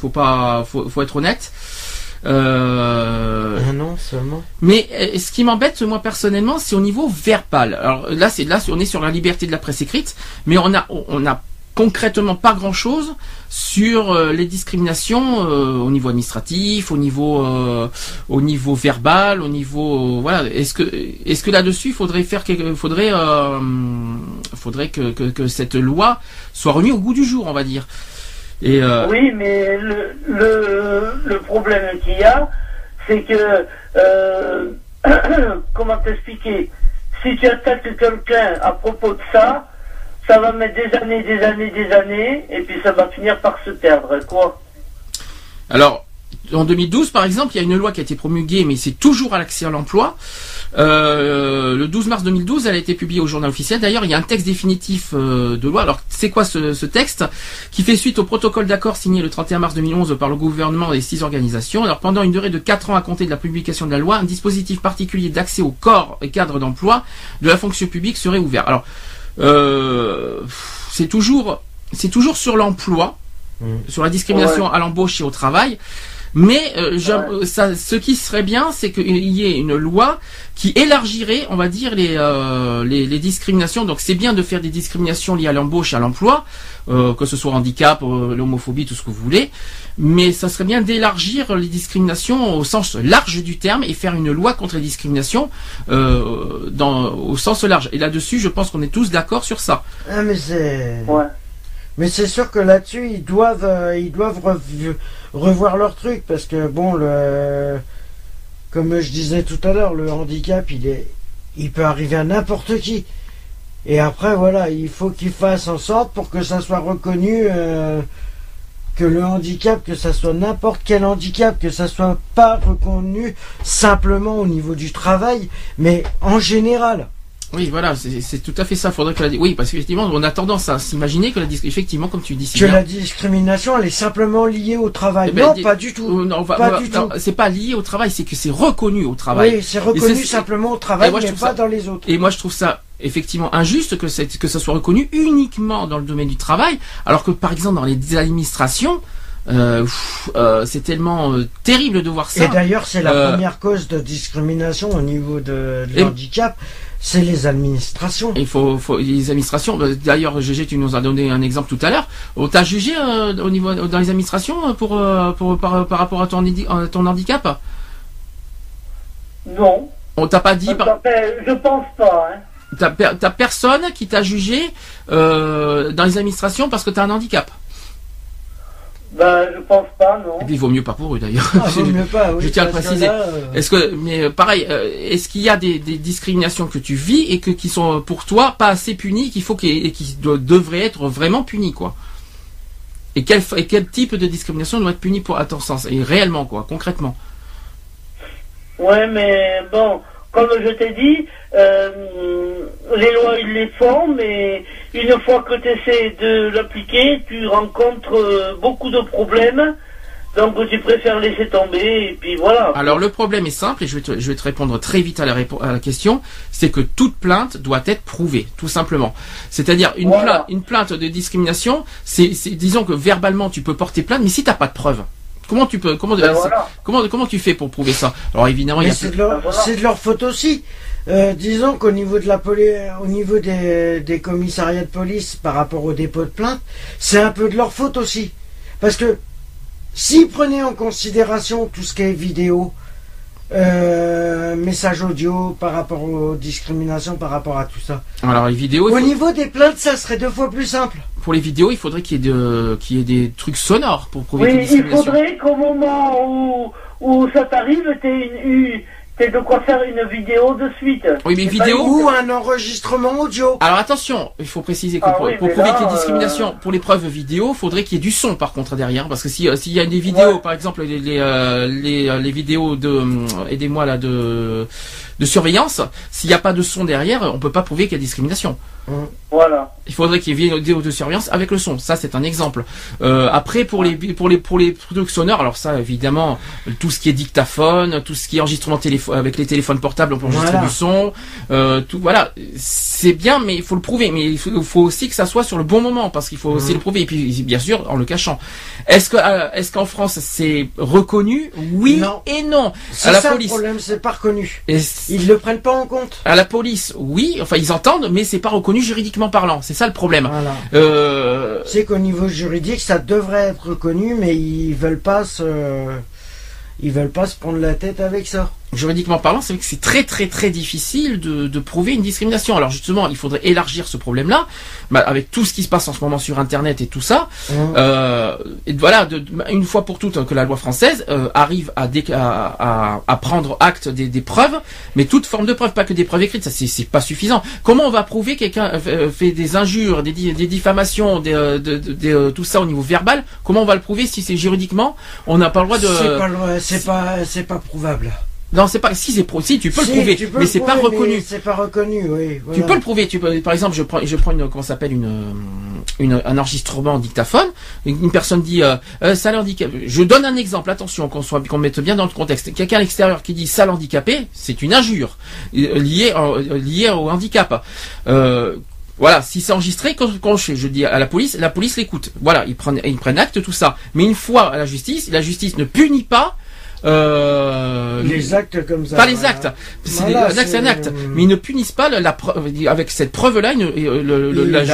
Faut pas, faut, faut être honnête. Euh, Un an seulement. mais euh, ce qui m'embête, moi personnellement, c'est au niveau verbal. Alors là, c'est là, on est sur la liberté de la presse écrite, mais on a, on a concrètement pas grand chose sur euh, les discriminations au niveau administratif, au niveau, au niveau verbal, au niveau, voilà. Est-ce que, est-ce que là-dessus, il faudrait faire, quelque, faudrait, faudrait que, que, que cette loi soit remise au goût du jour, on va dire. Et euh, Oui, mais le, le, le problème qu'il y a, c'est que, euh, comment t'expliquer, si tu attaques quelqu'un à propos de ça, ça va mettre des années, des années, des années, et puis ça va finir par se perdre, quoi. Alors, en 2012, par exemple, il y a une loi qui a été promulguée, mais c'est toujours à l'accès à l'emploi. Euh, le 12 mars 2012, elle a été publiée au journal officiel. D'ailleurs, il y a un texte définitif euh, de loi. Alors, c'est quoi ce, ce texte Qui fait suite au protocole d'accord signé le 31 mars 2011 par le gouvernement et six organisations. Alors, pendant une durée de 4 ans à compter de la publication de la loi, un dispositif particulier d'accès au corps et cadre d'emploi de la fonction publique serait ouvert. Alors, euh, c'est toujours, c'est toujours sur l'emploi, sur la discrimination à l'embauche et au travail. Mais euh, ça, ce qui serait bien, c'est qu'il y ait une loi qui élargirait, on va dire, les, euh, les, les discriminations. Donc c'est bien de faire des discriminations liées à l'embauche et à l'emploi, euh, que ce soit handicap, euh, l'homophobie, tout ce que vous voulez. Mais ça serait bien d'élargir les discriminations au sens large du terme et faire une loi contre les discriminations euh, dans, au sens large. Et là-dessus, je pense qu'on est tous d'accord sur ça. Ah mais c'est. Ouais. Mais c'est sûr que là-dessus ils doivent euh, ils doivent rev- revoir leur truc parce que bon le comme je disais tout à l'heure le handicap il est il peut arriver à n'importe qui. Et après voilà il faut qu'ils fassent en sorte pour que ça soit reconnu euh, que le handicap que ça soit n'importe quel handicap que ça soit pas reconnu simplement au niveau du travail mais en général Oui, voilà, c'est tout à fait ça. Faudrait que la, oui, parce qu'effectivement, on a tendance à s'imaginer que la effectivement, comme tu dis, que bien- la discrimination elle est simplement liée au travail Eh ben, non pas du tout non, va- Pas va- du non, tout. C'est pas lié au travail, c'est que c'est reconnu au travail. Oui, c'est reconnu simplement au travail, moi, mais pas ça- dans les autres. Et moi, je trouve ça effectivement injuste que, que ça soit reconnu uniquement dans le domaine du travail, alors que par exemple dans les administrations, euh, euh, c'est tellement euh, terrible de voir ça. Et d'ailleurs, c'est la première cause de discrimination au niveau de, l'handicap, c'est les administrations. Il faut, faut- les administrations. euh, D'ailleurs, GG, tu nous as donné un exemple tout à l'heure. On t'a jugé euh, au niveau dans les administrations pour, euh, pour par, par rapport à ton, handicap. Non. On t'a pas dit. par- Enfin, je pense pas, hein. T'as per- t'as personne qui t'a jugé euh, dans les administrations parce que t'as un handicap. Ben, je pense pas, non. Et puis, il vaut mieux pas pour eux d'ailleurs. Ah, vaut mieux pas, oui, Je tiens à le préciser. euh, Est-ce que, mais euh, pareil, euh, est-ce qu'il y a des, des discriminations que tu vis et que qui sont pour toi pas assez punies, qu'il faut et qui devraient être vraiment punies quoi? Et quel et quel type de discrimination doit être puni pour à ton sens et réellement quoi, concrètement? Ouais, mais bon, comme je t'ai dit, euh, les lois, ils les font, mais une fois que tu essaies de l'appliquer, tu rencontres euh, beaucoup de problèmes. Donc tu préfères laisser tomber, et puis voilà. Alors le problème est simple et je vais te, je vais te répondre très vite à la, répo- à la question, c'est que toute plainte doit être prouvée, tout simplement. C'est-à-dire une, Voilà. plainte, une plainte de discrimination, c'est disons que verbalement tu peux porter plainte, mais si t'as pas de preuves, Comment tu peux comment Ben euh, voilà. comment comment tu fais pour prouver ça Alors évidemment, il y Mais a c'est de, leur, Ben voilà. c'est de leur faute aussi. Euh, disons qu'au niveau de la poli- au niveau des, des commissariats de police par rapport au dépôt de plainte, c'est un peu de leur faute aussi. Parce que s'ils prenaient en considération tout ce qui est vidéo, euh, message audio par rapport aux discriminations, par rapport à tout ça. alors les vidéos, Au faut- niveau des plaintes, ça serait deux fois plus simple. pour les vidéos, il faudrait qu'il y ait de qu'il y ait des trucs sonores pour prouver Oui, il faudrait qu'au moment où, où ça t'arrive, t'aies une, une- t'aies de quoi faire une vidéo de suite. Oui, mais C'est vidéo- une- Ou un enregistrement audio. Alors attention, il faut préciser que Ah pour, oui, pour prouver qu'il y ait euh, discrimination pour les preuves vidéo, faudrait qu'il y ait du son par contre derrière, parce que si euh, s'il y a des vidéos, Ouais. par exemple les les, euh, les, euh, les vidéos de hum, aidez-moi là de de surveillance, s'il n'y a pas de son derrière, on peut pas prouver qu'il y a discrimination. Voilà. Il faudrait qu'il y ait une vidéo de surveillance avec le son. Ça, c'est un exemple. Euh, après, pour les pour les pour les trucs sonores, alors ça, évidemment, tout ce qui est dictaphone, tout ce qui est enregistrement avec les téléphones portables, on peut enregistrer Voilà. du son. Euh, tout voilà, c'est bien, mais il faut le prouver. Mais il faut, aussi que ça soit sur le bon moment, parce qu'il faut aussi le prouver. Et puis, bien sûr, en le cachant. Est-ce que euh, est-ce qu'en France c'est reconnu? Oui Non. et non. C'est À la ça police. le problème, c'est pas reconnu. Et Ils le prennent pas en compte. à la police, oui. Enfin, ils entendent, mais c'est pas reconnu juridiquement parlant. C'est ça le problème. Voilà. Euh, C'est qu'au niveau juridique, ça devrait être reconnu, mais ils veulent pas se, ils veulent pas se prendre la tête avec ça. Juridiquement parlant, c'est vrai que c'est très très très difficile de, de prouver une discrimination. Alors justement, il faudrait élargir ce problème-là, bah, avec tout ce qui se passe en ce moment sur Internet et tout ça. Euh, et voilà, de, une fois pour toutes que la loi française euh, arrive à, à, à- prendre acte des, des preuves, mais toute forme de preuve, pas que des preuves écrites, ça c'est- pas suffisant. Comment on va prouver que quelqu'un euh, fait des injures, des, des diffamations, des, euh, de- euh, tout ça au niveau verbal? Comment on va le prouver si c'est juridiquement on n'a pas le droit de C'est pas, c'est pas, c'est pas prouvable. Non, c'est pas. Si c'est pro... si tu peux Si, le prouver, peux mais c'est pas reconnu. C'est pas reconnu, oui. Tu peux le prouver. Tu peux, par exemple, je prends, je prends une, comment s'appelle une, euh, une, un enregistrement en dictaphone. Une une personne dit, euh, euh, sale handicapé. Je donne un exemple. Attention, qu'on soit, qu'on mette bien dans le contexte. Quelqu'un à l'extérieur qui dit sale handicapé, c'est une injure euh, liée, euh, liée au handicap. Euh, voilà, si c'est enregistré, quand, quand je, je dis à la police, la police l'écoute. Voilà, ils prennent, ils prennent acte tout ça. Mais une fois à la justice, la justice ne punit pas. Euh, Les actes comme ça. pas les actes. C'est Voilà, des actes, c'est un acte. Mais ils ne punissent pas la, la preuve. Avec cette preuve-là, ils ne- et, euh, la,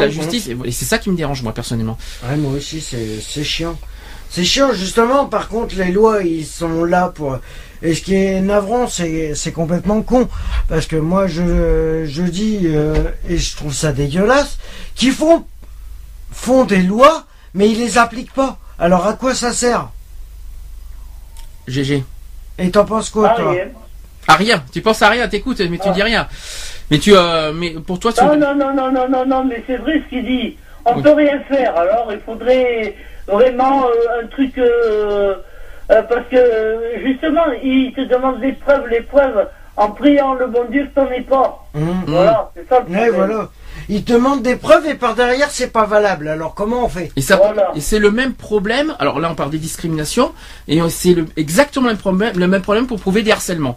la justice. Et c'est ça qui me dérange, moi, personnellement. Ouais, moi aussi, c'est chiant. C'est chiant, justement. Par contre, les lois, ils sont là pour. Et ce qui est navrant, c'est c'est complètement con. Parce que moi, je, je dis, euh, et je trouve ça dégueulasse, qu'ils font, font des lois, mais ils les appliquent pas. Alors, à quoi ça sert? GG. Et t'en penses quoi, Ah, toi oui. À rien. Tu penses à rien, t'écoutes, mais tu Ah. dis rien. Mais tu, euh, mais pour toi, tu. Non, non, non, non, non, non, non, mais c'est vrai ce qu'il dit. On Oui. peut rien faire. Alors, il faudrait vraiment euh, un truc. euh, euh, parce que, justement, il te demande des preuves, les preuves, en priant le bon Dieu que t'en aies pas. Hum. Voilà, c'est ça le Ouais, problème. voilà. Ils te demandent des preuves et par derrière, c'est pas valable. Alors, comment on fait Et ça, Voilà. et c'est le même problème. Alors là, on parle des discriminations, et c'est exactement le même problème, le même problème pour prouver des harcèlements.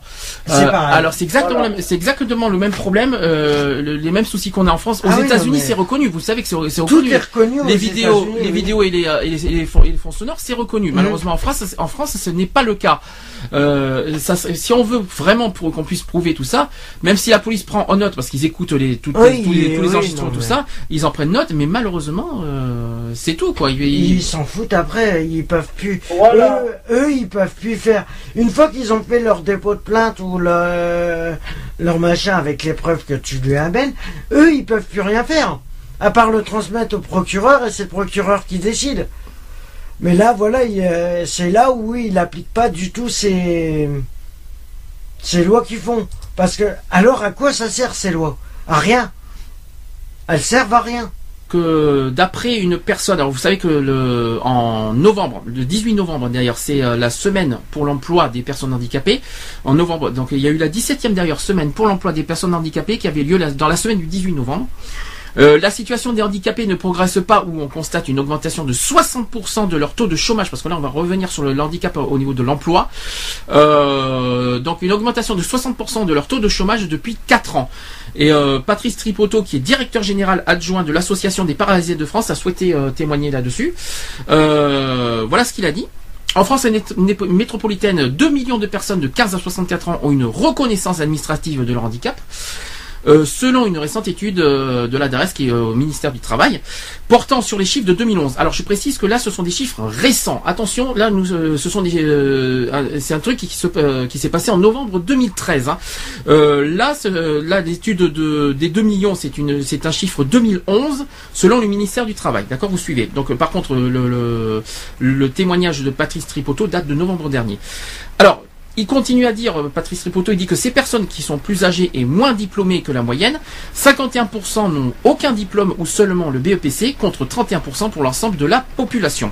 Euh, alors c'est exactement, Voilà. le même- c'est exactement le même problème, euh, le- les mêmes soucis qu'on a en France. Aux Ah États-Unis, mais- c'est reconnu. Vous savez que c'est c'est Tout reconnu. est reconnu. aux les vidéos, les oui. vidéos et les, et les, et les fonds, et les fonds sonores, c'est reconnu. Mhm. Malheureusement, en France, en France, ce n'est pas le cas. Euh, ça, si on veut vraiment pour qu'on puisse prouver tout ça, même si la police prend en note parce qu'ils écoutent les, toutes- Oui, tous les, tous les oui, enregistrements, non, tout mais- ça, ils en prennent note. Mais malheureusement, euh, c'est tout quoi. Ils- s'en foutent après, ils peuvent plus. Voilà. Eux, eux, ils peuvent plus faire. Une fois qu'ils ont fait leur dépôt de plainte ou le- leur machin avec les preuves que tu lui amènes, eux, ils peuvent plus rien faire. À part le transmettre au procureur et c'est le procureur qui décide. Mais là, voilà, il, euh, c'est là où il n'applique pas du tout ces, ces lois qu'ils font. Parce que, alors à quoi ça sert ces lois? À rien. Elles servent à rien. que d'après une personne, alors vous savez que le en novembre, le 18 novembre d'ailleurs, c'est euh, la semaine pour l'emploi des personnes handicapées. En novembre, donc il y a eu la 17e d'ailleurs semaine pour l'emploi des personnes handicapées qui avait lieu dans la semaine du 18 novembre. Euh, la situation des handicapés ne progresse pas où on constate une augmentation de 60% de leur taux de chômage, parce que là on va revenir sur le, le handicap au niveau de l'emploi. Euh, donc une augmentation de 60% de leur taux de chômage depuis 4 ans. Et euh, Patrice Tripoto, qui est directeur général adjoint de l'association des paralysés de France, a souhaité euh, témoigner là-dessus. Euh, voilà ce qu'il a dit. En France métropolitaine, 2 millions de personnes de 15 à 64 ans ont une reconnaissance administrative de leur handicap. Euh, selon une récente étude euh, de l'ADRES qui est au ministère du Travail, portant sur les chiffres de 2011. Alors je précise que là ce sont des chiffres récents. Attention, là nous, euh, ce sont des, c'est un truc qui, qui s'est passé en novembre 2013. Hein. là, là l'étude de, des 2 millions, c'est une, c'est un chiffre 2011 selon le ministère du Travail. D'accord, vous suivez. Donc par contre le, le, le témoignage de Patrice Tripoto date de novembre dernier. Alors il continue à dire, euh, Patrice Ripoto, il dit que ces personnes qui sont plus âgées et moins diplômées que la moyenne, 51% n'ont aucun diplôme ou seulement le BEPC, contre 31% pour l'ensemble de la population.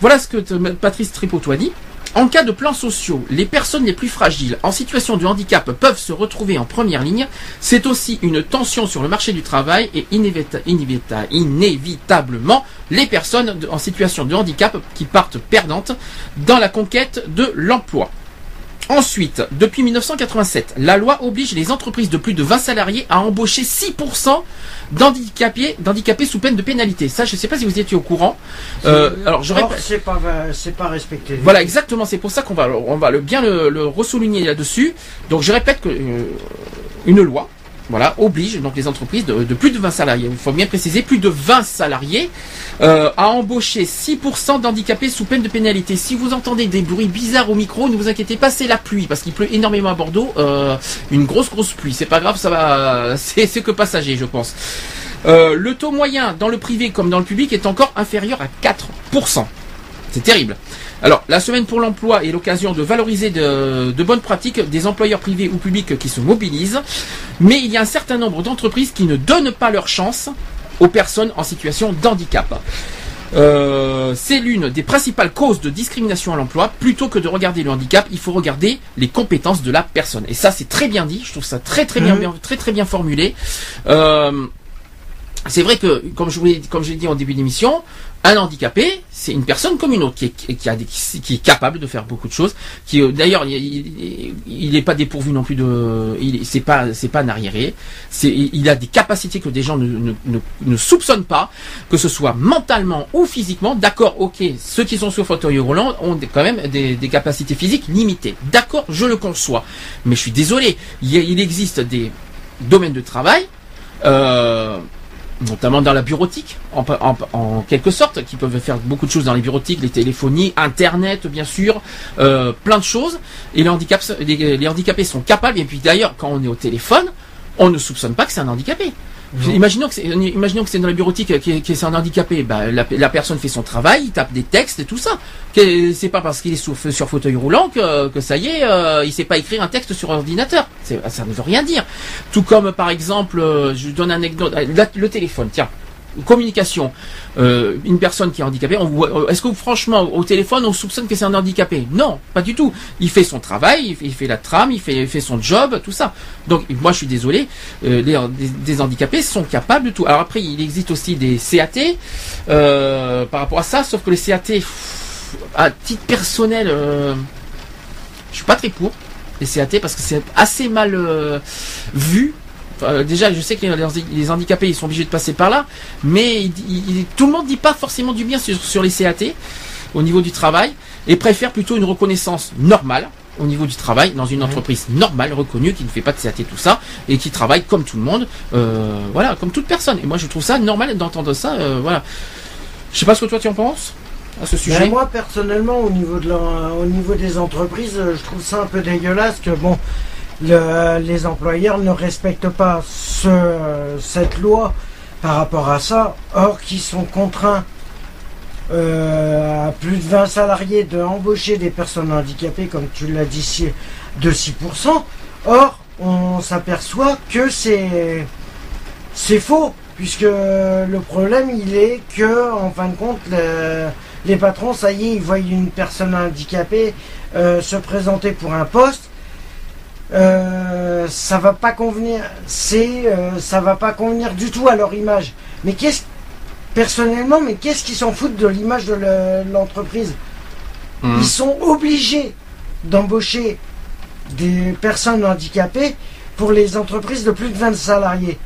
Voilà ce que Patrice Tripoto a dit. En cas de plans sociaux, les personnes les plus fragiles en situation de handicap peuvent se retrouver en première ligne. C'est aussi une tension sur le marché du travail et inévitablement les personnes en situation de handicap qui partent perdantes dans la conquête de l'emploi. Ensuite, depuis 1987, la loi oblige les entreprises de plus de 20 salariés à embaucher 6% d'handicapés, d'handicapés sous peine de pénalité. Ça, je ne sais pas si vous étiez au courant. Euh, alors, je c'est pas, c'est pas respecté. Voilà, exactement. C'est pour ça qu'on va, on va le, bien le, le ressouligner là-dessus. Donc, je répète que euh, une loi voilà, oblige donc les entreprises de, plus de 20 salariés, il faut bien préciser, plus de 20 salariés, euh, à embaucher 6% d'handicapés sous peine de pénalité. Si vous entendez des bruits bizarres au micro, ne vous inquiétez pas, c'est la pluie, parce qu'il pleut énormément à Bordeaux, euh, une grosse grosse pluie. C'est pas grave, ça va, c'est que passager, je pense. Euh, le taux moyen dans le privé comme dans le public est encore inférieur à 4%. C'est terrible. Alors, la semaine pour l'emploi est l'occasion de valoriser de, bonnes pratiques des employeurs privés ou publics qui se mobilisent, mais il y a un certain nombre d'entreprises qui ne donnent pas leur chance aux personnes en situation d'handicap. Euh, c'est l'une des principales causes de discrimination à l'emploi. Plutôt que de regarder le handicap, il faut regarder les compétences de la personne. Et ça, c'est très bien dit. Je trouve ça très très bien, mmh. très très bien formulé. Euh, c'est vrai que, comme je vous comme je l'ai dit en début d'émission, un handicapé, c'est une personne comme une autre qui est, capable de faire beaucoup de choses. Qui euh, d'ailleurs, il n'est pas dépourvu non plus de, c'est pas c'est pas un arriéré. Il a des capacités que des gens ne, ne, ne, soupçonnent pas, que ce soit mentalement ou physiquement. D'accord, ok, ceux qui sont sur fauteuil roulant ont quand même des, des capacités physiques limitées. D'accord, je le conçois, mais je suis désolé. Il, il existe des domaines de travail. Euh, notamment dans la bureautique, en, quelque sorte, qui peuvent faire beaucoup de choses dans les bureautiques, les téléphonies, Internet, bien sûr, euh, plein de choses. Et les, handicaps, les handicapés sont capables, et puis d'ailleurs, quand on est au téléphone, on ne soupçonne pas que c'est un handicapé. Imaginons que c'est, imaginons que c'est dans la bureautique qui, qui est un handicapé. Bah, la, personne fait son travail, il tape des textes et tout ça. C'est pas parce qu'il est sur, fauteuil roulant que, ça y est, euh, il sait pas écrire un texte sur ordinateur. Ça ne veut rien dire. Tout comme par exemple, euh, je donne un anecdote, le téléphone. Tiens, communication, euh, une personne qui est handicapée, euh, est-ce que franchement au téléphone on soupçonne que c'est un handicapé? Non, pas du tout. Il fait son travail, il fait, la trame, il fait, son job, tout ça. Donc moi je suis désolé, euh, les, des, handicapés sont capables de tout. Alors après il existe aussi des CAT par rapport à ça, sauf que les CAT, à titre personnel, je suis pas très pour les CAT parce que c'est assez mal vu euh, déjà, je sais que les, handicapés, ils sont obligés de passer par là, mais tout le monde dit pas forcément du bien sur, les CAT au niveau du travail et préfère plutôt une reconnaissance normale au niveau du travail dans une entreprise normale, reconnue, qui ne fait pas de CAT tout ça et qui travaille comme tout le monde, euh, voilà, comme toute personne. Et moi, je trouve ça normal d'entendre ça, euh, voilà. Je sais pas ce que toi tu en penses à ce sujet. Ben, moi, personnellement, au niveau de au niveau des entreprises, je trouve ça un peu dégueulasse que bon les employeurs ne respectent pas cette loi par rapport à ça, or qu'ils sont contraints euh, à plus de 20 salariés de embaucher des personnes handicapées, comme tu l'as dit, de 6%. Or, on s'aperçoit que c'est c'est faux, puisque le problème il est que, en fin de compte, les patrons, ça y est, ils voient une personne handicapée euh, se présenter pour un poste euh, ça va pas convenir, c'est, euh, ça va pas convenir du tout à leur image. Mais qu'est-ce, personnellement, mais qu'est-ce qu'ils s'en foutent de l'image de l'entreprise? Mmh. Ils sont obligés d'embaucher des personnes handicapées pour les entreprises de plus de 20 salariés.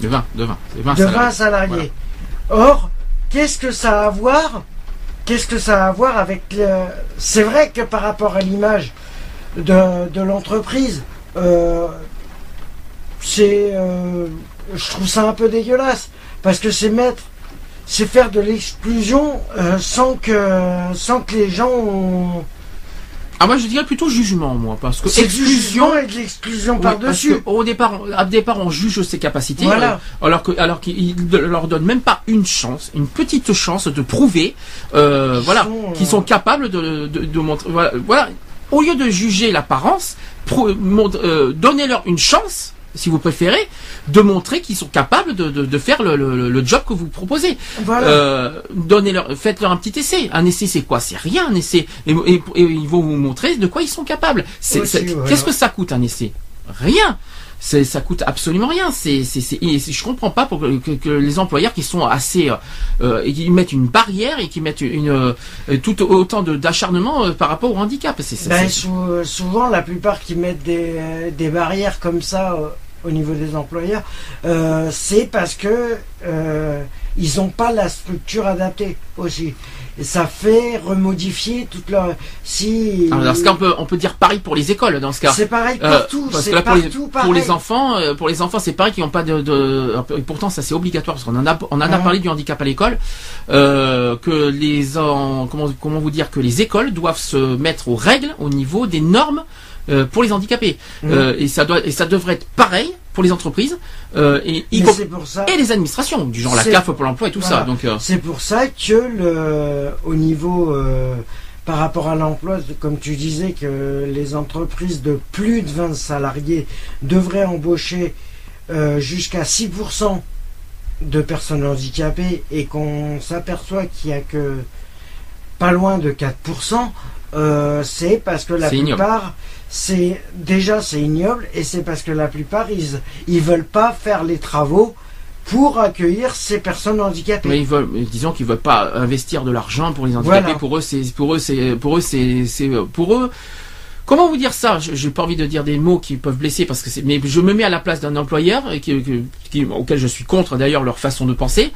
De 20, de 20, de 20 salariés. Or, qu'est-ce que ça a à voir qu'est-ce que ça a à voir avec le... C'est vrai que par rapport à l'image de, de l'entreprise, euh, c'est, euh, je trouve ça un peu dégueulasse parce que c'est mettre, c'est faire de l'exclusion euh, sans que, sans que les gens ont... Ah moi je dirais plutôt jugement moi parce que C'est exclusion et de l'exclusion Oui, parce que Au départ, on- départ, on juge ses capacités, Voilà. alors que, alors qu'il ne leur donne même pas une chance, une petite chance de prouver, euh, voilà, sont, euh, qu'ils sont capables de, de, de montrer, voilà, voilà. Au lieu de juger l'apparence, euh, donnez-leur une chance, si vous préférez, de montrer qu'ils sont capables de, de, de faire le, le, le job que vous proposez. Voilà. Euh, donnez-leur, faites-leur un petit essai. Un essai, c'est quoi? C'est rien, un essai. Et, et- et ils vont vous montrer de quoi ils sont capables. Qu'est-ce que ça coûte un essai? Rien. Ça coûte absolument rien. C'est, c'est, c'est, je comprends pas pour que, que- que les employeurs qui sont assez, euh, euh, et qui mettent une barrière et qui mettent une, euh, tout autant de, d'acharnement euh, par rapport au handicap. C'est, Ben, sou- souvent, la plupart qui mettent des, des barrières comme ça au niveau des employeurs, c'est parce que ils n'ont pas la structure adaptée aussi. Ça fait remodifier toute leur. Si. Alors, dans ce cas, on peut, on peut dire pareil pour les écoles. Dans ce cas, c'est pareil Euh, partout. parce c'est que là, pour les, pour les enfants, euh, pour les enfants, c'est pareil qu'ils n'ont pas de, de- et pourtant ça c'est obligatoire parce qu'on en a, on en a Ouais. parlé du handicap à l'école, euh, que les, en- comment, comment vous dire que les écoles doivent se mettre aux règles au niveau des normes euh, pour les handicapés. Mhm. Euh, et ça doit, et ça devrait être pareil pour les entreprises euh, et, y pour ça. et les administrations, du genre la CAF pour l'emploi et tout Voilà. ça. Donc euh, C'est pour ça que le, au niveau euh, par rapport à l'emploi, comme tu disais, que les entreprises de plus de 20 salariés devraient embaucher jusqu'à 6% de personnes handicapées et qu'on s'aperçoit qu'il n'y a que pas loin de 4%, euh, c'est parce que la ignoble. C'est déjà c'est ignoble et c'est parce que la plupart ils ils veulent pas faire les travaux pour accueillir ces personnes handicapées. Mais ils veulent, disons qu'ils veulent pas investir de l'argent pour les handicapés. Voilà. Pour eux, c'est pour eux, c'est pour eux, c'est c'est pour eux. Comment vous dire ça? Je- J'ai pas envie de dire des mots qui peuvent blesser parce que c'est. Mais je me mets à la place d'un employeur qui, auquel je suis contre d'ailleurs leur façon de penser,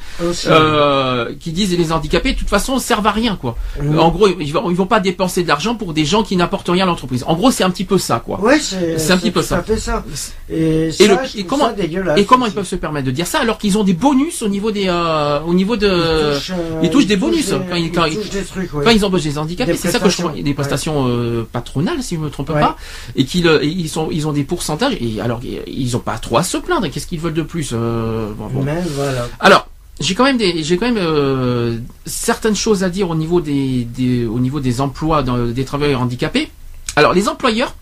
euh, qui disent les handicapés de toute façon servent à rien quoi. En gros, ils vont, ils vont pas dépenser de l'argent pour des gens qui n'apportent rien à l'entreprise. En gros, c'est un petit peu ça quoi. Ouais, c'est un petit peu ça. ça. Et, ça, le- et comment- ça dégueulasse Et comment ils peuvent se permettre de dire ça alors qu'ils ont des bonus au niveau des euh, au niveau de Ils touchent, euh, ils touchent des bonus, touchent quand ils- quand ils- des trucs, ouais. Quand ils embauchent des handicapés, c'est ça que je prestations, des prestations patronales, si je me trompe Ouais. pas, et qu'ils euh, ils sont ils ont des pourcentages et alors ils ont pas trop à se plaindre. Qu'est-ce qu'ils veulent de plus euh, bon, bon. Mais voilà. Alors j'ai quand même des j'ai quand même euh, certaines choses à dire au niveau des, des au niveau des emplois dans- des travailleurs handicapés. Alors les employeurs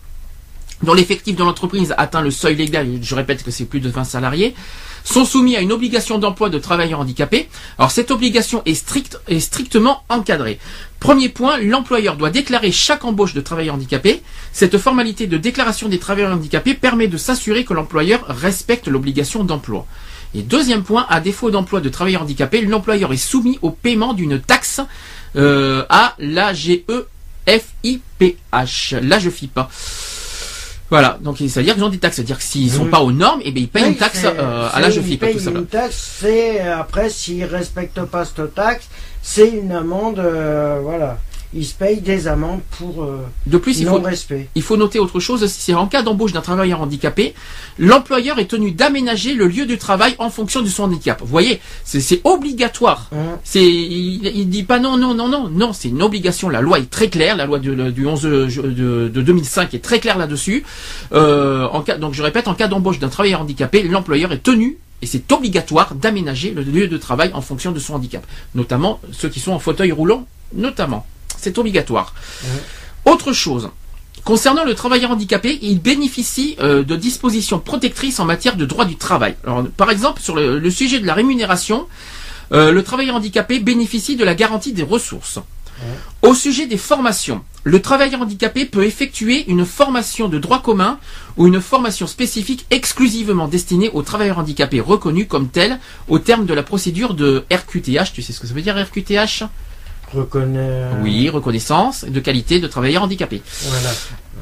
dont l'effectif de l'entreprise atteint le seuil légal, je répète que c'est plus de 20 salariés, sont soumis à une obligation d'emploi de travailleurs handicapés. Alors cette obligation est stricte est strictement encadrée. Premier point, l'employeur doit déclarer chaque embauche de travailleurs handicapés. Cette formalité de déclaration des travailleurs handicapés permet de s'assurer que l'employeur respecte l'obligation d'emploi. Et deuxième point, à défaut d'emploi de travailleurs handicapés, l'employeur est soumis au paiement d'une taxe euh, à l'AGEFIPH, l'AGEFIP. Voilà, donc c'est-à-dire qu'ils ont des taxes, c'est-à-dire que s'ils sont pas aux normes, eh bien ils payent Oui, une taxe euh, à c'est- l'AGEFIP, ils payent. Une taxe, c'est après s'ils respectent pas cette taxe, c'est une amende. euh, voilà, ils se payent des amendes pour euh, De plus, il faut, non-respect. Il faut noter autre chose, c'est en cas d'embauche d'un travailleur handicapé, l'employeur est tenu d'aménager le lieu du travail en fonction de son handicap. Vous voyez, c'est obligatoire. Hein. C'est, il, il dit pas non, non, non, non, non, c'est une obligation. La loi est très claire, la loi du, du 11 de, de, de 2005 est très claire là-dessus. Euh, en cas, donc je répète, en cas d'embauche d'un travailleur handicapé, l'employeur est tenu et c'est obligatoire d'aménager le lieu de travail en fonction de son handicap, notamment ceux qui sont en fauteuil roulant, notamment. C'est obligatoire. Autre chose. Concernant le travailleur handicapé, il bénéficie euh, de dispositions protectrices en matière de droit du travail. Par exemple, sur le, le sujet de la rémunération, euh, le travailleur handicapé bénéficie de la garantie des ressources. Au sujet des formations, le travailleur handicapé peut effectuer une formation de droit commun ou une formation spécifique exclusivement destinée aux travailleurs handicapés reconnus comme tels au terme de la procédure de RQTH. Tu sais ce que ça veut dire RQTH Oui, reconnaissance de qualité de travailleurs handicapés. Voilà.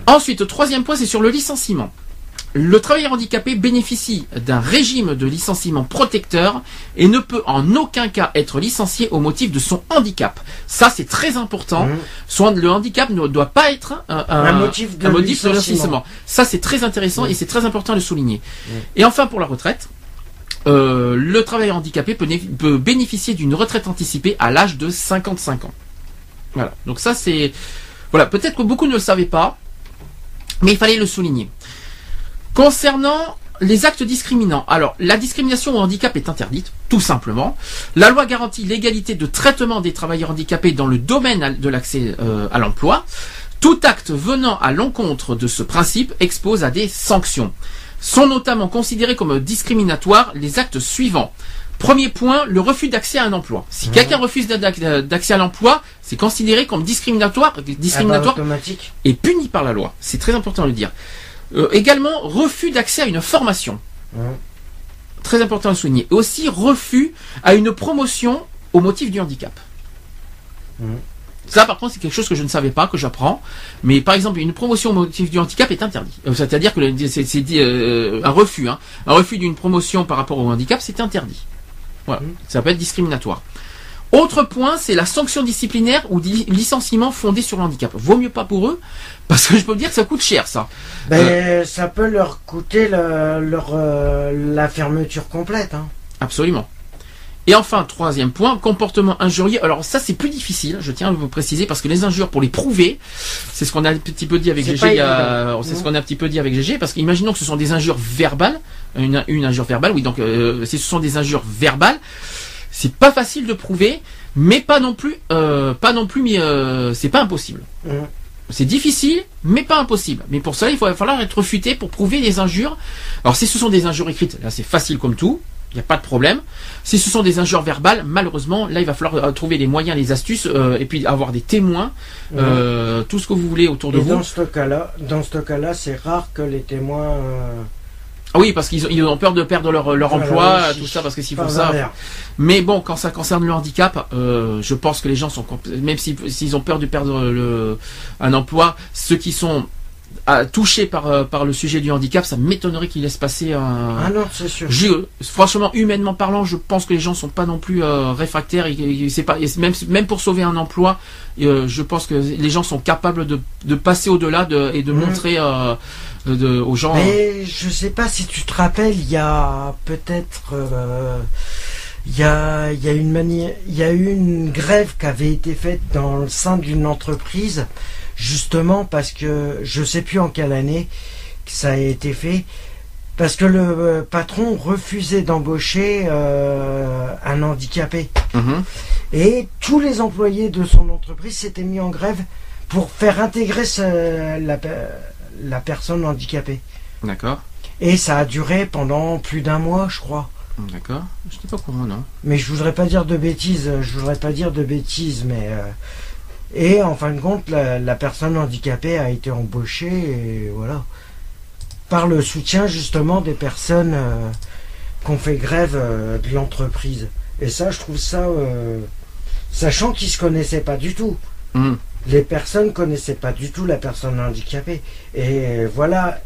Ensuite, le troisième point, c'est sur le licenciement. Le travailleur handicapé bénéficie d'un régime de licenciement protecteur et ne peut en aucun cas être licencié au motif de son handicap. Ça, c'est très important. Son- le handicap ne doit pas être un, un- Un motif de un licenciement. Ça, c'est très intéressant Mhm. et c'est très important de le souligner. Et enfin, pour la retraite, euh, le travailleur handicapé peut, né- peut bénéficier d'une retraite anticipée à l'âge de 55 ans. Voilà. Donc ça, c'est... Voilà, peut-être que beaucoup ne le savaient pas, mais il fallait le souligner. Concernant les actes discriminants, alors la discrimination au handicap est interdite, tout simplement. La loi garantit l'égalité de traitement des travailleurs handicapés dans le domaine de l'accès euh, à l'emploi. Tout acte venant à l'encontre de ce principe expose à des sanctions. Sont notamment considérés comme discriminatoires les actes suivants. Premier point, le refus d'accès à un emploi. Si quelqu'un refuse d'ac- d'accès à l'emploi, c'est considéré comme discriminatoire, Ah bah, discriminatoire automatique. et puni par la loi. C'est très important de le dire. Euh, également, refus d'accès à une formation. Ouais. Très important de souligner. Et aussi, refus à une promotion au motif du handicap. Mhm. Ça, par contre, c'est quelque chose que je ne savais pas, que j'apprends. Mais par exemple, une promotion au motif du handicap est interdite. Euh, C'est-à-dire que c'est dit, euh, un refus, hein. un refus d'une promotion par rapport au handicap, c'est interdit. Voilà, Mhm. ça peut être discriminatoire. Autre point, c'est la sanction disciplinaire ou licenciement fondé sur le handicap. Vaut mieux pas pour eux, parce que je peux vous dire que ça coûte cher, ça. Ben, ça peut leur coûter le- leur, euh, la fermeture complète. Hein. Absolument. Et enfin, troisième point, comportement injurieux. Alors ça, c'est plus difficile, je tiens à vous préciser, parce que les injures, pour les prouver, c'est ce qu'on a un petit peu dit avec GG. C'est ce qu'on a un petit peu dit avec GG, parce qu'imaginons que ce sont des injures verbales, une, une injure verbale, oui, donc euh, si ce sont des injures verbales, c'est pas facile de prouver, mais pas non plus, euh, pas non plus, mais euh, c'est pas impossible. C'est difficile, mais pas impossible. Mais pour cela, il va falloir être futé pour prouver les injures. Alors, si ce sont des injures écrites, là, c'est facile comme tout. Il n'y a pas de problème. Si ce sont des injures verbales, malheureusement, là, il va falloir euh, trouver les moyens, les astuces, euh, et puis avoir des témoins, euh, tout ce que vous voulez autour de Et vous. dans ce cas-là, dans ce cas-là, c'est rare que les témoins. euh, Ah oui, parce qu'ils ont, peur de perdre leur, leur Voilà, emploi, tout ça, parce que s'ils font ça. Mais bon, quand ça concerne le handicap, euh, je pense que les gens sont, même si- s'ils ont peur de perdre le, un emploi, ceux qui sont touchés par, euh, par le sujet du handicap, ça m'étonnerait qu'ils laissent passer un. Ah non, c'est sûr. Je- franchement, humainement parlant, je pense que les gens sont pas non plus euh, réfractaires. Et, et c'est pas, et c'est même, même pour sauver un emploi, euh, je pense que les gens sont capables de, de passer au-delà de, et de Mhm. montrer euh, de- aux gens. Mais je sais pas si tu te rappelles, il y a peut-être. il y a, il y a une manière, il y a eu une grève qui avait été faite dans le sein d'une entreprise, justement parce que je sais plus en quelle année que ça a été fait, parce que le euh, patron refusait d'embaucher euh, un handicapé. Mhm. Et tous les employés de son entreprise s'étaient mis en grève pour faire intégrer ce- la, pe- la personne handicapée. D'accord. Et ça a duré pendant plus d'un mois, je crois. D'accord. Je n'étais pas au courant, non. Mais je voudrais pas dire de bêtises, je voudrais pas dire de bêtises, mais... euh, Et en fin de compte, la, la personne handicapée a été embauchée, et voilà. Par le soutien justement des personnes euh, qu'on fait grève euh, de l'entreprise. Et ça, je trouve ça... euh, sachant qu'ils se connaissaient pas du tout. Mhm. les personnes connaissaient pas du tout la personne handicapée. Et voilà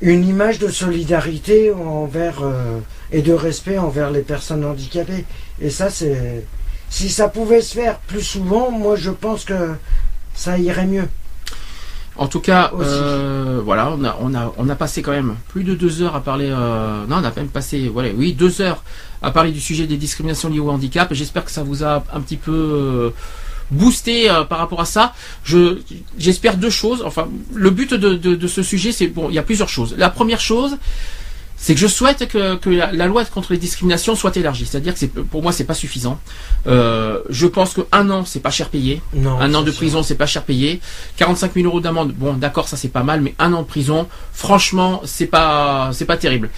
une image de solidarité envers euh, et de respect envers les personnes handicapées. Et ça, c'est si ça pouvait se faire plus souvent, moi je pense que ça irait mieux. En tout cas, euh, voilà, on a, on a, on a passé quand même plus de deux heures à parler. euh, non, on a même passé, voilà, oui, deux heures à parler du sujet des discriminations liées au handicap. J'espère que ça vous a un petit peu euh, boosté euh, par rapport à ça. Je, j'espère deux choses. Enfin, le but de, de, de ce sujet, c'est bon, il y a plusieurs choses. La première chose, c'est que je souhaite que, que la, la loi contre les discriminations soit élargie. C'est-à-dire que pour moi, c'est pas suffisant. Euh, je pense que un an, c'est pas cher payé. Non, Un an de sûr. prison, c'est pas cher payé. 45 000 euros d'amende, bon, d'accord, ça c'est pas mal, mais un an de prison, franchement, c'est pas, c'est pas terrible.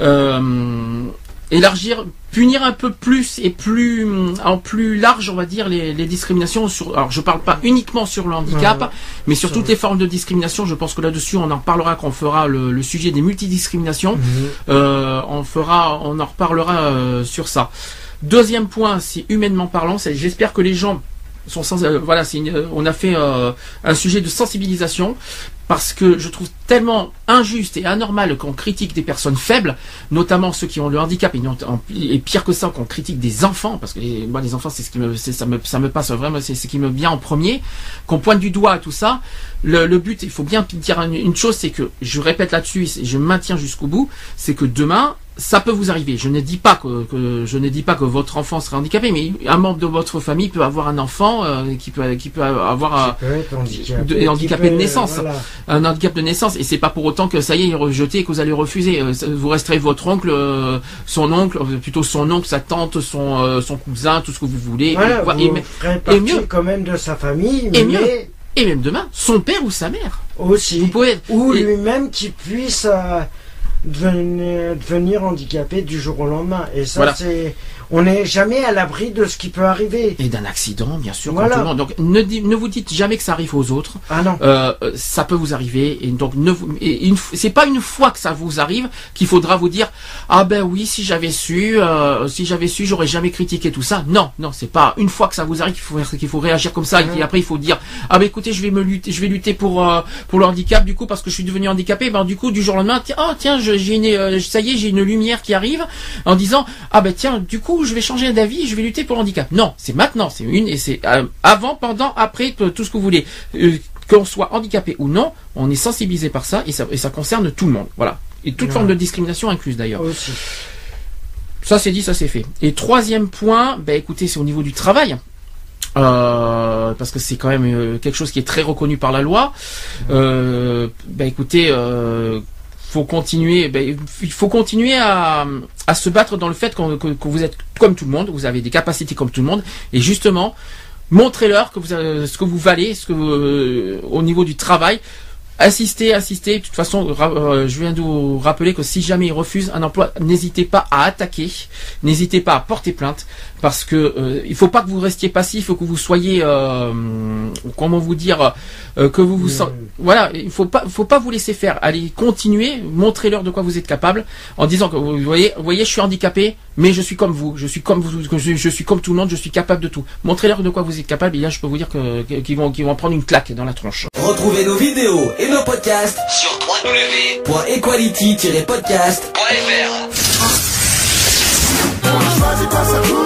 Euh, élargir, punir un peu plus et plus, en plus large, on va dire, les, les discriminations sur, alors je parle pas uniquement sur le handicap, Ouais. mais sur toutes le- les formes de discrimination. Je pense que là-dessus, on en parlera quand on fera le, le sujet des multidiscriminations. Mhm. Euh, on fera, on en reparlera euh, sur ça. Deuxième point, c'est humainement parlant, c'est j'espère que les gens sont sans, euh, voilà, une- on a fait un sujet de sensibilisation parce que je trouve tellement injuste et anormal qu'on critique des personnes faibles, notamment ceux qui ont le handicap, et, pire que ça, qu'on critique des enfants, parce que moi les enfants c'est ce qui me, ça me, ça me passe vraiment, c'est ce qui me vient en premier, qu'on pointe du doigt et tout ça. Le, le, but, il faut bien dire une, chose, c'est que je répète là-dessus, je maintiens jusqu'au bout, c'est que demain, ça peut vous arriver. Je ne dis pas que, je ne dis pas que votre enfant serait handicapé, mais un membre de votre famille peut avoir un enfant euh, qui peut qui peut avoir un handicapé, de, naissance, un handicap de naissance, et c'est pas pour autant que ça y est il est rejeté et que vous allez refuser. Euh, vous resterez votre oncle, euh, son oncle, plutôt son oncle, sa tante, son son cousin, tout ce que vous voulez. et, mieux quand même de sa famille, et mieux. Et même demain, son père ou sa mère. Aussi. Vous pouvez, ou lui-même qui puisse devenir, handicapé du jour au lendemain. Et ça, c'est on n'est jamais à l'abri de ce qui peut arriver. Et d'un accident, bien sûr. Donc ne, ne, vous dites jamais que ça arrive aux autres. Ah non. Euh, ça peut vous arriver. Et donc ne vous, c'est pas une fois que ça vous arrive qu'il faudra vous dire ah ben oui si j'avais su, euh, si j'avais su j'aurais jamais critiqué tout ça. Non non c'est pas une fois que ça vous arrive qu'il faut qu'il faut réagir comme ça et après il faut dire ah ben écoutez je vais me lutter je vais lutter pour euh, pour le handicap du coup parce que je suis devenu handicapé ben du coup du jour au lendemain tiens oh tiens j'ai une euh, ça y est j'ai une lumière qui arrive en disant ah ben tiens du coup je vais changer d'avis, je vais lutter pour le handicap. Non, c'est maintenant, c'est une et c'est euh, avant, pendant, après, tout ce que vous voulez. Euh, qu'on soit handicapé ou non, on est sensibilisé par ça et, ça et ça concerne tout le monde. Voilà. Et toute forme de discrimination incluse d'ailleurs. Ça c'est dit, ça c'est fait. Et troisième point, ben écoutez, c'est au niveau du travail. Euh, parce que c'est quand même quelque chose qui est très reconnu par la loi. ben écoutez, continuer, ben, il faut continuer à, se battre dans le fait que, vous êtes comme tout le monde, vous avez des capacités comme tout le monde, et justement, montrez-leur que vous, ce que vous valez, ce que euh, au niveau du travail, Assistez, assistez. De toute façon, euh, je viens de vous rappeler que si jamais ils refusent un emploi, n'hésitez pas à attaquer, n'hésitez pas à porter plainte, parce que euh, il faut pas que vous restiez passif, il faut que vous soyez, euh, comment vous dire, euh, que vous vous sentez, voilà, il faut pas, faut pas vous laisser faire. Allez, continuez, montrez-leur de quoi vous êtes capable, en disant que vous voyez, vous voyez, je suis handicapé, mais je suis comme vous, je suis comme vous, je, je suis comme tout le monde, je suis capable de tout. Montrez-leur de quoi vous êtes capable, et là, je peux vous dire que qu'ils vont, qu'ils vont prendre une claque dans la tronche. Retrouvez nos vidéos et nos podcasts sur www.equality-podcast.fr.